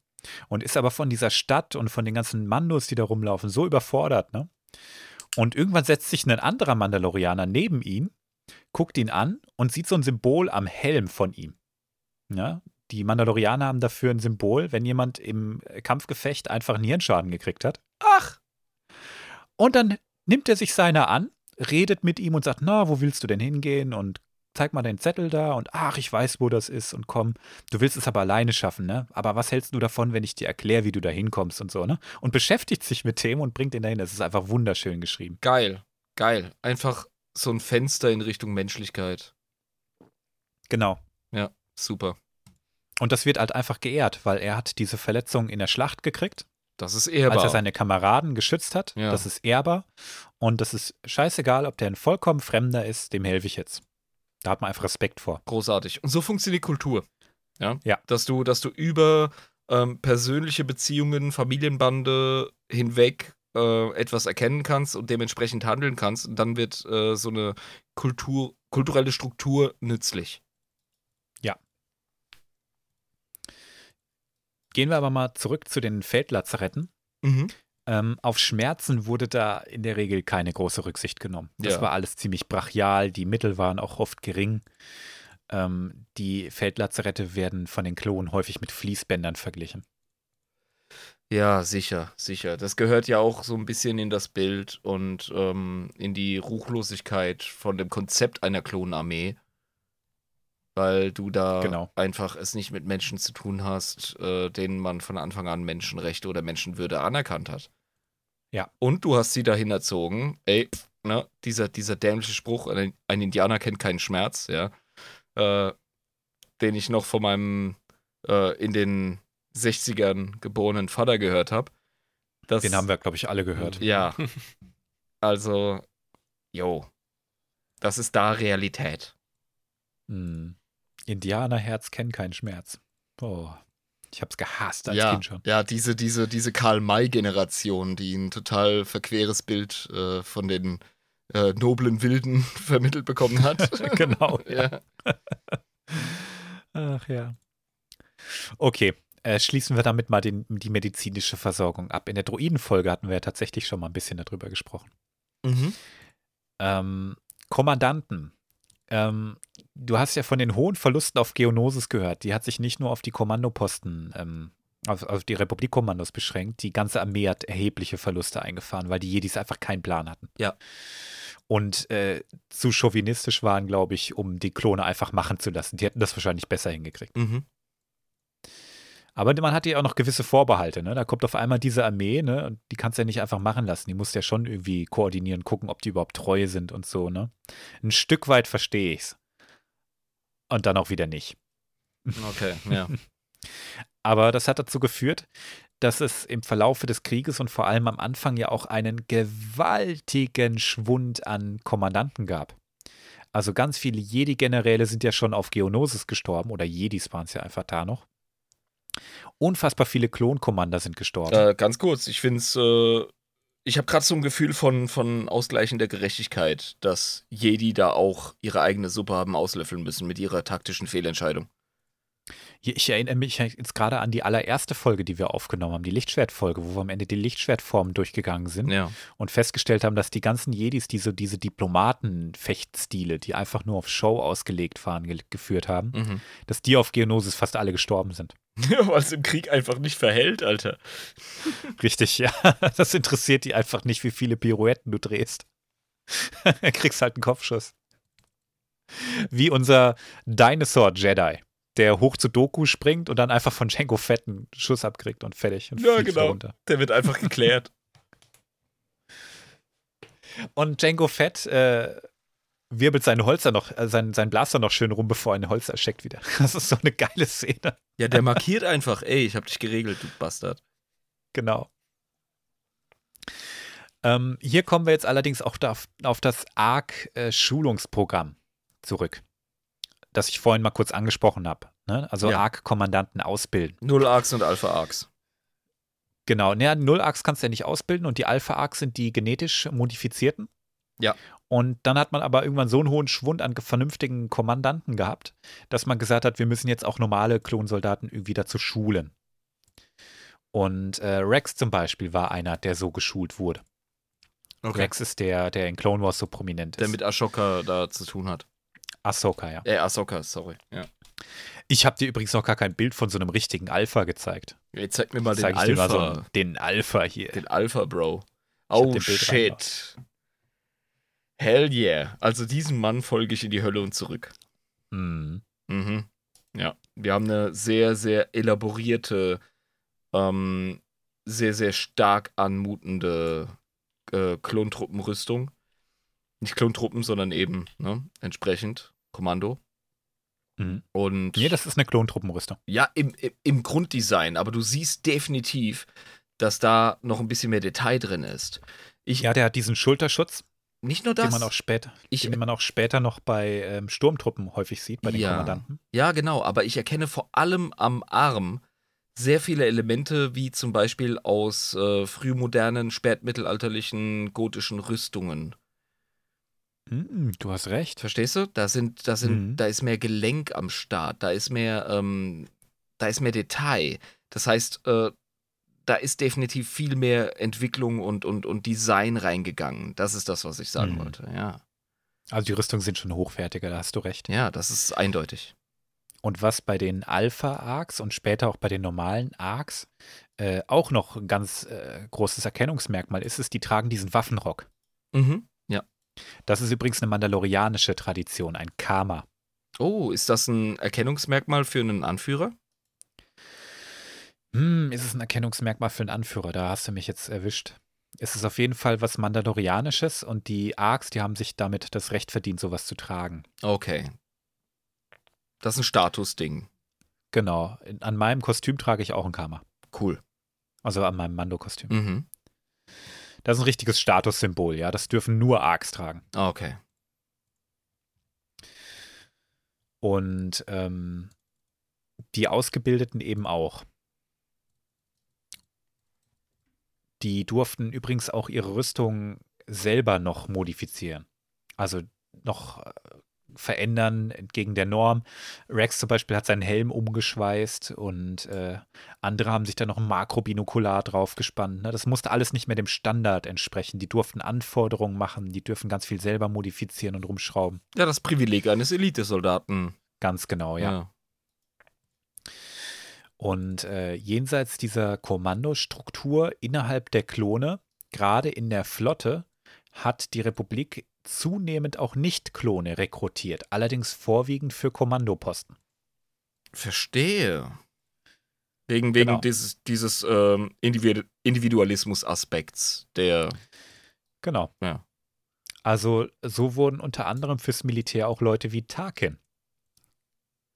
Und ist aber von dieser Stadt und von den ganzen Mandos, die da rumlaufen, so überfordert, ne? Und irgendwann setzt sich ein anderer Mandalorianer neben ihn, guckt ihn an und sieht so ein Symbol am Helm von ihm. Ja? Die Mandalorianer haben dafür ein Symbol, wenn jemand im Kampfgefecht einfach einen Hirnschaden gekriegt hat. Ach! Und dann nimmt er sich seiner an, redet mit ihm und sagt, na, wo willst du denn hingehen? Und zeig mal deinen Zettel da und ach, ich weiß, wo das ist und komm, du willst es aber alleine schaffen, ne? Aber was hältst du davon, wenn ich dir erkläre, wie du da hinkommst und so, ne? Und beschäftigt sich mit dem und bringt ihn dahin. Das ist einfach wunderschön geschrieben. Geil, geil. Einfach so ein Fenster in Richtung Menschlichkeit. Genau. Super. Und das wird halt einfach geehrt, weil er hat diese Verletzung in der Schlacht gekriegt, Das ist ehrbar. als er seine Kameraden geschützt hat. Ja. Das ist ehrbar. Und das ist scheißegal, ob der ein vollkommen Fremder ist, dem helfe ich jetzt. Da hat man einfach Respekt vor. Großartig. Und so funktioniert Kultur. Ja. Ja. Dass du, dass du über ähm, persönliche Beziehungen, Familienbande hinweg äh, etwas erkennen kannst und dementsprechend handeln kannst. Und dann wird äh, so eine Kultur, kulturelle Struktur nützlich. Gehen wir aber mal zurück zu den Feldlazaretten. Mhm. Ähm, auf Schmerzen wurde da in der Regel keine große Rücksicht genommen. Das Ja. war alles ziemlich brachial, die Mittel waren auch oft gering. Ähm, die Feldlazarette werden von den Klonen häufig mit Fließbändern verglichen. Ja, sicher, sicher. Das gehört ja auch so ein bisschen in das Bild und ähm, in die Ruchlosigkeit von dem Konzept einer Klonarmee. Weil du da Genau. einfach es nicht mit Menschen zu tun hast, äh, denen man von Anfang an Menschenrechte oder Menschenwürde anerkannt hat. Ja. Und du hast sie dahin erzogen, ey, ne, dieser, dieser dämliche Spruch, ein, ein Indianer kennt keinen Schmerz, ja, äh, den ich noch von meinem äh, in den 60ern geborenen Vater gehört habe. Den haben wir, glaube ich, alle gehört. Ja. Also, jo. Das ist da Realität. Hm. Indianerherz kennt keinen Schmerz. Oh, ich hab's gehasst als ja, Kind schon. ja, diese, diese, diese Karl-May-Generation, die ein total verqueres Bild äh, von den äh, noblen Wilden vermittelt bekommen hat. genau. ja. Ach ja. Okay, äh, schließen wir damit mal den, die medizinische Versorgung ab. In der Druidenfolge hatten wir ja tatsächlich schon mal ein bisschen darüber gesprochen. Mhm. Ähm, Kommandanten. Ähm, du hast ja von den hohen Verlusten auf Geonosis gehört. Die hat sich nicht nur auf die Kommandoposten, ähm, auf, auf die Republikkommandos beschränkt. Die ganze Armee hat erhebliche Verluste eingefahren, weil die Jedis einfach keinen Plan hatten. Ja. Und äh, zu chauvinistisch waren, glaube ich, um die Klone einfach machen zu lassen. Die hätten das wahrscheinlich besser hingekriegt. Mhm. Aber man hatte ja auch noch gewisse Vorbehalte. Ne? Da kommt auf einmal diese Armee, ne? Und die kannst du ja nicht einfach machen lassen. Die musst ja schon irgendwie koordinieren, gucken, ob die überhaupt treu sind und so, ne? Ein Stück weit verstehe ich's. Und dann auch wieder nicht. Okay, ja. Aber das hat dazu geführt, dass es im Verlaufe des Krieges und vor allem am Anfang ja auch einen gewaltigen Schwund an Kommandanten gab. Also ganz viele Jedi-Generäle sind ja schon auf Geonosis gestorben, oder Jedis waren es ja einfach da noch. Unfassbar viele Klonkommander sind gestorben. Äh, ganz kurz, ich finde es, äh, ich habe gerade so ein Gefühl von, von ausgleichender Gerechtigkeit, dass Jedi da auch ihre eigene Suppe haben auslöffeln müssen mit ihrer taktischen Fehlentscheidung. Ich erinnere mich jetzt gerade an die allererste Folge, die wir aufgenommen haben, die Lichtschwertfolge, wo wir am Ende die Lichtschwertformen durchgegangen sind Ja. und festgestellt haben, dass die ganzen Jedis diese, diese Diplomaten-Fechtstile, die einfach nur auf Show ausgelegt waren, ge geführt haben, Mhm. dass die auf Geonosis fast alle gestorben sind. Weil es im Krieg einfach nicht verhält, Alter. Richtig, ja. Das interessiert die einfach nicht, wie viele Pirouetten du drehst. Kriegst halt einen Kopfschuss. Wie unser Dinosaur Jedi, der hoch zu Doku springt und dann einfach von Jango Fett einen Schuss abkriegt und fertig. Und Ja, genau. runter. Der wird einfach geklärt. Und Django Fett äh, wirbelt seinen Holzer noch, äh, sein, sein Blaster noch schön rum, bevor er in den Holzer steckt wieder. Das ist so eine geile Szene. ja, der markiert einfach, ey, ich hab dich geregelt, du Bastard. Genau. Ähm, hier kommen wir jetzt allerdings auch da auf, auf das ARC-Schulungsprogramm zurück, das ich vorhin mal kurz angesprochen habe. Ne? Also Ja. ARC-Kommandanten ausbilden. Null Arcs und Alpha Arcs. Genau, naja, Null-Arcs kannst du ja nicht ausbilden und die Alpha-Arcs sind die genetisch modifizierten. Ja. Und dann hat man aber irgendwann so einen hohen Schwund an vernünftigen Kommandanten gehabt, dass man gesagt hat, wir müssen jetzt auch normale Klonsoldaten irgendwie dazu schulen. Und äh, Rex zum Beispiel war einer, der so geschult wurde. Rex ist der, der in Clone Wars so prominent ist. Der mit Ashoka da zu tun hat. Ahsoka, ja. Äh, Ahsoka, sorry. Ja. Ich habe dir übrigens noch gar kein Bild von so einem richtigen Alpha gezeigt. Jetzt zeig mir mal den Zeig dir mal so Alpha. einen- den Alpha hier. Den Alpha, Bro. Oh, shit. Hell yeah. Also diesem Mann folge ich in die Hölle und zurück. Hm. Mhm. Ja, wir haben eine sehr, sehr elaborierte, ähm, sehr, sehr stark anmutende äh, Klontruppenrüstung. Nicht Klontruppen, sondern eben ne, entsprechend Kommando. Mhm. Und Nee, das ist eine Klontruppenrüstung. ja, im, im, im Grunddesign, aber du siehst definitiv, dass da noch ein bisschen mehr Detail drin ist. Ich, Ja, der hat diesen Schulterschutz, nicht nur den das. man auch später, ich, den man auch später noch bei ähm, Sturmtruppen häufig sieht, bei den Ja. Kommandanten. Ja, genau, aber ich erkenne vor allem am Arm sehr viele Elemente, wie zum Beispiel aus äh, frühmodernen, spätmittelalterlichen, gotischen Rüstungen. Hm, du hast recht. Verstehst du? Da sind, da sind, Mhm. da ist mehr Gelenk am Start, da ist mehr, ähm, da ist mehr Detail. Das heißt, äh, da ist definitiv viel mehr Entwicklung und, und, und Design reingegangen. Das ist das, was ich sagen Mhm. wollte. Ja. Also die Rüstungen sind schon hochwertiger, da hast du recht. Ja, das ist eindeutig. Und was bei den Alpha-Arcs und später auch bei den normalen Arcs äh, auch noch ein ganz äh, großes Erkennungsmerkmal ist, ist, die tragen diesen Waffenrock. Mhm. Ja. Das ist übrigens eine mandalorianische Tradition, ein Karma. Oh, ist das ein Erkennungsmerkmal für einen Anführer? Hm, ist es ein Erkennungsmerkmal für einen Anführer? Da hast du mich jetzt erwischt. Es ist auf jeden Fall was Mandalorianisches und die Arcs, die haben sich damit das Recht verdient, sowas zu tragen. Okay. Das ist ein Statusding. Genau. An meinem Kostüm trage ich auch ein Karma. Cool. Also an meinem Mando-Kostüm. Mhm. Das ist ein richtiges Statussymbol, ja. Das dürfen nur Arcs tragen. Ah, Okay. Und ähm, die Ausgebildeten eben auch. Die durften übrigens auch ihre Rüstung selber noch modifizieren. Also noch äh, verändern entgegen der Norm. Rex zum Beispiel hat seinen Helm umgeschweißt und äh, andere haben sich da noch ein Makrobinokular draufgespannt. Ne? Das musste alles nicht mehr dem Standard entsprechen. Die durften Anforderungen machen, die dürfen ganz viel selber modifizieren und rumschrauben. Ja, das Privileg eines Elitesoldaten. Ganz genau, ja. Und äh, jenseits dieser Kommandostruktur innerhalb der Klone, gerade in der Flotte, hat die Republik zunehmend auch Nicht-Klone rekrutiert, allerdings vorwiegend für Kommandoposten. Verstehe. Wegen, wegen Genau. dieses, dieses ähm, Individu Individualismus-Aspekts, der. Genau. Ja. Also so wurden unter anderem fürs Militär auch Leute wie Tarkin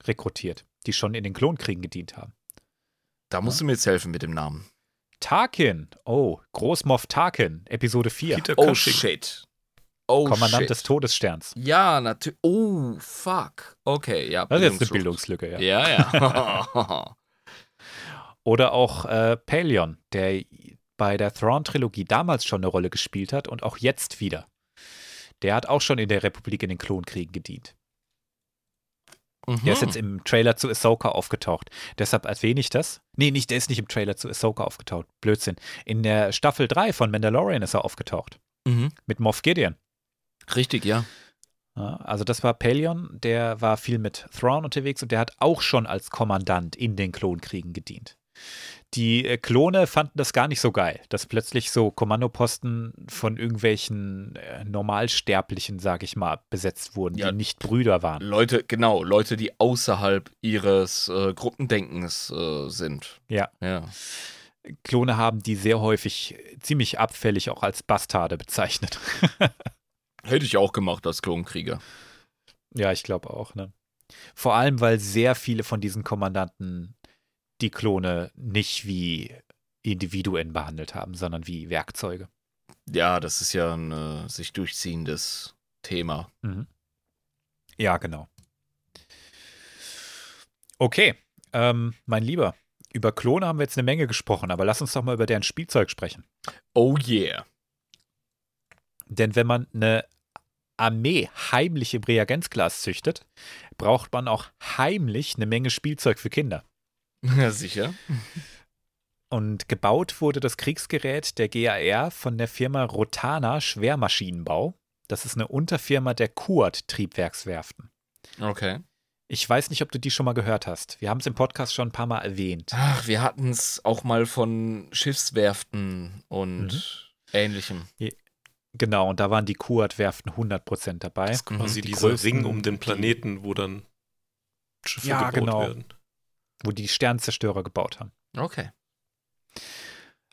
rekrutiert, die schon in den Klonkriegen gedient haben. Da musst du mir jetzt helfen mit dem Namen. Tarkin, oh, Großmoff Tarkin, Episode 4, Peter Oh Cushing. shit. Oh Kommandant shit. des Todessterns. Ja, natürlich. Oh, fuck. Okay, ja. Das ist jetzt eine. Bildungslücke, ja. Ja, ja. Oder auch äh, Pelion, der bei der Thrawn-Trilogie damals schon eine Rolle gespielt hat und auch jetzt wieder. Der hat auch schon in der Republik in den Klonkriegen gedient. Der ist jetzt im Trailer zu Ahsoka aufgetaucht. Deshalb erwähne ich das. Nee, nicht, der ist nicht im Trailer zu Ahsoka aufgetaucht. Blödsinn. In der Staffel 3 von Mandalorian ist er aufgetaucht. Mhm. Mit Moff Gideon. Richtig, ja. Ja, also das war Pelion, der war viel mit Thrawn unterwegs und der hat auch schon als Kommandant in den Klonkriegen gedient. Die äh, Klone fanden das gar nicht so geil, dass plötzlich so Kommandoposten von irgendwelchen äh, Normalsterblichen, sag ich mal, besetzt wurden, Ja. die nicht Brüder waren. Leute, genau, Leute, die außerhalb ihres äh, Gruppendenkens äh, sind. Ja. Ja. Klone haben die sehr häufig ziemlich abfällig auch als Bastarde bezeichnet. Hätte ich auch gemacht als Klonkrieger. Ja, ich glaube auch, ne? Vor allem, weil sehr viele von diesen Kommandanten die Klone nicht wie Individuen behandelt haben, sondern wie Werkzeuge. Ja, das ist ja ein äh, sich durchziehendes Thema. Ja, genau. Okay, ähm, mein Lieber, über Klone haben wir jetzt eine Menge gesprochen, aber lass uns doch mal über deren Spielzeug sprechen. Oh yeah. Denn wenn man eine Armee heimlich im Reagenzglas züchtet, braucht man auch heimlich eine Menge Spielzeug für Kinder. Ja, sicher. Und gebaut wurde das Kriegsgerät der GAR von der Firma Rotana Schwermaschinenbau. Das ist eine Unterfirma der Kuat Triebwerkswerften. Okay. Ich weiß nicht, ob du die schon mal gehört hast. Wir haben es im Podcast schon ein paar Mal erwähnt. Ach, wir hatten es auch mal von Schiffswerften und Mhm. ähnlichem. Genau, und da waren die Kuat-Werften 100% dabei. Das ist quasi Mhm. Die dieser Ring um den Planeten, wo dann Schiffe Ja, gebaut genau. werden. Wo die Sternzerstörer gebaut haben. Okay.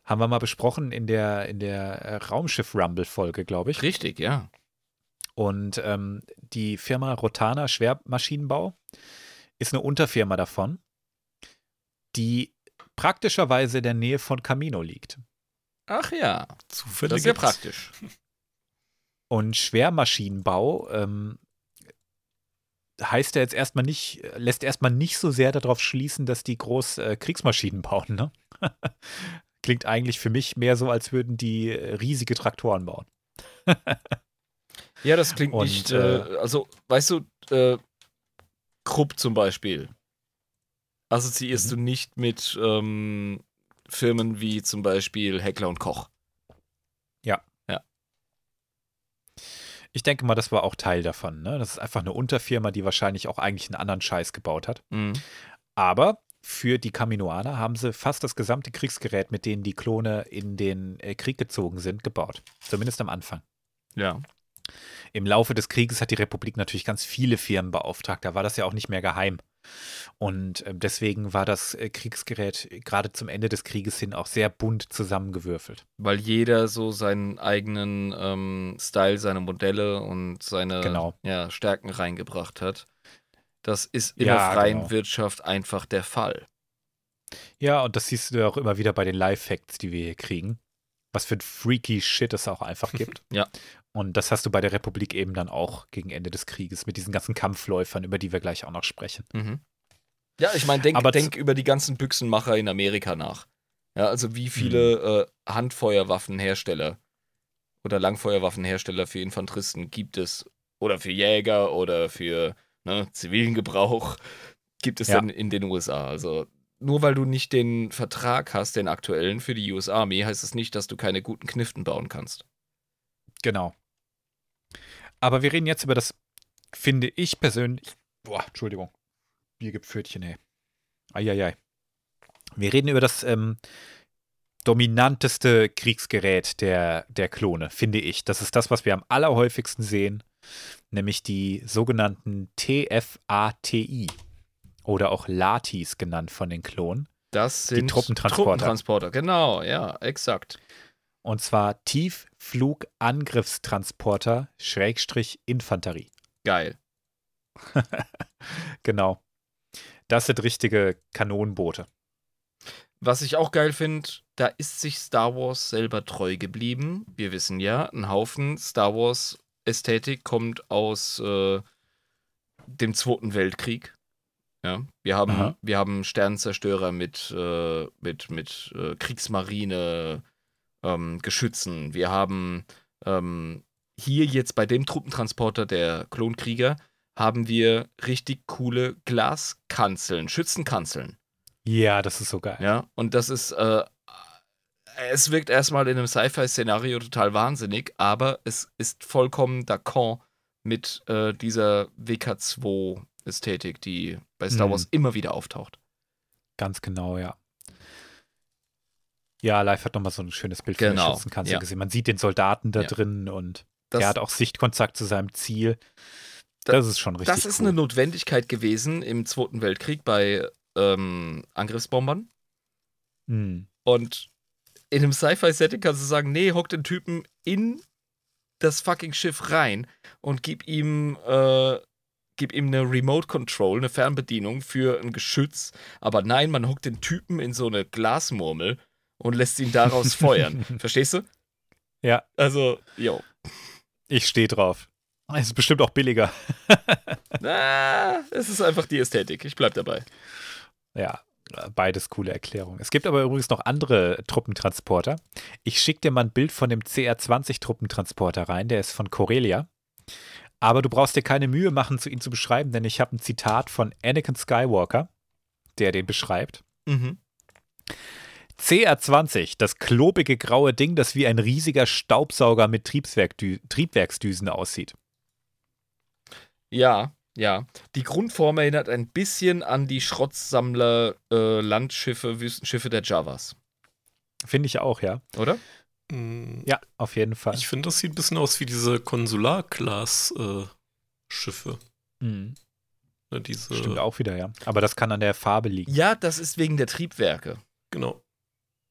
Haben wir mal besprochen in der, in der äh, Raumschiff-Rumble-Folge, glaube ich. Richtig, ja. Und ähm, die Firma Rotana Schwermaschinenbau ist eine Unterfirma davon, die praktischerweise in der Nähe von Camino liegt. Ach ja. Zufällig. Das ist ja praktisch. Und Schwermaschinenbau ähm, heißt ja jetzt erstmal nicht, lässt erstmal nicht so sehr darauf schließen, dass die groß äh, Kriegsmaschinen bauen, ne? Klingt eigentlich für mich mehr so, als würden die äh, riesige Traktoren bauen. Ja, das klingt Und, nicht. Äh, also, weißt du, äh, Krupp zum Beispiel. Assoziierst Mhm. du nicht mit ähm, Firmen wie zum Beispiel Heckler und Koch. Ich denke mal, das war auch Teil davon. Ne? Das ist einfach eine Unterfirma, die wahrscheinlich auch eigentlich einen anderen Scheiß gebaut hat. Mhm. Aber für die Kaminoaner haben sie fast das gesamte Kriegsgerät, mit denen die Klone in den äh, Krieg gezogen sind, gebaut. Zumindest am Anfang. Ja. Im Laufe des Krieges hat die Republik natürlich ganz viele Firmen beauftragt. Da war das ja auch nicht mehr geheim. Und äh, deswegen war das äh, Kriegsgerät gerade zum Ende des Krieges hin auch sehr bunt zusammengewürfelt. Weil jeder so seinen eigenen ähm, Style, seine Modelle und seine Genau. ja, Stärken reingebracht hat. Das ist in Ja, der freien genau. Wirtschaft einfach der Fall. Ja, und das siehst du auch immer wieder bei den Live-Facts, die wir hier kriegen. was für ein freaky Shit es auch einfach gibt. Ja. Und das hast du bei der Republik eben dann auch gegen Ende des Krieges mit diesen ganzen Kampfläufern, über die wir gleich auch noch sprechen. Mhm. Ja, ich meine, denk, Aber denk über die ganzen Büchsenmacher in Amerika nach. Ja, also wie viele äh, Handfeuerwaffenhersteller oder Langfeuerwaffenhersteller für Infanteristen gibt es oder für Jäger oder für ne, zivilen Gebrauch gibt es Ja. denn in den USA. Also nur weil du nicht den Vertrag hast, den aktuellen für die US Army, heißt es nicht, dass du keine guten Kniften bauen kannst. Genau. Aber wir reden jetzt über das, finde ich persönlich. Boah, Entschuldigung. Biergepfötchen, ey. Eieiei. Wir reden über das ähm, dominanteste Kriegsgerät der, der Klone, finde ich. Das ist das, was wir am allerhäufigsten sehen, nämlich die sogenannten TFATI. Oder auch LATIs genannt von den Klonen. Das Die sind Truppentransporter. Truppentransporter, genau, ja, exakt. Und zwar Tiefflugangriffstransporter Schrägstrich Infanterie. Geil. Genau. Das sind richtige Kanonenboote. Was ich auch geil finde, da ist sich Star Wars selber treu geblieben. Wir wissen ja, ein Haufen Star Wars Ästhetik kommt aus äh, dem Zweiten Weltkrieg. Ja, wir haben, Aha. wir haben Sternenzerstörer mit, äh, mit, mit äh, Kriegsmarine, ähm, Geschützen. Wir haben ähm, hier jetzt bei dem Truppentransporter der Klonkrieger haben wir richtig coole Glaskanzeln, Schützenkanzeln. Ja, das ist so geil. Ja, und das ist, äh, es wirkt erstmal in einem Sci-Fi-Szenario total wahnsinnig, aber es ist vollkommen d'accord mit äh, dieser WK2-Ästhetik, die bei Star Mhm. Wars immer wieder auftaucht. Ganz genau, ja. Ja, Live hat nochmal so ein schönes Bild von Genau, der Schützenkanzel ja. gesehen. Man sieht den Soldaten da Ja. drin und Das, er hat auch Sichtkontakt zu seinem Ziel. Da- Das ist schon richtig das ist cool. eine Notwendigkeit gewesen im Zweiten Weltkrieg bei ähm, Angriffsbombern. Hm. Und in einem Sci-Fi-Setting kannst du sagen, nee, hock den Typen in das fucking Schiff rein und gib ihm, äh, gib ihm eine Remote Control, eine Fernbedienung für ein Geschütz. Aber nein, man hockt den Typen in so eine Glasmurmel und lässt ihn daraus feuern. Verstehst du? Ja. Also, yo. Ich stehe drauf. Es ist bestimmt auch billiger. Na, es ist einfach die Ästhetik. Ich bleib dabei. Ja, beides coole Erklärungen. Es gibt aber übrigens noch andere Truppentransporter. Ich schicke dir mal ein Bild von dem CR-20 Truppentransporter rein, der ist von Corelia. Aber du brauchst dir keine Mühe machen, zu ihn zu beschreiben, denn ich habe ein Zitat von Anakin Skywalker, der den beschreibt. Mhm. CR-20, das klobige graue Ding, das wie ein riesiger Staubsauger mit Triebwerksdüsen aussieht. Ja, ja. Die Grundform erinnert ein bisschen an die Schrottsammler äh, Landschiffe, Wüstenschiffe der Javas, Finde ich auch, ja. oder? Mm, Ja, auf jeden Fall. Ich finde, das sieht ein bisschen aus wie diese Konsular-Class-Schiffe. Mhm. Ne, diese, Stimmt auch wieder, ja. Aber das kann an der Farbe liegen. Ja, das ist wegen der Triebwerke. Genau.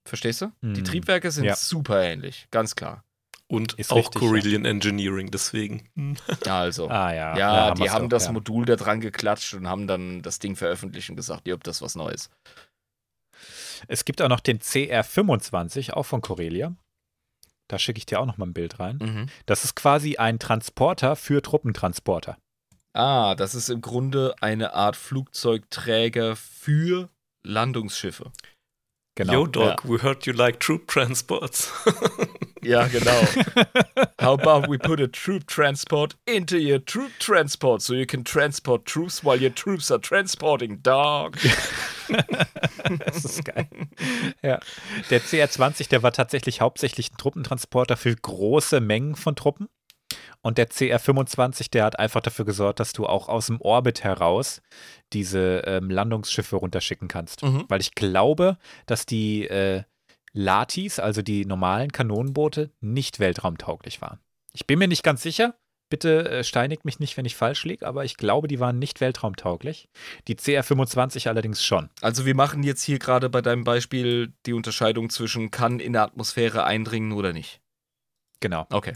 Verstehst du? Die Mhm. Triebwerke sind Ja. super ähnlich, ganz klar. Und Ist auch richtig, ja. Corellian Engineering, deswegen. Hm. Also. Ah, ja. ja, da die haben auch, das ja. Modul da dran geklatscht und haben dann das Ding veröffentlicht und gesagt, ob das was Neues. Es gibt auch noch den CR25, auch von Corelia. Da schicke ich dir auch noch mal ein Bild rein. Mhm. Das ist quasi ein Transporter für Truppentransporter. Ah, das ist im Grunde eine Art Flugzeugträger für Landungsschiffe. Genau. Yo, Dog, we heard you like troop transports. Ja, genau. How about we put a troop transport into your troop transport so you can transport troops while your troops are transporting, dog. das ist geil. ja. Der CR20, der war tatsächlich hauptsächlich ein Truppentransporter für große Mengen von Truppen. Und der CR25, der hat einfach dafür gesorgt, dass du auch aus dem Orbit heraus diese ähm, Landungsschiffe runterschicken kannst. Mhm. Weil ich glaube, dass die äh, Latis, also die normalen Kanonenboote, nicht weltraumtauglich waren. Ich bin mir nicht ganz sicher. Bitte äh, steinigt mich nicht, wenn ich falsch liege, aber ich glaube, die waren nicht weltraumtauglich. Die CR25 allerdings schon. Also wir machen jetzt hier gerade bei deinem Beispiel die Unterscheidung zwischen kann in der Atmosphäre eindringen oder nicht. Genau. Okay.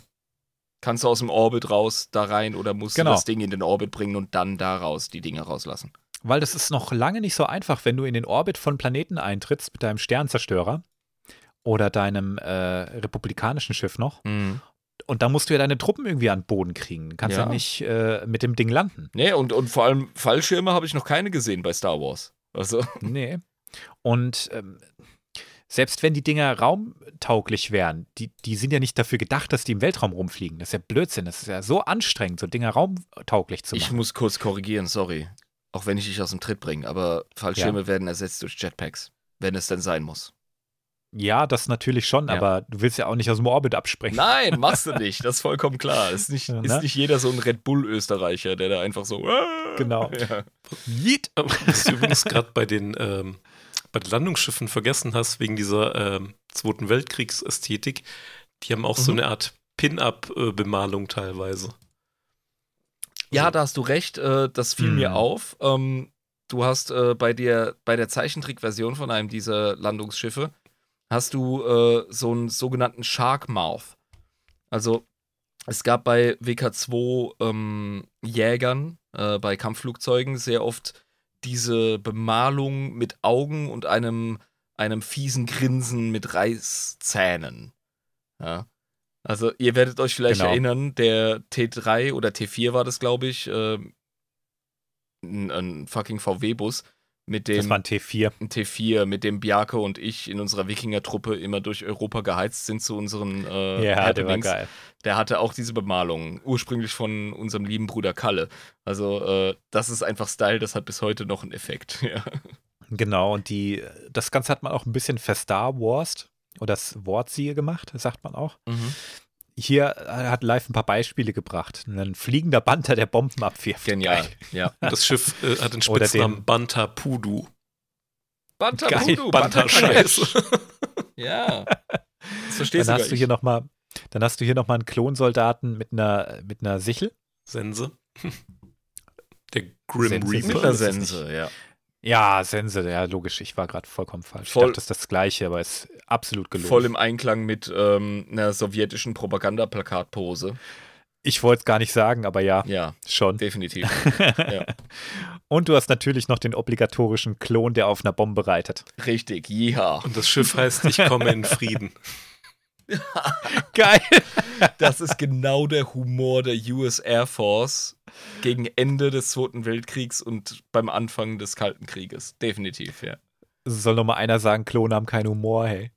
Kannst du aus dem Orbit raus da rein oder musst Genau. du das Ding in den Orbit bringen und dann daraus die Dinge rauslassen? Weil das ist noch lange nicht so einfach, wenn du in den Orbit von Planeten eintrittst mit deinem Sternzerstörer oder deinem äh, republikanischen Schiff noch. Mhm. Und da musst du ja deine Truppen irgendwie an den Boden kriegen. Kannst ja, Ja. nicht äh, mit dem Ding landen. Nee, und, und vor allem Fallschirme habe ich noch keine gesehen bei Star Wars. Also, Nee. Und ähm, selbst wenn die Dinger raumtauglich wären, die, die sind ja nicht dafür gedacht, dass die im Weltraum rumfliegen. Das ist ja Blödsinn. Das ist ja so anstrengend, so Dinger raumtauglich zu ich machen. muss kurz korrigieren, sorry. Auch wenn ich dich aus dem Tritt bringe, aber Fallschirme werden ersetzt durch Jetpacks, wenn es denn sein muss. Ja, das natürlich schon, Ja. aber du willst ja auch nicht aus dem Orbit abspringen. Nein, machst du nicht, das ist vollkommen klar. Ist nicht, Ja, ist ne? nicht jeder so ein Red Bull-Österreicher, der da einfach so. Genau. Ja. Yeet. Was du übrigens gerade bei den ähm, bei den Landungsschiffen vergessen hast, wegen dieser ähm, Zweiten Weltkriegsästhetik, die haben auch so Mhm. eine Art Pin-Up-Bemalung teilweise. Ja, Also, da hast du recht. Äh, das fiel Hm. mir auf. Ähm, du hast äh, bei dir bei der Zeichentrickversion von einem dieser Landungsschiffe hast du äh, so einen sogenannten Shark Mouth. Also es gab bei WK2 ähm, Jägern äh, bei Kampfflugzeugen sehr oft diese Bemalung mit Augen und einem einem fiesen Grinsen mit Reißzähnen. Ja. Also ihr werdet euch vielleicht Genau. erinnern, der T3 oder T4 war das, glaube ich, ähm, ein, ein fucking VW-Bus mit Das dem war ein T4. ein T4, mit dem Bjarke und ich in unserer Wikinger-Truppe immer durch Europa geheizt sind zu unseren äh, Ja, der war geil. Der hatte auch diese Bemalung, ursprünglich von unserem lieben Bruder Kalle. Also äh, das ist einfach Style, das hat bis heute noch einen Effekt. Ja. Genau, und die, das Ganze hat man auch ein bisschen verstar Warst oder das Wortsiehe gemacht, sagt man auch. Hier äh, hat live ein paar Beispiele gebracht. Ein fliegender Banter, der Bomben abwirft. Genial, Geil. ja. Das Schiff äh, hat den Spitznamen den- Banta Pudu. Banta Geil, Voodoo, Banta Scheiße. Ja. Das Dann verstehst du hast du hier noch mal, dann hast du hier nochmal einen Klonsoldaten mit einer, mit einer Sichel. Sense. Der Grim Sense. Reaper. Sense, ja. Ja, Sense, ja, logisch. Ich war gerade vollkommen falsch. Voll- Ich dachte, das ist das Gleiche, aber ist absolut gelogen. Voll im Einklang mit ähm, einer sowjetischen Propagandaplakatpose. ich wollte es gar nicht sagen, aber ja, Ja, schon. definitiv. Ja. Und du hast natürlich noch den obligatorischen Klon, der auf einer Bombe reitet. Richtig, ja. Und das Schiff heißt Ich komme in Frieden. Geil. Das ist genau der Humor der US Air Force gegen Ende des Zweiten Weltkriegs und beim Anfang des Kalten Krieges. Definitiv, ja. Soll noch mal einer sagen, Klone haben keinen Humor, hey.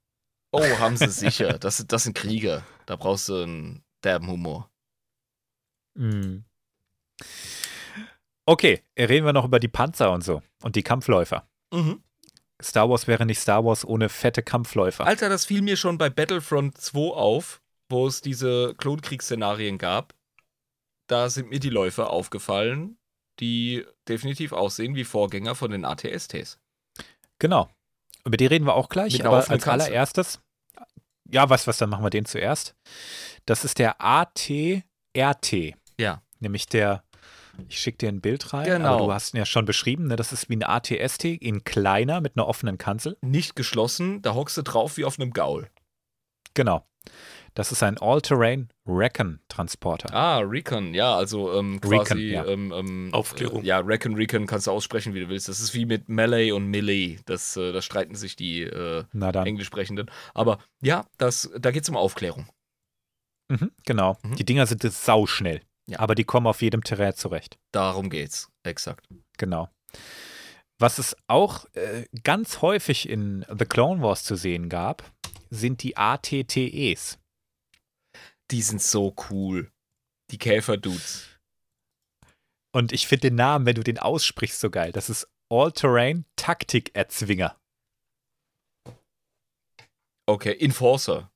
Oh, haben sie sicher. Das, das sind Krieger. Da brauchst du einen derben Humor. Mm. Okay, reden wir noch über die Panzer und so und die Kampfläufer. Star Wars wäre nicht Star Wars ohne fette Kampfläufer. Alter, das fiel mir schon bei Battlefront 2 auf, wo es diese Klonkriegsszenarien gab. Da sind mir die Läufer aufgefallen, die definitiv aussehen wie Vorgänger von den ATSTs. Genau. Über die reden wir auch gleich, Mit aber als Kanzel. allererstes. Ja, was, was, dann machen wir den zuerst. Das ist der AT-RT. Ja. Nämlich der, ich schicke dir ein Bild rein, Genau. aber du hast ihn ja schon beschrieben, ne? das ist wie ein ATST in kleiner mit einer offenen Kanzel. Nicht geschlossen, da hockst du drauf wie auf einem Gaul. Genau. Das ist ein All-Terrain Recon-Transporter. Ah, Recon, ja, also ähm, quasi Recon, ja. Ähm, ähm, Aufklärung. Äh, ja, Recon, Recon kannst du aussprechen, wie du willst. Das ist wie mit Melee und Melee. Das, äh, da streiten sich die äh. Englischsprechenden. Aber ja, das, da geht es um Aufklärung. Mhm, genau. Mhm. Die Dinger sind sauschnell. Ja. Aber die kommen auf jedem Terrain zurecht. Darum geht's. Exakt. Genau. Was es auch äh, ganz häufig in The Clone Wars zu sehen gab, sind die ATTEs. Die sind so cool. Die Käfer-Dudes. Und ich finde den Namen, wenn du den aussprichst, so geil. Das ist All-Terrain Taktik-Erzwinger. Okay, Enforcer.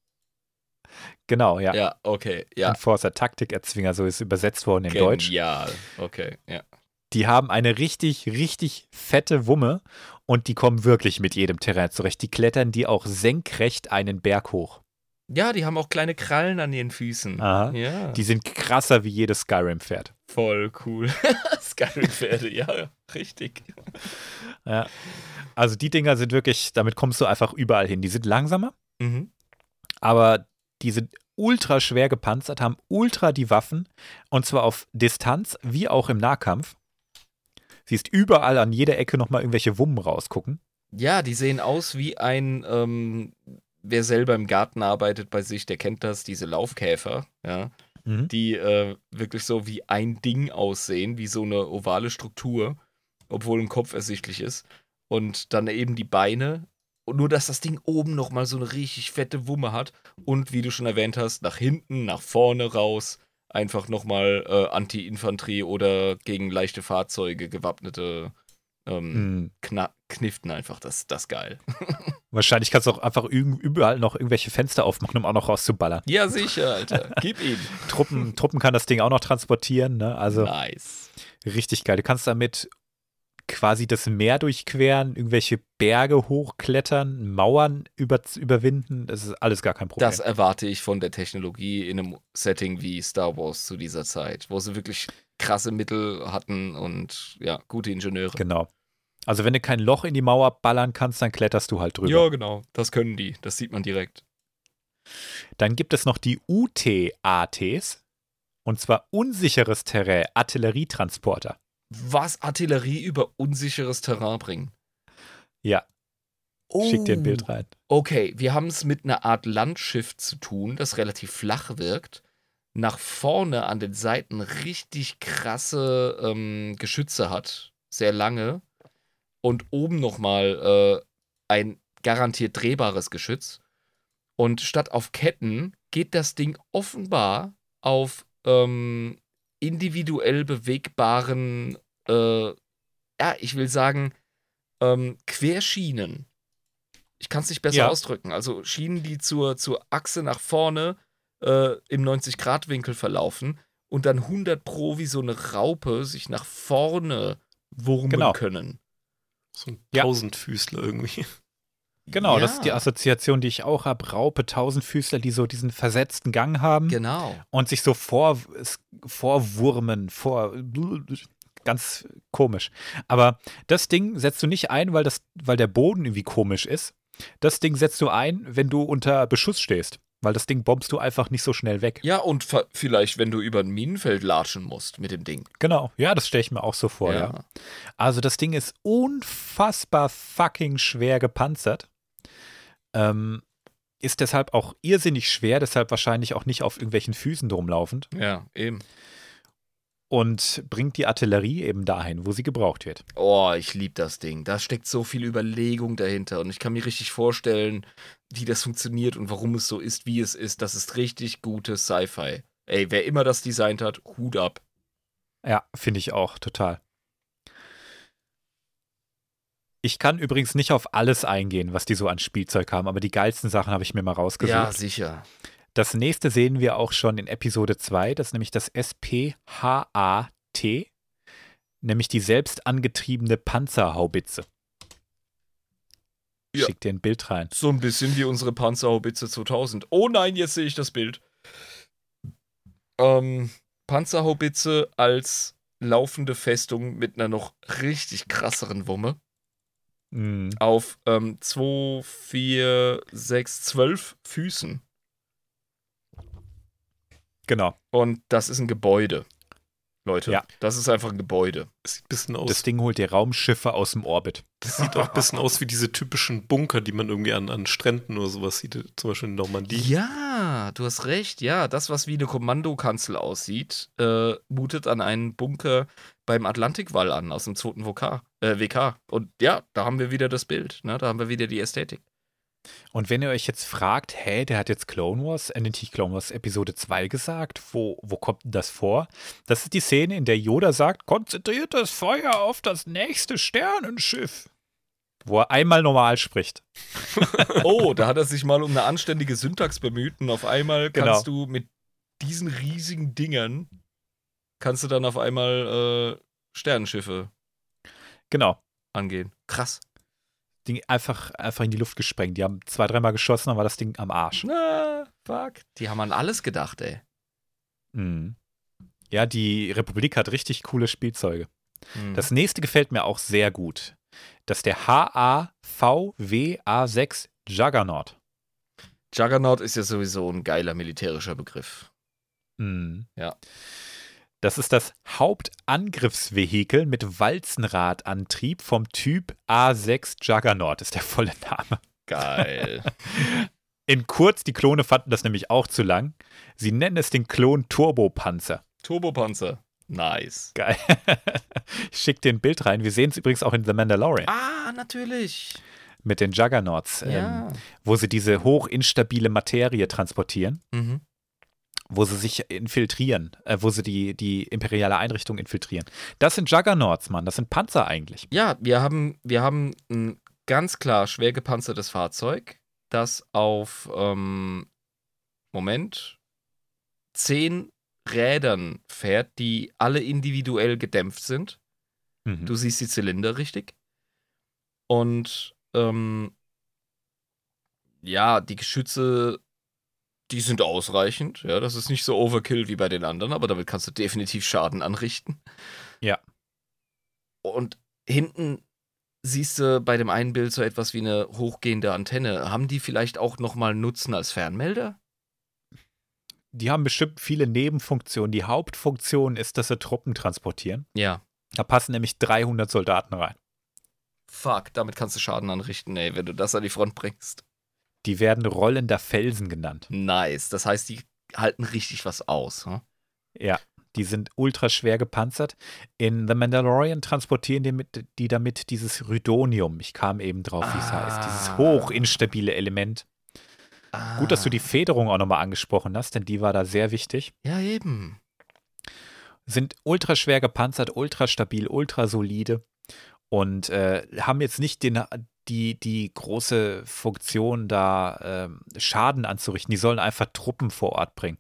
Genau, ja. Ja, okay, ja. Enforcer Taktik-Erzwinger, so ist übersetzt worden in Deutsch. Genial. Okay, ja. Die haben eine richtig, richtig fette Wumme und die kommen wirklich mit jedem Terrain zurecht. Die klettern die auch senkrecht einen Berg hoch. Ja, die haben auch kleine Krallen an ihren Füßen. Aha. Ja. Die sind krasser wie jedes Skyrim-Pferd. voll cool. Skyrim-Pferde, ja, richtig. Ja. Also die Dinger sind wirklich, damit kommst du einfach überall hin. Die sind langsamer, Mhm. aber die sind ultra schwer gepanzert, haben ultra die Waffen und zwar auf Distanz wie auch im Nahkampf. Siehst überall an jeder Ecke nochmal irgendwelche Wummen rausgucken. Ja, die sehen aus wie ein, ähm, wer selber im Garten arbeitet bei sich, der kennt das, diese Laufkäfer, ja, Mhm. die äh, wirklich so wie ein Ding aussehen, wie so eine ovale Struktur, obwohl ein Kopf ersichtlich ist. Und dann eben die Beine. Und nur, dass das Ding oben nochmal so eine richtig fette Wumme hat. Und wie du schon erwähnt hast, nach hinten, nach vorne raus. Einfach nochmal äh, Anti-Infanterie oder gegen leichte Fahrzeuge gewappnete ähm. Kna Kniften einfach. Das, das geil. Wahrscheinlich kannst du auch einfach üb- überall noch irgendwelche Fenster aufmachen, um auch noch rauszuballern. Ja, sicher, Alter. Gib ihm. Truppen, Truppen kann das Ding auch noch transportieren, ne? Also Nice. richtig geil. Du kannst damit quasi das Meer durchqueren, irgendwelche Berge hochklettern, Mauern über, überwinden. Das ist alles gar kein Problem. Das erwarte ich von der Technologie in einem Setting wie Star Wars zu dieser Zeit, wo sie wirklich krasse Mittel hatten und ja, gute Ingenieure. genau. Also wenn du kein Loch in die Mauer ballern kannst, dann kletterst du halt drüber. Ja, genau. Das können die. Das sieht man direkt. Dann gibt es noch die UT-ATs. Und zwar unsicheres Terrain, Artillerietransporter. Was Artillerie über unsicheres Terrain bringen. Ja, Oh. schick dir ein Bild rein. Okay, wir haben es mit einer Art Landschiff zu tun, das relativ flach wirkt. Nach vorne an den Seiten richtig krasse ähm, Geschütze hat, sehr lange. Und oben nochmal äh, ein garantiert drehbares Geschütz. Und statt auf Ketten geht das Ding offenbar auf ähm, individuell bewegbaren, äh, ja, ich will sagen, ähm, Querschienen. Ich kann es nicht besser Ja. ausdrücken. Also Schienen, die zur, zur Achse nach vorne äh, im 90-Grad-Winkel verlaufen und dann 100 Pro wie so eine Raupe sich nach vorne wurmen Genau. können. So ein Ja. Tausendfüßler irgendwie. Genau, das ist die Ja. Assoziation, die ich auch habe. Raupe, Tausendfüßler, die so diesen versetzten Gang haben Genau. und sich so vor, vorwurmen, vor. Ganz komisch. Aber das Ding setzt du nicht ein, weil, das, weil der Boden irgendwie komisch ist. Das Ding setzt du ein, wenn du unter Beschuss stehst. Weil das Ding bombst du einfach nicht so schnell weg. Ja, und vielleicht, wenn du über ein Minenfeld latschen musst mit dem Ding. Genau, ja, das stelle ich mir auch so vor, ja. Also das Ding ist unfassbar fucking schwer gepanzert. Ähm, ist deshalb auch irrsinnig schwer, deshalb wahrscheinlich auch nicht auf irgendwelchen Füßen drumlaufend Ja, eben. und bringt die Artillerie eben dahin, wo sie gebraucht wird. Oh, ich liebe das Ding. Da steckt so viel Überlegung dahinter. Und ich kann mir richtig vorstellen, wie das funktioniert und warum es so ist, wie es ist. Das ist richtig gutes Sci-Fi. Ey, wer immer das designt hat, Hut ab. Ja, finde ich auch total. Ich kann übrigens nicht auf alles eingehen, was die so an Spielzeug haben, aber die geilsten Sachen habe ich mir mal rausgesucht. Ja, sicher. Das nächste sehen wir auch schon in Episode 2, das ist nämlich das SPHAT, nämlich die selbst angetriebene Panzerhaubitze. Ja. Schick dir ein Bild rein. So ein bisschen wie unsere Panzerhaubitze 2000. Oh nein, jetzt sehe ich das Bild. Ähm, Panzerhaubitze als laufende Festung mit einer noch richtig krasseren Wumme. Mhm. auf ähm, 2, 4, 6, 12 Füßen. Genau. Und das ist ein Gebäude. Leute, Ja. das ist einfach ein Gebäude. Das sieht ein bisschen aus. Das Ding holt dir Raumschiffe aus dem Orbit. Das sieht auch ein bisschen aus wie diese typischen Bunker, die man irgendwie an, an Stränden oder sowas sieht, zum Beispiel in Normandie. Ja, du hast recht. Ja, das, was wie eine Kommandokanzel aussieht, äh, mutet an einen Bunker beim Atlantikwall an, aus dem zweiten WK. Äh, WK. Und ja, da haben wir wieder das Bild. Ne? Da haben wir wieder die Ästhetik. Und wenn ihr euch jetzt fragt, hä, der hat jetzt Clone Wars, äh, nicht Clone Wars Episode 2 gesagt, wo, wo kommt denn das vor? Das ist die Szene, in der Yoda sagt, konzentriert das Feuer auf das nächste Sternenschiff. Wo er einmal normal spricht. Oh, da hat er sich mal um eine anständige Syntax bemüht und auf einmal Genau. kannst du mit diesen riesigen Dingern kannst du dann auf einmal äh, Sternenschiffe Genau. angehen. Krass. Ding einfach, einfach in die Luft gesprengt. Die haben zwei, dreimal geschossen, dann war das Ding am Arsch. Na, fuck. Die haben an alles gedacht, ey. Mhm. Ja, die Republik hat richtig coole Spielzeuge. Hm. Das nächste gefällt mir auch sehr gut. Das ist der HAVWA6 Juggernaut. Juggernaut ist ja sowieso ein geiler militärischer Begriff. Mhm. Ja. Das ist das Hauptangriffsvehikel mit Walzenradantrieb vom Typ A6 Juggernaut, ist der volle Name. Geil. In kurz, die Klone fanden das nämlich auch zu lang. Sie nennen es den Klon Turbopanzer. Turbopanzer. Nice. Geil. ich schicke dir ein Bild rein. Wir sehen es übrigens auch in The Mandalorian Ah, natürlich. mit den Juggernauts, Ja. ähm, wo sie diese hochinstabile Materie transportieren, Mhm. Wo sie sich infiltrieren, äh, wo sie die, die imperiale Einrichtung infiltrieren. Das sind Juggernauts, Mann. Das sind Panzer eigentlich. Ja, wir haben, wir haben ein ganz klar schwer gepanzertes Fahrzeug, das auf, ähm, Moment, zehn Rädern fährt, die alle individuell gedämpft sind. Mhm. Du siehst die Zylinder richtig. Und ähm, ja, die Geschütze, die sind ausreichend. Ja, das ist nicht so Overkill wie bei den anderen, aber damit kannst du definitiv Schaden anrichten. Ja. Und hinten siehst du bei dem einen Bild so etwas wie eine hochgehende Antenne. Haben die vielleicht auch nochmal Nutzen als Fernmelder? Die haben bestimmt viele Nebenfunktionen. Die Hauptfunktion ist, dass sie Truppen transportieren. Ja. Da passen nämlich 300 Soldaten rein. Fuck, damit kannst du Schaden anrichten, ey, wenn du das an die Front bringst. Die werden rollender Felsen genannt. Nice. Das heißt, die halten richtig was aus. Hm? Ja, die sind ultra schwer gepanzert. In The Mandalorian transportieren die, mit, die damit dieses Rhydonium. Ich kam eben drauf, wie es heißt. Dieses Ah. hochinstabile Element. Gut, dass du die Federung auch nochmal angesprochen hast, denn die war da sehr wichtig. Ja, eben. Sind ultra schwer gepanzert, ultra stabil, ultra solide und äh, haben jetzt nicht den, die, die große Funktion, da ähm, Schaden anzurichten. Die sollen einfach Truppen vor Ort bringen.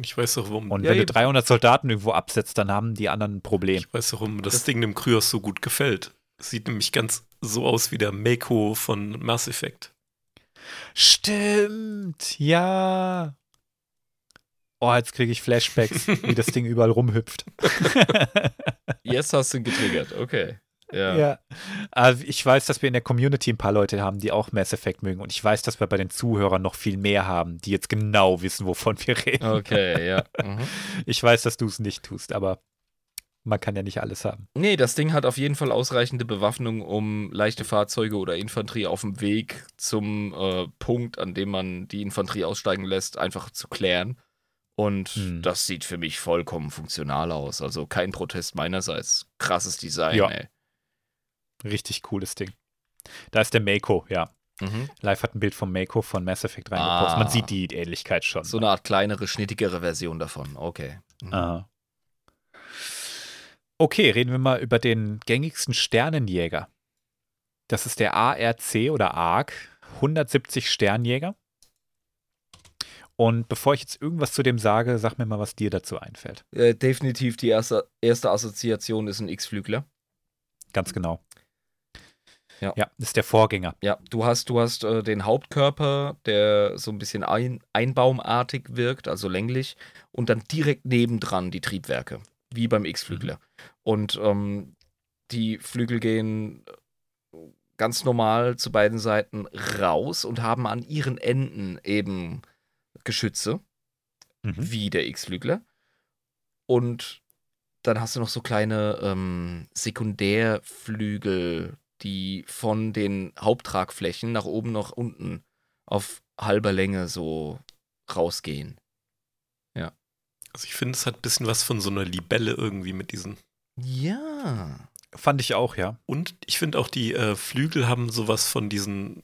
Ich weiß auch, warum. Und Ja, wenn eben. du 300 Soldaten irgendwo absetzt, dann haben die anderen ein Problem. Ich weiß, warum das, Das- Ding dem Kryos so gut gefällt. Es sieht nämlich ganz so aus wie der Mako von Mass Effect. Stimmt, ja. Oh, jetzt kriege ich Flashbacks, wie das Ding überall rumhüpft. Jetzt hast du ihn getriggert, okay. Ja. Ja. Also ich weiß, dass wir in der Community ein paar Leute haben, die auch Mass Effect mögen. Und ich weiß, dass wir bei den Zuhörern noch viel mehr haben, die jetzt genau wissen, wovon wir reden. Okay, ja. Mhm. Ich weiß, dass du es nicht tust, aber man kann ja nicht alles haben. Nee, das Ding hat auf jeden Fall ausreichende Bewaffnung, um leichte Fahrzeuge oder Infanterie auf dem Weg zum äh, Punkt, an dem man die Infanterie aussteigen lässt, einfach zu klären. Und Hm. das sieht für mich vollkommen funktional aus. Also kein Protest meinerseits. Krasses Design, Ja. ey. Richtig cooles Ding. Da ist der Mako, ja. Mhm. Live hat ein Bild vom Mako von Mass Effect reingepostet. Man Ah. sieht die Ähnlichkeit schon. So eine Art kleinere, schnittigere Version davon. Okay. Mhm. Aha. Okay, reden wir mal über den gängigsten Sternenjäger. Das ist der ARC oder ARC, 170 Sternjäger. Und bevor ich jetzt irgendwas zu dem sage, sag mir mal, was dir dazu einfällt. Äh, definitiv die erste, erste Assoziation ist ein X-Flügler. Ganz genau. Ja. Ja, das ist der Vorgänger. Ja, du hast, du hast äh, den Hauptkörper, der so ein bisschen ein, einbaumartig wirkt, also länglich, und dann direkt nebendran die Triebwerke, wie beim X-Flügler. Und ähm, die Flügel gehen ganz normal zu beiden Seiten raus und haben an ihren Enden eben Geschütze, Mhm. wie der X-Flügler. Und dann hast du noch so kleine ähm, Sekundärflügel, die von den Haupttragflächen nach oben nach unten auf halber Länge so rausgehen. Also ich finde, es hat ein bisschen was von so einer Libelle irgendwie mit diesen. Ja. Fand ich auch, ja. Und ich finde auch, die äh, Flügel haben sowas von diesen,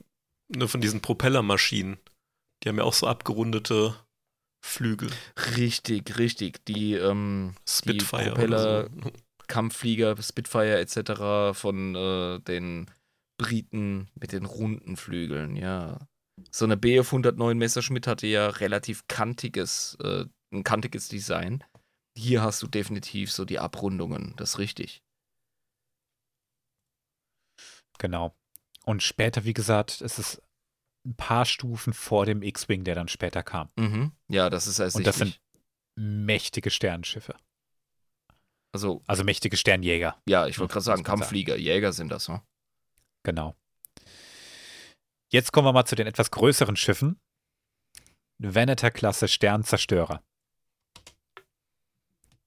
ne, von diesen Propellermaschinen. Die haben ja auch so abgerundete Flügel. Richtig, richtig. Die ähm, Spitfire. Propeller- oder so. Kampfflieger, Spitfire etc. von äh, den Briten mit den runden Flügeln, ja. So eine Bf 109 Messerschmitt hatte ja relativ kantiges, äh, ein kantiges Design. Hier hast du definitiv so die Abrundungen, das ist richtig. Genau. Und später, wie gesagt, ist es ein paar Stufen vor dem X-Wing, der dann später kam. Mhm. Ja, das ist Und das sind mächtige Sternenschiffe. Also, Also mächtige Sternjäger. ja, ich wollte gerade sagen, man sagen. Kampfflieger, Jäger sind das, ne? Genau. Jetzt kommen wir mal zu den etwas größeren Schiffen. Venator-Klasse Sternzerstörer.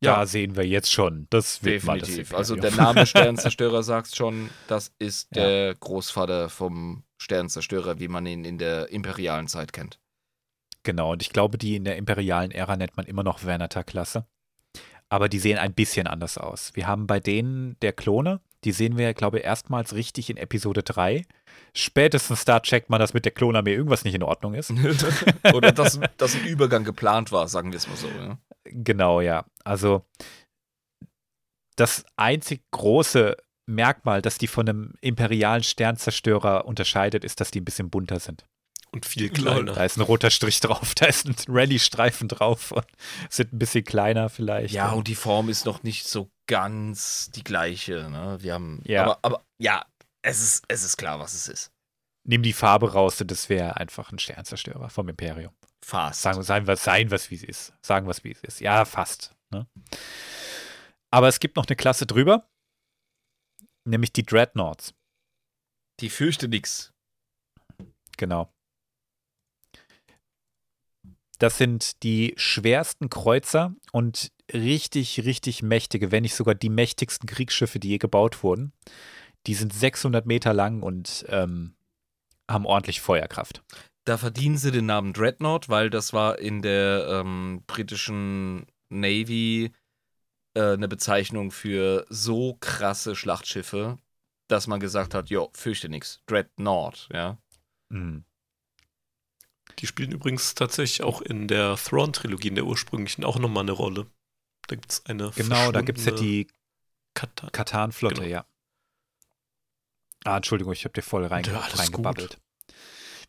Ja. Da sehen wir jetzt schon, das wird Definitiv. mal das Also der Name Sternzerstörer sagt schon, das ist Ja. der Großvater vom Sternzerstörer, wie man ihn in der imperialen Zeit kennt. Genau, und ich glaube, die in der imperialen Ära nennt man immer noch Vernator-Klasse. Aber die sehen ein bisschen anders aus. Wir haben bei denen der Klone, die sehen wir, glaube ich, erstmals richtig in Episode 3. Spätestens da checkt man, dass mit der Klonarmee irgendwas nicht in Ordnung ist. Oder dass, dass ein Übergang geplant war, sagen wir es mal so. Ja. Genau, ja. Also das einzig große Merkmal, das die von einem imperialen Sternzerstörer unterscheidet, ist, dass die ein bisschen bunter sind. Und viel kleiner. Da ist ein roter Strich drauf, da ist ein Rallye-Streifen drauf und sind ein bisschen kleiner vielleicht. Ja, und die Form ist noch nicht so ganz die gleiche. Ne? Wir haben, Ja. aber, aber ja, es ist, es ist klar, was es ist. Nimm die Farbe raus und das wäre einfach ein Sternzerstörer vom Imperium. Fast. Sagen, sagen wir, seien was wie es ist. Sagen was wie es ist. Ja, fast. Ne? Aber es gibt noch eine Klasse drüber, nämlich die Dreadnoughts. Die fürchte nix. Genau. Das sind die schwersten Kreuzer und richtig, richtig mächtige, wenn nicht sogar die mächtigsten Kriegsschiffe, die je gebaut wurden. Die sind 600 Meter lang und ähm, haben ordentlich Feuerkraft. Da verdienen sie den Namen Dreadnought, weil das war in der ähm, britischen Navy äh, eine Bezeichnung für so krasse Schlachtschiffe, dass man gesagt hat, jo, fürchte nix. Dreadnought, ja. Mhm. Die spielen übrigens tatsächlich auch in der Thrawn-Trilogie, in der ursprünglichen, auch nochmal eine Rolle. Da gibt es eine Genau, da gibt es ja die Katan. Katan-Flotte, Genau. ja. Ah, Entschuldigung, ich habe dir voll reinge Ja, reingebabbelt.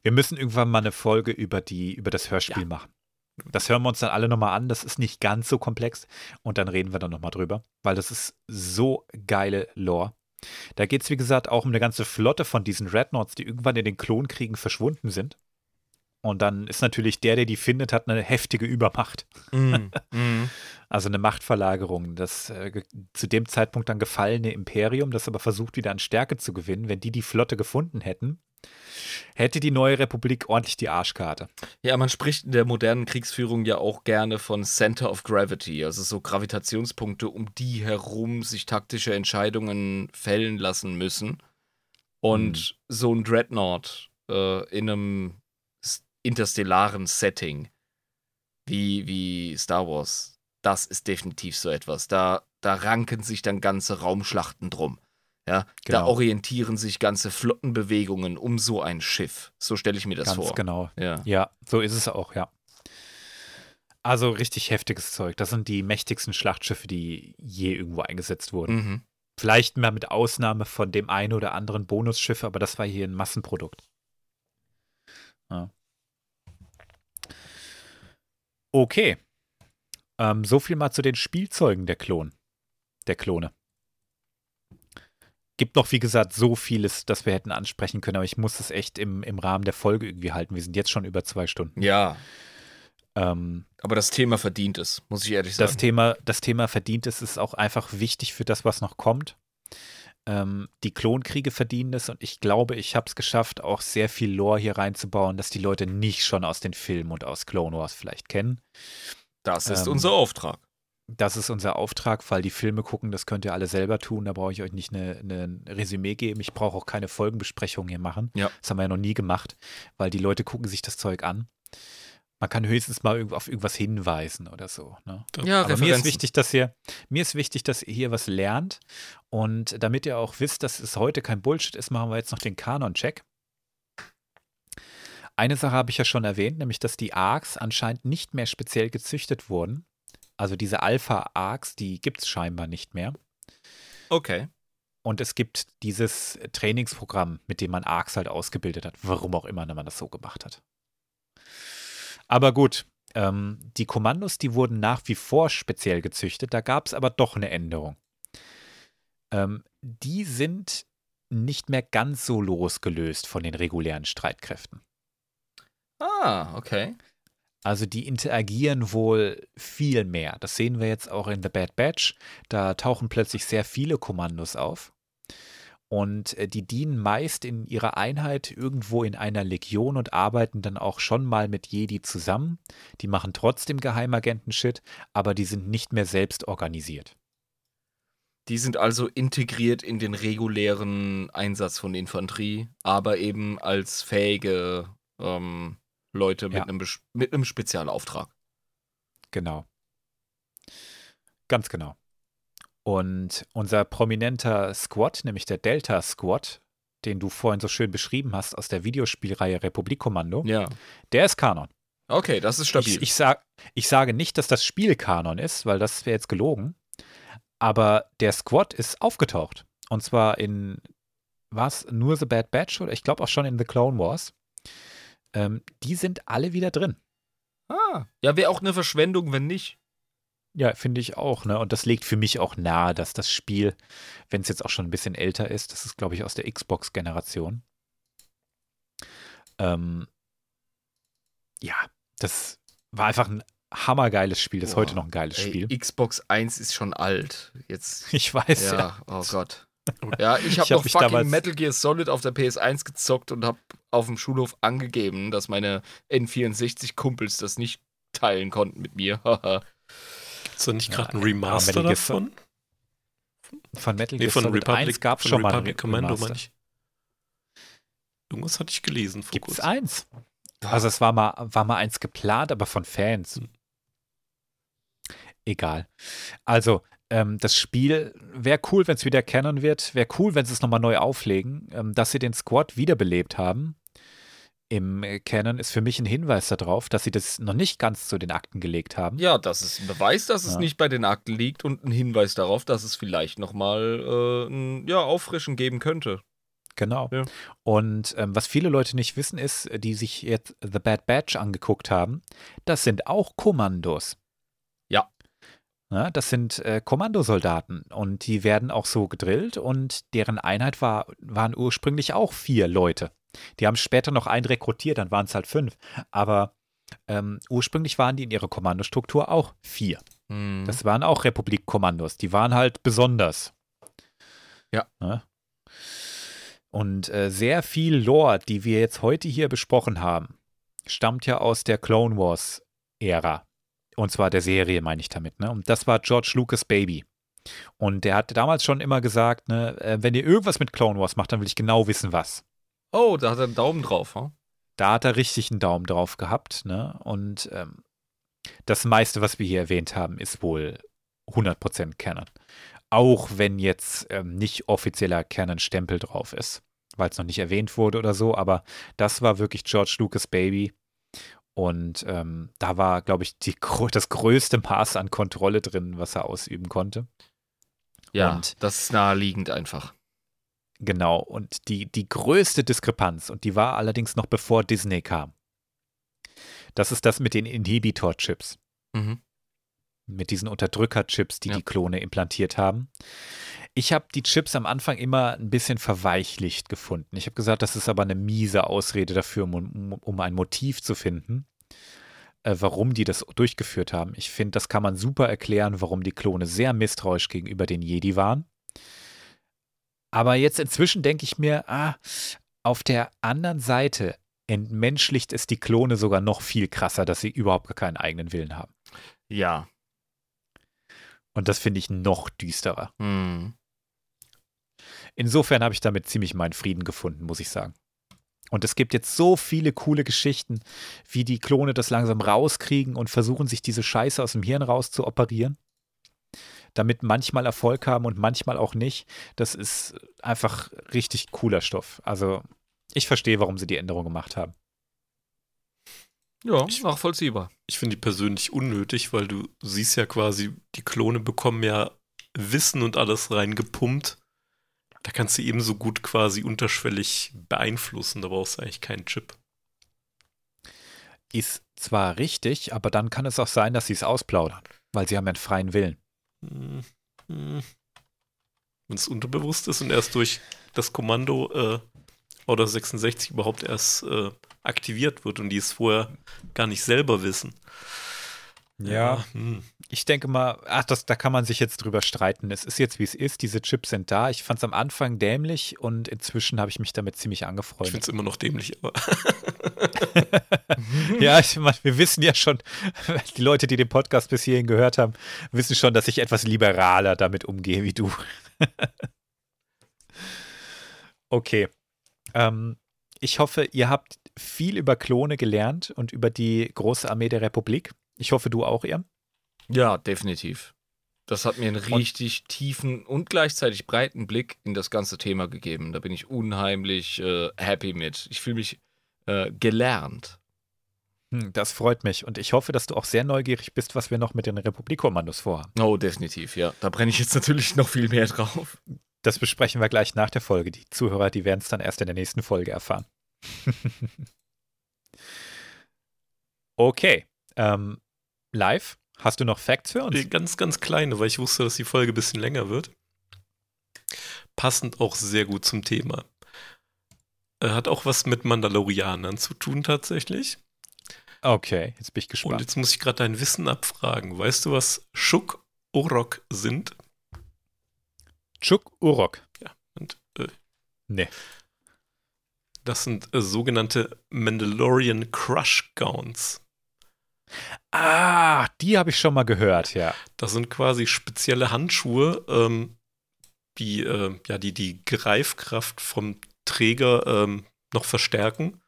Wir müssen irgendwann mal eine Folge über, die, über das Hörspiel Ja. machen. Das hören wir uns dann alle nochmal an. Das ist nicht ganz so komplex. Und dann reden wir dann nochmal drüber, weil das ist so geile Lore. Da geht es, wie gesagt, auch um eine ganze Flotte von diesen Rednoughts, die irgendwann in den Klonkriegen verschwunden sind. Und dann ist natürlich der, der die findet, hat eine heftige Übermacht. Mm, mm. Also eine Machtverlagerung. Das äh, zu dem Zeitpunkt dann gefallene Imperium, das aber versucht, wieder an Stärke zu gewinnen. Wenn die die Flotte gefunden hätten, hätte die neue Republik ordentlich die Arschkarte. Ja, man spricht in der modernen Kriegsführung ja auch gerne von Center of Gravity, also so Gravitationspunkte, um die herum sich taktische Entscheidungen fällen lassen müssen. Und so ein Dreadnought äh, in einem interstellaren Setting wie, wie Star Wars, das ist definitiv so etwas. Da, da ranken sich dann ganze Raumschlachten drum. Ja, da Genau. orientieren sich ganze Flottenbewegungen um so ein Schiff. So stelle ich mir das Ganz vor. genau. Ja. Ja, so ist es auch, ja. Also richtig heftiges Zeug. Das sind die mächtigsten Schlachtschiffe, die je irgendwo eingesetzt wurden. Mhm. Vielleicht mal mit Ausnahme von dem einen oder anderen Bonusschiff, aber das war hier ein Massenprodukt. Ja. Okay. Ähm, so viel mal zu den Spielzeugen der Klon. Der Klone. Gibt noch, wie gesagt, so vieles, das wir hätten ansprechen können, aber ich muss es echt im, im Rahmen der Folge irgendwie halten. Wir sind jetzt schon über zwei Stunden. Ja, Ähm, aber das Thema verdient es, muss ich ehrlich das sagen. Thema, das Thema verdient es, ist auch einfach wichtig für das, was noch kommt. Ähm, die Klonkriege verdienen es und ich glaube, ich habe es geschafft, auch sehr viel Lore hier reinzubauen, dass die Leute nicht schon aus den Filmen und aus Clone Wars vielleicht kennen. Das ist ähm, unser Auftrag. Das ist unser Auftrag, weil die Filme gucken, das könnt ihr alle selber tun. Da brauche ich euch nicht eine, eine, ein Resümee geben. Ich brauche auch keine Folgenbesprechung hier machen. Ja. Das haben wir ja noch nie gemacht, weil die Leute gucken sich das Zeug an. Man kann höchstens mal auf irgendwas hinweisen oder so. Ne? Ja, Aber mir ist wichtig, dass ihr, mir ist wichtig, dass ihr hier was lernt. Und damit ihr auch wisst, dass es heute kein Bullshit ist, machen wir jetzt noch den Kanon-Check. Eine Sache habe ich ja schon erwähnt, nämlich dass die Arcs anscheinend nicht mehr speziell gezüchtet wurden. Also diese Alpha-Arcs, die gibt es scheinbar nicht mehr. Okay. Und es gibt dieses Trainingsprogramm, mit dem man Arcs halt ausgebildet hat. Warum auch immer man das so gemacht hat. Aber gut, ähm, die Kommandos, die wurden nach wie vor speziell gezüchtet. Da gab es aber doch eine Änderung. Ähm, die sind nicht mehr ganz so losgelöst von den regulären Streitkräften. Ah, okay. Also die interagieren wohl viel mehr. Das sehen wir jetzt auch in The Bad Batch. Da tauchen plötzlich sehr viele Kommandos auf. Und äh, die dienen meist in ihrer Einheit irgendwo in einer Legion und arbeiten dann auch schon mal mit Jedi zusammen. Die machen trotzdem Geheimagenten-Shit, aber die sind nicht mehr selbst organisiert. Die sind also integriert in den regulären Einsatz von Infanterie, aber eben als fähige ähm, Leute mit, Ja. einem, mit einem Spezialauftrag. Genau. Ganz genau. Und unser prominenter Squad, nämlich der Delta Squad, den du vorhin so schön beschrieben hast aus der Videospielreihe Republikkommando, Ja. der ist Kanon. Okay, das ist stabil. Ich, ich, sag, ich sage nicht, dass das Spiel Kanon ist, weil das wäre jetzt gelogen. Aber der Squad ist aufgetaucht. Und zwar in, war es nur The Bad Batch oder ich glaube auch schon in The Clone Wars. Ähm, die sind alle wieder drin. ah, ja, wäre auch eine Verschwendung, wenn nicht. Ja, finde ich auch, ne? Und das legt für mich auch nahe, dass das Spiel, wenn es jetzt auch schon ein bisschen älter ist, das ist, glaube ich, aus der Xbox-Generation. Ähm, ja, das war einfach ein hammergeiles Spiel, das ist heute noch ein geiles Ey, Spiel. Xbox 1 ist schon alt. Jetzt. Ich weiß, ja. Ja, oh Gott. Ja, ich habe hab noch fucking Metal Gear Solid auf der PS1 gezockt und habe auf dem Schulhof angegeben, dass meine N64-Kumpels das nicht teilen konnten mit mir. Ist da nicht Ja, gerade ein Remaster Sol- davon? Von Metal Nee, Gear Solid Republic, 1 gab es schon mal Republic Commando, Remaster. meine ich. Irgendwas hatte ich gelesen vor Gibt's kurzem. eins? Also es war mal, war mal eins geplant, aber von Fans. Hm. Egal. Also, ähm, das Spiel wäre cool, wenn es wieder Canon wird. Wäre cool, wenn sie es nochmal neu auflegen. Ähm, dass sie den Squad wiederbelebt haben im Canon ist für mich ein Hinweis darauf, dass sie das noch nicht ganz zu den Akten gelegt haben. Ja, das ist ein Beweis, dass es Ja. nicht bei den Akten liegt und ein Hinweis darauf, dass es vielleicht nochmal äh, ein ja, Auffrischen geben könnte. Genau. Ja. Und ähm, was viele Leute nicht wissen, ist, die sich jetzt The Bad Batch angeguckt haben, das sind auch Kommandos. Ja. Ja, das sind äh, Kommandosoldaten und die werden auch so gedrillt und deren Einheit war, waren ursprünglich auch vier Leute. Die haben später noch einen rekrutiert, dann waren es halt fünf. Aber ähm, ursprünglich waren die in ihrer Kommandostruktur auch vier. Hm. Das waren auch Republikkommandos. Die waren halt besonders. Ja. Ne? Und äh, sehr viel Lore, die wir jetzt heute hier besprochen haben, stammt ja aus der Clone Wars-Ära. Und zwar der Serie, meine ich damit. Ne? Und das war George Lucas Baby. Und der hat damals schon immer gesagt, ne, äh, wenn ihr irgendwas mit Clone Wars macht, dann will ich genau wissen, was. Oh, da hat er einen Daumen drauf. Hm? Da hat er richtig einen Daumen drauf gehabt. Ne? Und ähm, das meiste, was wir hier erwähnt haben, ist wohl 100% Canon. Auch wenn jetzt ähm, nicht offizieller Canon-Stempel drauf ist, weil es noch nicht erwähnt wurde oder so. Aber das war wirklich George Lucas Baby. Und ähm, da war, glaube ich, die, das größte Maß an Kontrolle drin, was er ausüben konnte. Ja, Und- das ist naheliegend einfach. Genau, und die, die größte Diskrepanz, und die war allerdings noch bevor Disney kam, das ist das mit den Inhibitor-Chips, Mhm. mit diesen Unterdrücker-Chips, die Ja. die Klone implantiert haben. Ich habe die Chips am Anfang immer ein bisschen verweichlicht gefunden. Ich habe gesagt, das ist aber eine miese Ausrede dafür, um, um, ein Motiv zu finden, äh, warum die das durchgeführt haben. Ich finde, das kann man super erklären, warum die Klone sehr misstrauisch gegenüber den Jedi waren. Aber jetzt inzwischen denke ich mir, ah, auf der anderen Seite entmenschlicht es die Klone sogar noch viel krasser, dass sie überhaupt gar keinen eigenen Willen haben. Ja. Und das finde ich noch düsterer. Hm. Insofern habe ich damit ziemlich meinen Frieden gefunden, muss ich sagen. Und es gibt jetzt so viele coole Geschichten, wie die Klone das langsam rauskriegen und versuchen, sich diese Scheiße aus dem Hirn raus zu operieren. Damit manchmal Erfolg haben und manchmal auch nicht. Das ist einfach richtig cooler Stoff. Also, ich verstehe, warum sie die Änderung gemacht haben. Ja, Ich- nachvollziehbar. Ich finde die persönlich unnötig, weil du siehst ja quasi, die Klone bekommen ja Wissen und alles reingepumpt. Da kannst du ebenso gut quasi unterschwellig beeinflussen. Da brauchst du eigentlich keinen Chip. Ist zwar richtig, aber dann kann es auch sein, dass sie es ausplaudern, weil sie haben ja einen freien Willen. Hm, hm. Wenn es unterbewusst ist und erst durch das Kommando äh, oder 66 überhaupt erst äh, aktiviert wird und die es vorher gar nicht selber wissen. Ja, hm. ich denke mal, ach, das, da kann man sich jetzt drüber streiten. Es ist jetzt, wie es ist. Diese Chips sind da. Ich fand es am Anfang dämlich und inzwischen habe ich mich damit ziemlich ich finde angefreundet. es immer noch dämlich, aber Ja, ich meine, wir wissen ja schon, die Leute, die den Podcast bis hierhin gehört haben, wissen schon, dass ich etwas liberaler damit umgehe wie du. okay. Ähm, ich hoffe, ihr habt viel über Klone gelernt und über die große Armee der Republik. Ich hoffe, du auch, Ian. Ja, definitiv. Das hat mir einen richtig tiefen und gleichzeitig breiten Blick in das ganze Thema gegeben. Da bin ich unheimlich äh, happy mit. Ich fühle mich äh, gelernt. Hm, Das freut mich und ich hoffe, dass du auch sehr neugierig bist, was wir noch mit den Republikkommandos vorhaben. Oh, definitiv, ja. Da brenne ich jetzt natürlich noch viel mehr drauf. Das besprechen wir gleich nach der Folge. Die Zuhörer, die werden es dann erst in der nächsten Folge erfahren. okay. Ähm, live, hast du noch Facts für uns? Ganz, ganz kleine, weil ich wusste, dass die Folge ein bisschen länger wird. Passend auch sehr gut zum Thema. Äh, Hat auch was mit Mandalorianern zu tun tatsächlich. Okay, jetzt bin ich Und gespannt. jetzt muss ich gerade dein Wissen abfragen. Weißt du, was Shuk Orok sind? Chuk Urok. Und, äh, Nee. das sind äh, sogenannte Mandalorian Crush Gowns. Ah, die habe ich schon mal gehört, ja. Das sind quasi spezielle Handschuhe, ähm, die, äh, ja, die die Greifkraft vom Träger ähm, noch verstärken.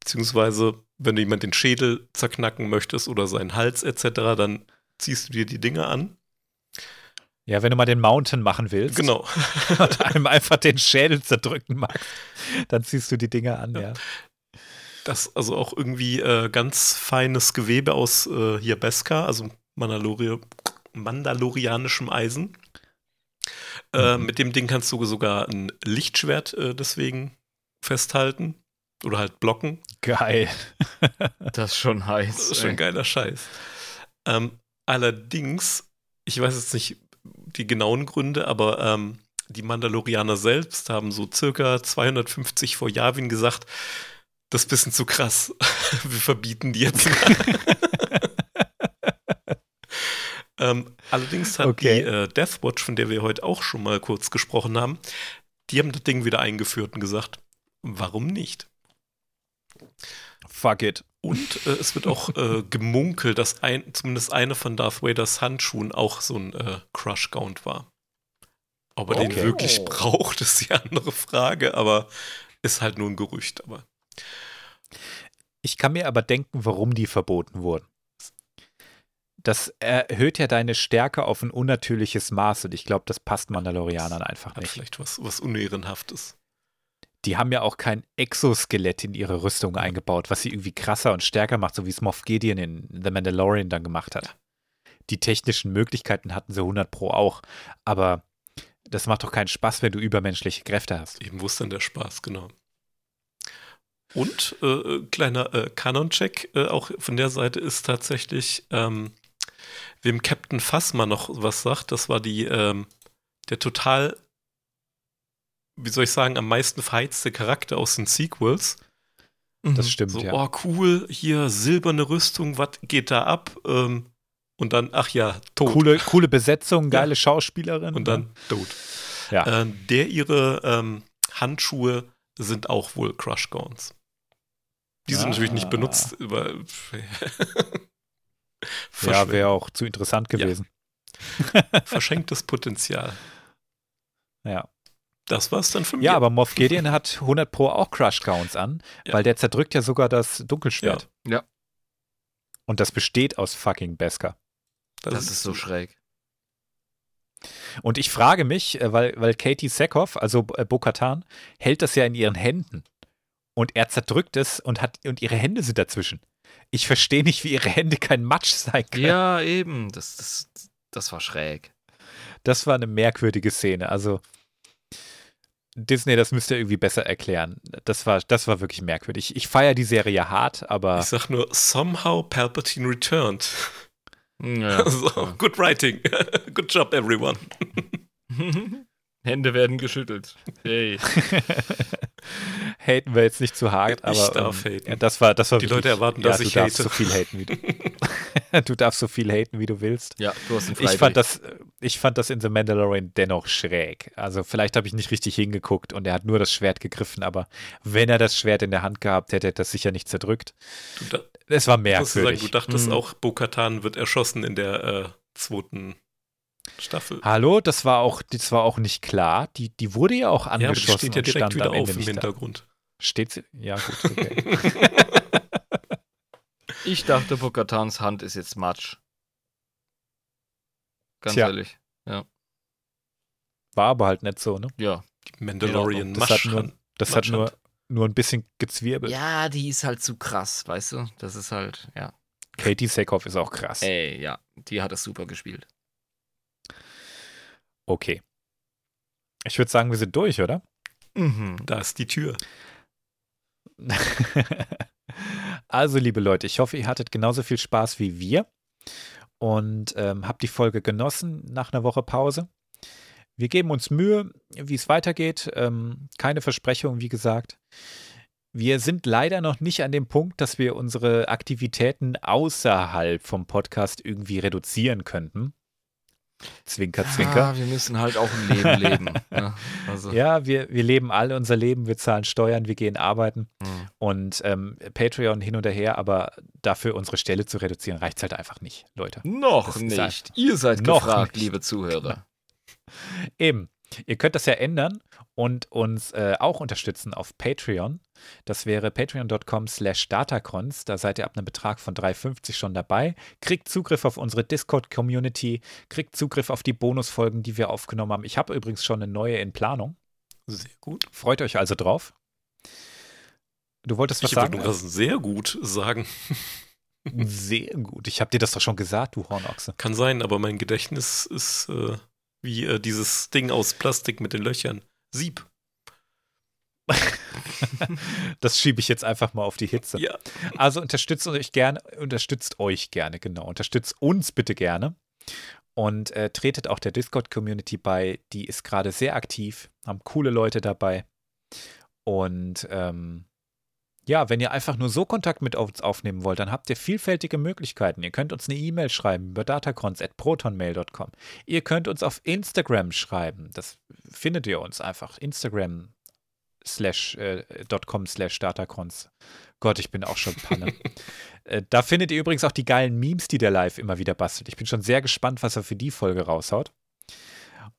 Beziehungsweise, wenn du jemand den Schädel zerknacken möchtest oder seinen Hals etc., dann ziehst du dir die Dinge an. Ja, wenn du mal den Mountain machen willst Genau. und einem einfach den Schädel zerdrücken magst, dann ziehst du die Dinger an, ja. Das also auch irgendwie äh, ganz feines Gewebe aus äh, hier Beskar, also Mandalori mandalorianischem Eisen. Äh, Mhm. Mit dem Ding kannst du sogar ein Lichtschwert äh, deswegen festhalten oder halt blocken. Geil. Das ist schon heiß. Das ist schon ey. geiler Scheiß. Ähm, allerdings, ich weiß jetzt nicht die genauen Gründe, aber ähm, die Mandalorianer selbst haben so circa 250 vor Yavin gesagt, das ist ein bisschen zu krass. Wir verbieten die jetzt. ähm, allerdings hat Okay. die äh, Deathwatch, von der wir heute auch schon mal kurz gesprochen haben, die haben das Ding wieder eingeführt und gesagt, warum nicht? Fuck it. Und äh, es wird auch äh, gemunkelt, dass ein, zumindest eine von Darth Vaders Handschuhen auch so ein äh, Crush Count war. Ob er den Okay. wirklich braucht, ist die andere Frage, aber ist halt nur ein Gerücht. Aber Ich kann mir aber denken, warum die verboten wurden. Das erhöht ja deine Stärke auf ein unnatürliches Maß und ich glaube, das passt Mandalorianern einfach hat nicht. vielleicht was, was Unehrenhaftes. Die haben ja auch kein Exoskelett in ihre Rüstung eingebaut, was sie irgendwie krasser und stärker macht, so wie es Moff Gideon in The Mandalorian dann gemacht hat. Die technischen Möglichkeiten hatten sie 100 Pro auch, aber das macht doch keinen Spaß, wenn du übermenschliche Kräfte hast. Eben, wo ist denn der Spaß, genau. Und äh, kleiner äh, Kanon-Check äh, auch von der Seite ist tatsächlich, ähm, wem Captain Phasma noch was sagt, das war die, ähm, der total, wie soll ich sagen, am meisten verheizte Charakter aus den Sequels. Das stimmt, So, ja. oh cool, hier silberne Rüstung, was geht da ab? Ähm, und dann, ach ja, tot. Coole, coole Besetzung, geile Schauspielerin. Und dann tot. Ja. Ähm, der ihre ähm, Handschuhe sind auch wohl Crush Gowns. Die sind Ah. natürlich nicht benutzt, aber ja, wäre auch zu interessant gewesen. verschenktes Potenzial. Ja. Das war's dann für mich. Ja, aber Moff Gideon hat 100 Pro auch Crush Gowns an, Ja. weil der zerdrückt ja sogar das Dunkelschwert. Ja. Ja. Und das besteht aus fucking Beskar. Das ist so schräg. Und ich frage mich, äh, weil, weil Katie Sackhoff, also äh, Bo-Katan, hält das ja in ihren Händen. Und er zerdrückt es und, hat, und ihre Hände sind dazwischen. Ich verstehe nicht, wie ihre Hände kein Matsch sein können. Ja, eben. Das, das, das war schräg. Das war eine merkwürdige Szene. Also Disney, das müsst ihr irgendwie besser erklären. Das war, das war wirklich merkwürdig. Ich feiere die Serie hart, aber Ich sag nur, somehow Palpatine returned. Ja. so, good writing. good job, everyone. Hände werden geschüttelt. Hey. haten wir jetzt nicht zu hart, Ich aber darf ähm, haten. Ja, das war, das war Die wirklich, Leute erwarten, ja, dass du ich darfst hate. so viel haten, wie du, du darfst so viel haten, wie du willst. Ja, du hast einen Ich fand das, ich fand das in The Mandalorian dennoch schräg. Also vielleicht habe ich nicht richtig hingeguckt und er hat nur das Schwert gegriffen, aber wenn er das Schwert in der Hand gehabt hätte, hätte er das sicher nicht zerdrückt. Es war ich muss sagen, merkwürdig. du dachtest Mhm. auch, Bo-Katan wird erschossen in der äh, zweiten Staffel. Hallo, das war auch, das war auch nicht klar. Die, die wurde ja auch ja, aber die angeschossen steht ja direkt stand wieder auf im nicht da. Hintergrund. Steht sie? Ja, gut, okay. Ich dachte, Bokatans Hand ist jetzt Matsch. Ganz Tja. ehrlich. War aber halt nicht so, ne? Ja. Die Mandalorian Das hat nur, das hat nur, nur ein bisschen gezwirbelt. Ja, die ist halt zu krass, weißt du? Das ist halt, ja. Katie Sackhoff ist auch krass. Ey, ja, die hat es super gespielt. Okay. Ich würde sagen, wir sind durch, oder? Mhm. Da ist die Tür. also, liebe Leute, ich hoffe, ihr hattet genauso viel Spaß wie wir und ähm, habt die Folge genossen nach einer Woche Pause. Wir geben uns Mühe, wie es weitergeht. Ähm, keine Versprechungen, wie gesagt. Wir sind leider noch nicht an dem Punkt, dass wir unsere Aktivitäten außerhalb vom Podcast irgendwie reduzieren könnten. Zwinker, zwinker. Ah, wir müssen halt auch ein Leben leben. ne? Also, Ja, wir, wir leben alle unser Leben, wir zahlen Steuern, wir gehen arbeiten hm. und ähm, Patreon hin und her, aber dafür unsere Stelle zu reduzieren, reicht es halt einfach nicht, Leute. Noch Das nicht. halt- Ihr seid Noch gefragt, nicht. liebe Zuhörer. Eben. Ihr könnt das ja ändern und uns äh, auch unterstützen auf Patreon. Das wäre patreon.com slash datacrons. Da seid ihr ab einem Betrag von 3,50 schon dabei. Kriegt Zugriff auf unsere Discord-Community, kriegt Zugriff auf die Bonusfolgen, die wir aufgenommen haben. Ich habe übrigens schon eine neue in Planung. Sehr gut. Freut euch also drauf. Du wolltest was Ich sagen? nur das sehr gut sagen. Sehr gut. Ich habe dir das doch schon gesagt, du Hornochse. Kann sein, aber mein Gedächtnis ist äh, wie äh, dieses Ding aus Plastik mit den Löchern. Sieb. Das schiebe ich jetzt einfach mal auf die Hitze. Ja. Also unterstützt euch gerne, unterstützt euch gerne, genau. Unterstützt uns bitte gerne. Und äh, tretet auch der Discord-Community bei. Die ist gerade sehr aktiv, haben coole Leute dabei. Und ähm, ja, wenn ihr einfach nur so Kontakt mit uns aufnehmen wollt, dann habt ihr vielfältige Möglichkeiten. Ihr könnt uns eine E-Mail schreiben über datacrons.protonmail.com. Ihr könnt uns auf Instagram schreiben. Das findet ihr uns einfach. Instagram slash äh, .com slash datacrons. Gott, ich bin auch schon Panne. äh, da findet ihr übrigens auch die geilen Memes, die der Live immer wieder bastelt. Ich bin schon sehr gespannt, was er für die Folge raushaut.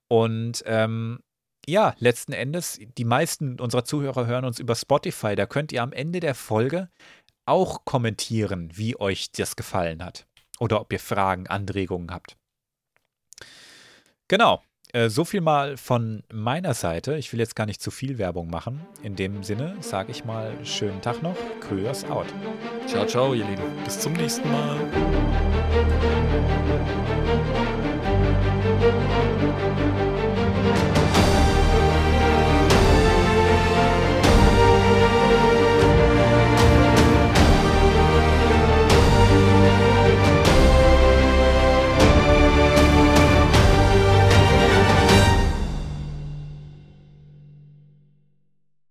Und ähm, ja, letzten Endes, die meisten unserer Zuhörer hören uns über Spotify. Da könnt ihr am Ende der Folge auch kommentieren, wie euch das gefallen hat. Oder ob ihr Fragen, Anregungen habt. Genau. Äh, so viel mal von meiner Seite. Ich will jetzt gar nicht zu viel Werbung machen. In dem Sinne sage ich mal schönen Tag noch. Kryos out. Ciao, ciao, ihr Lieben. Bis zum nächsten Mal.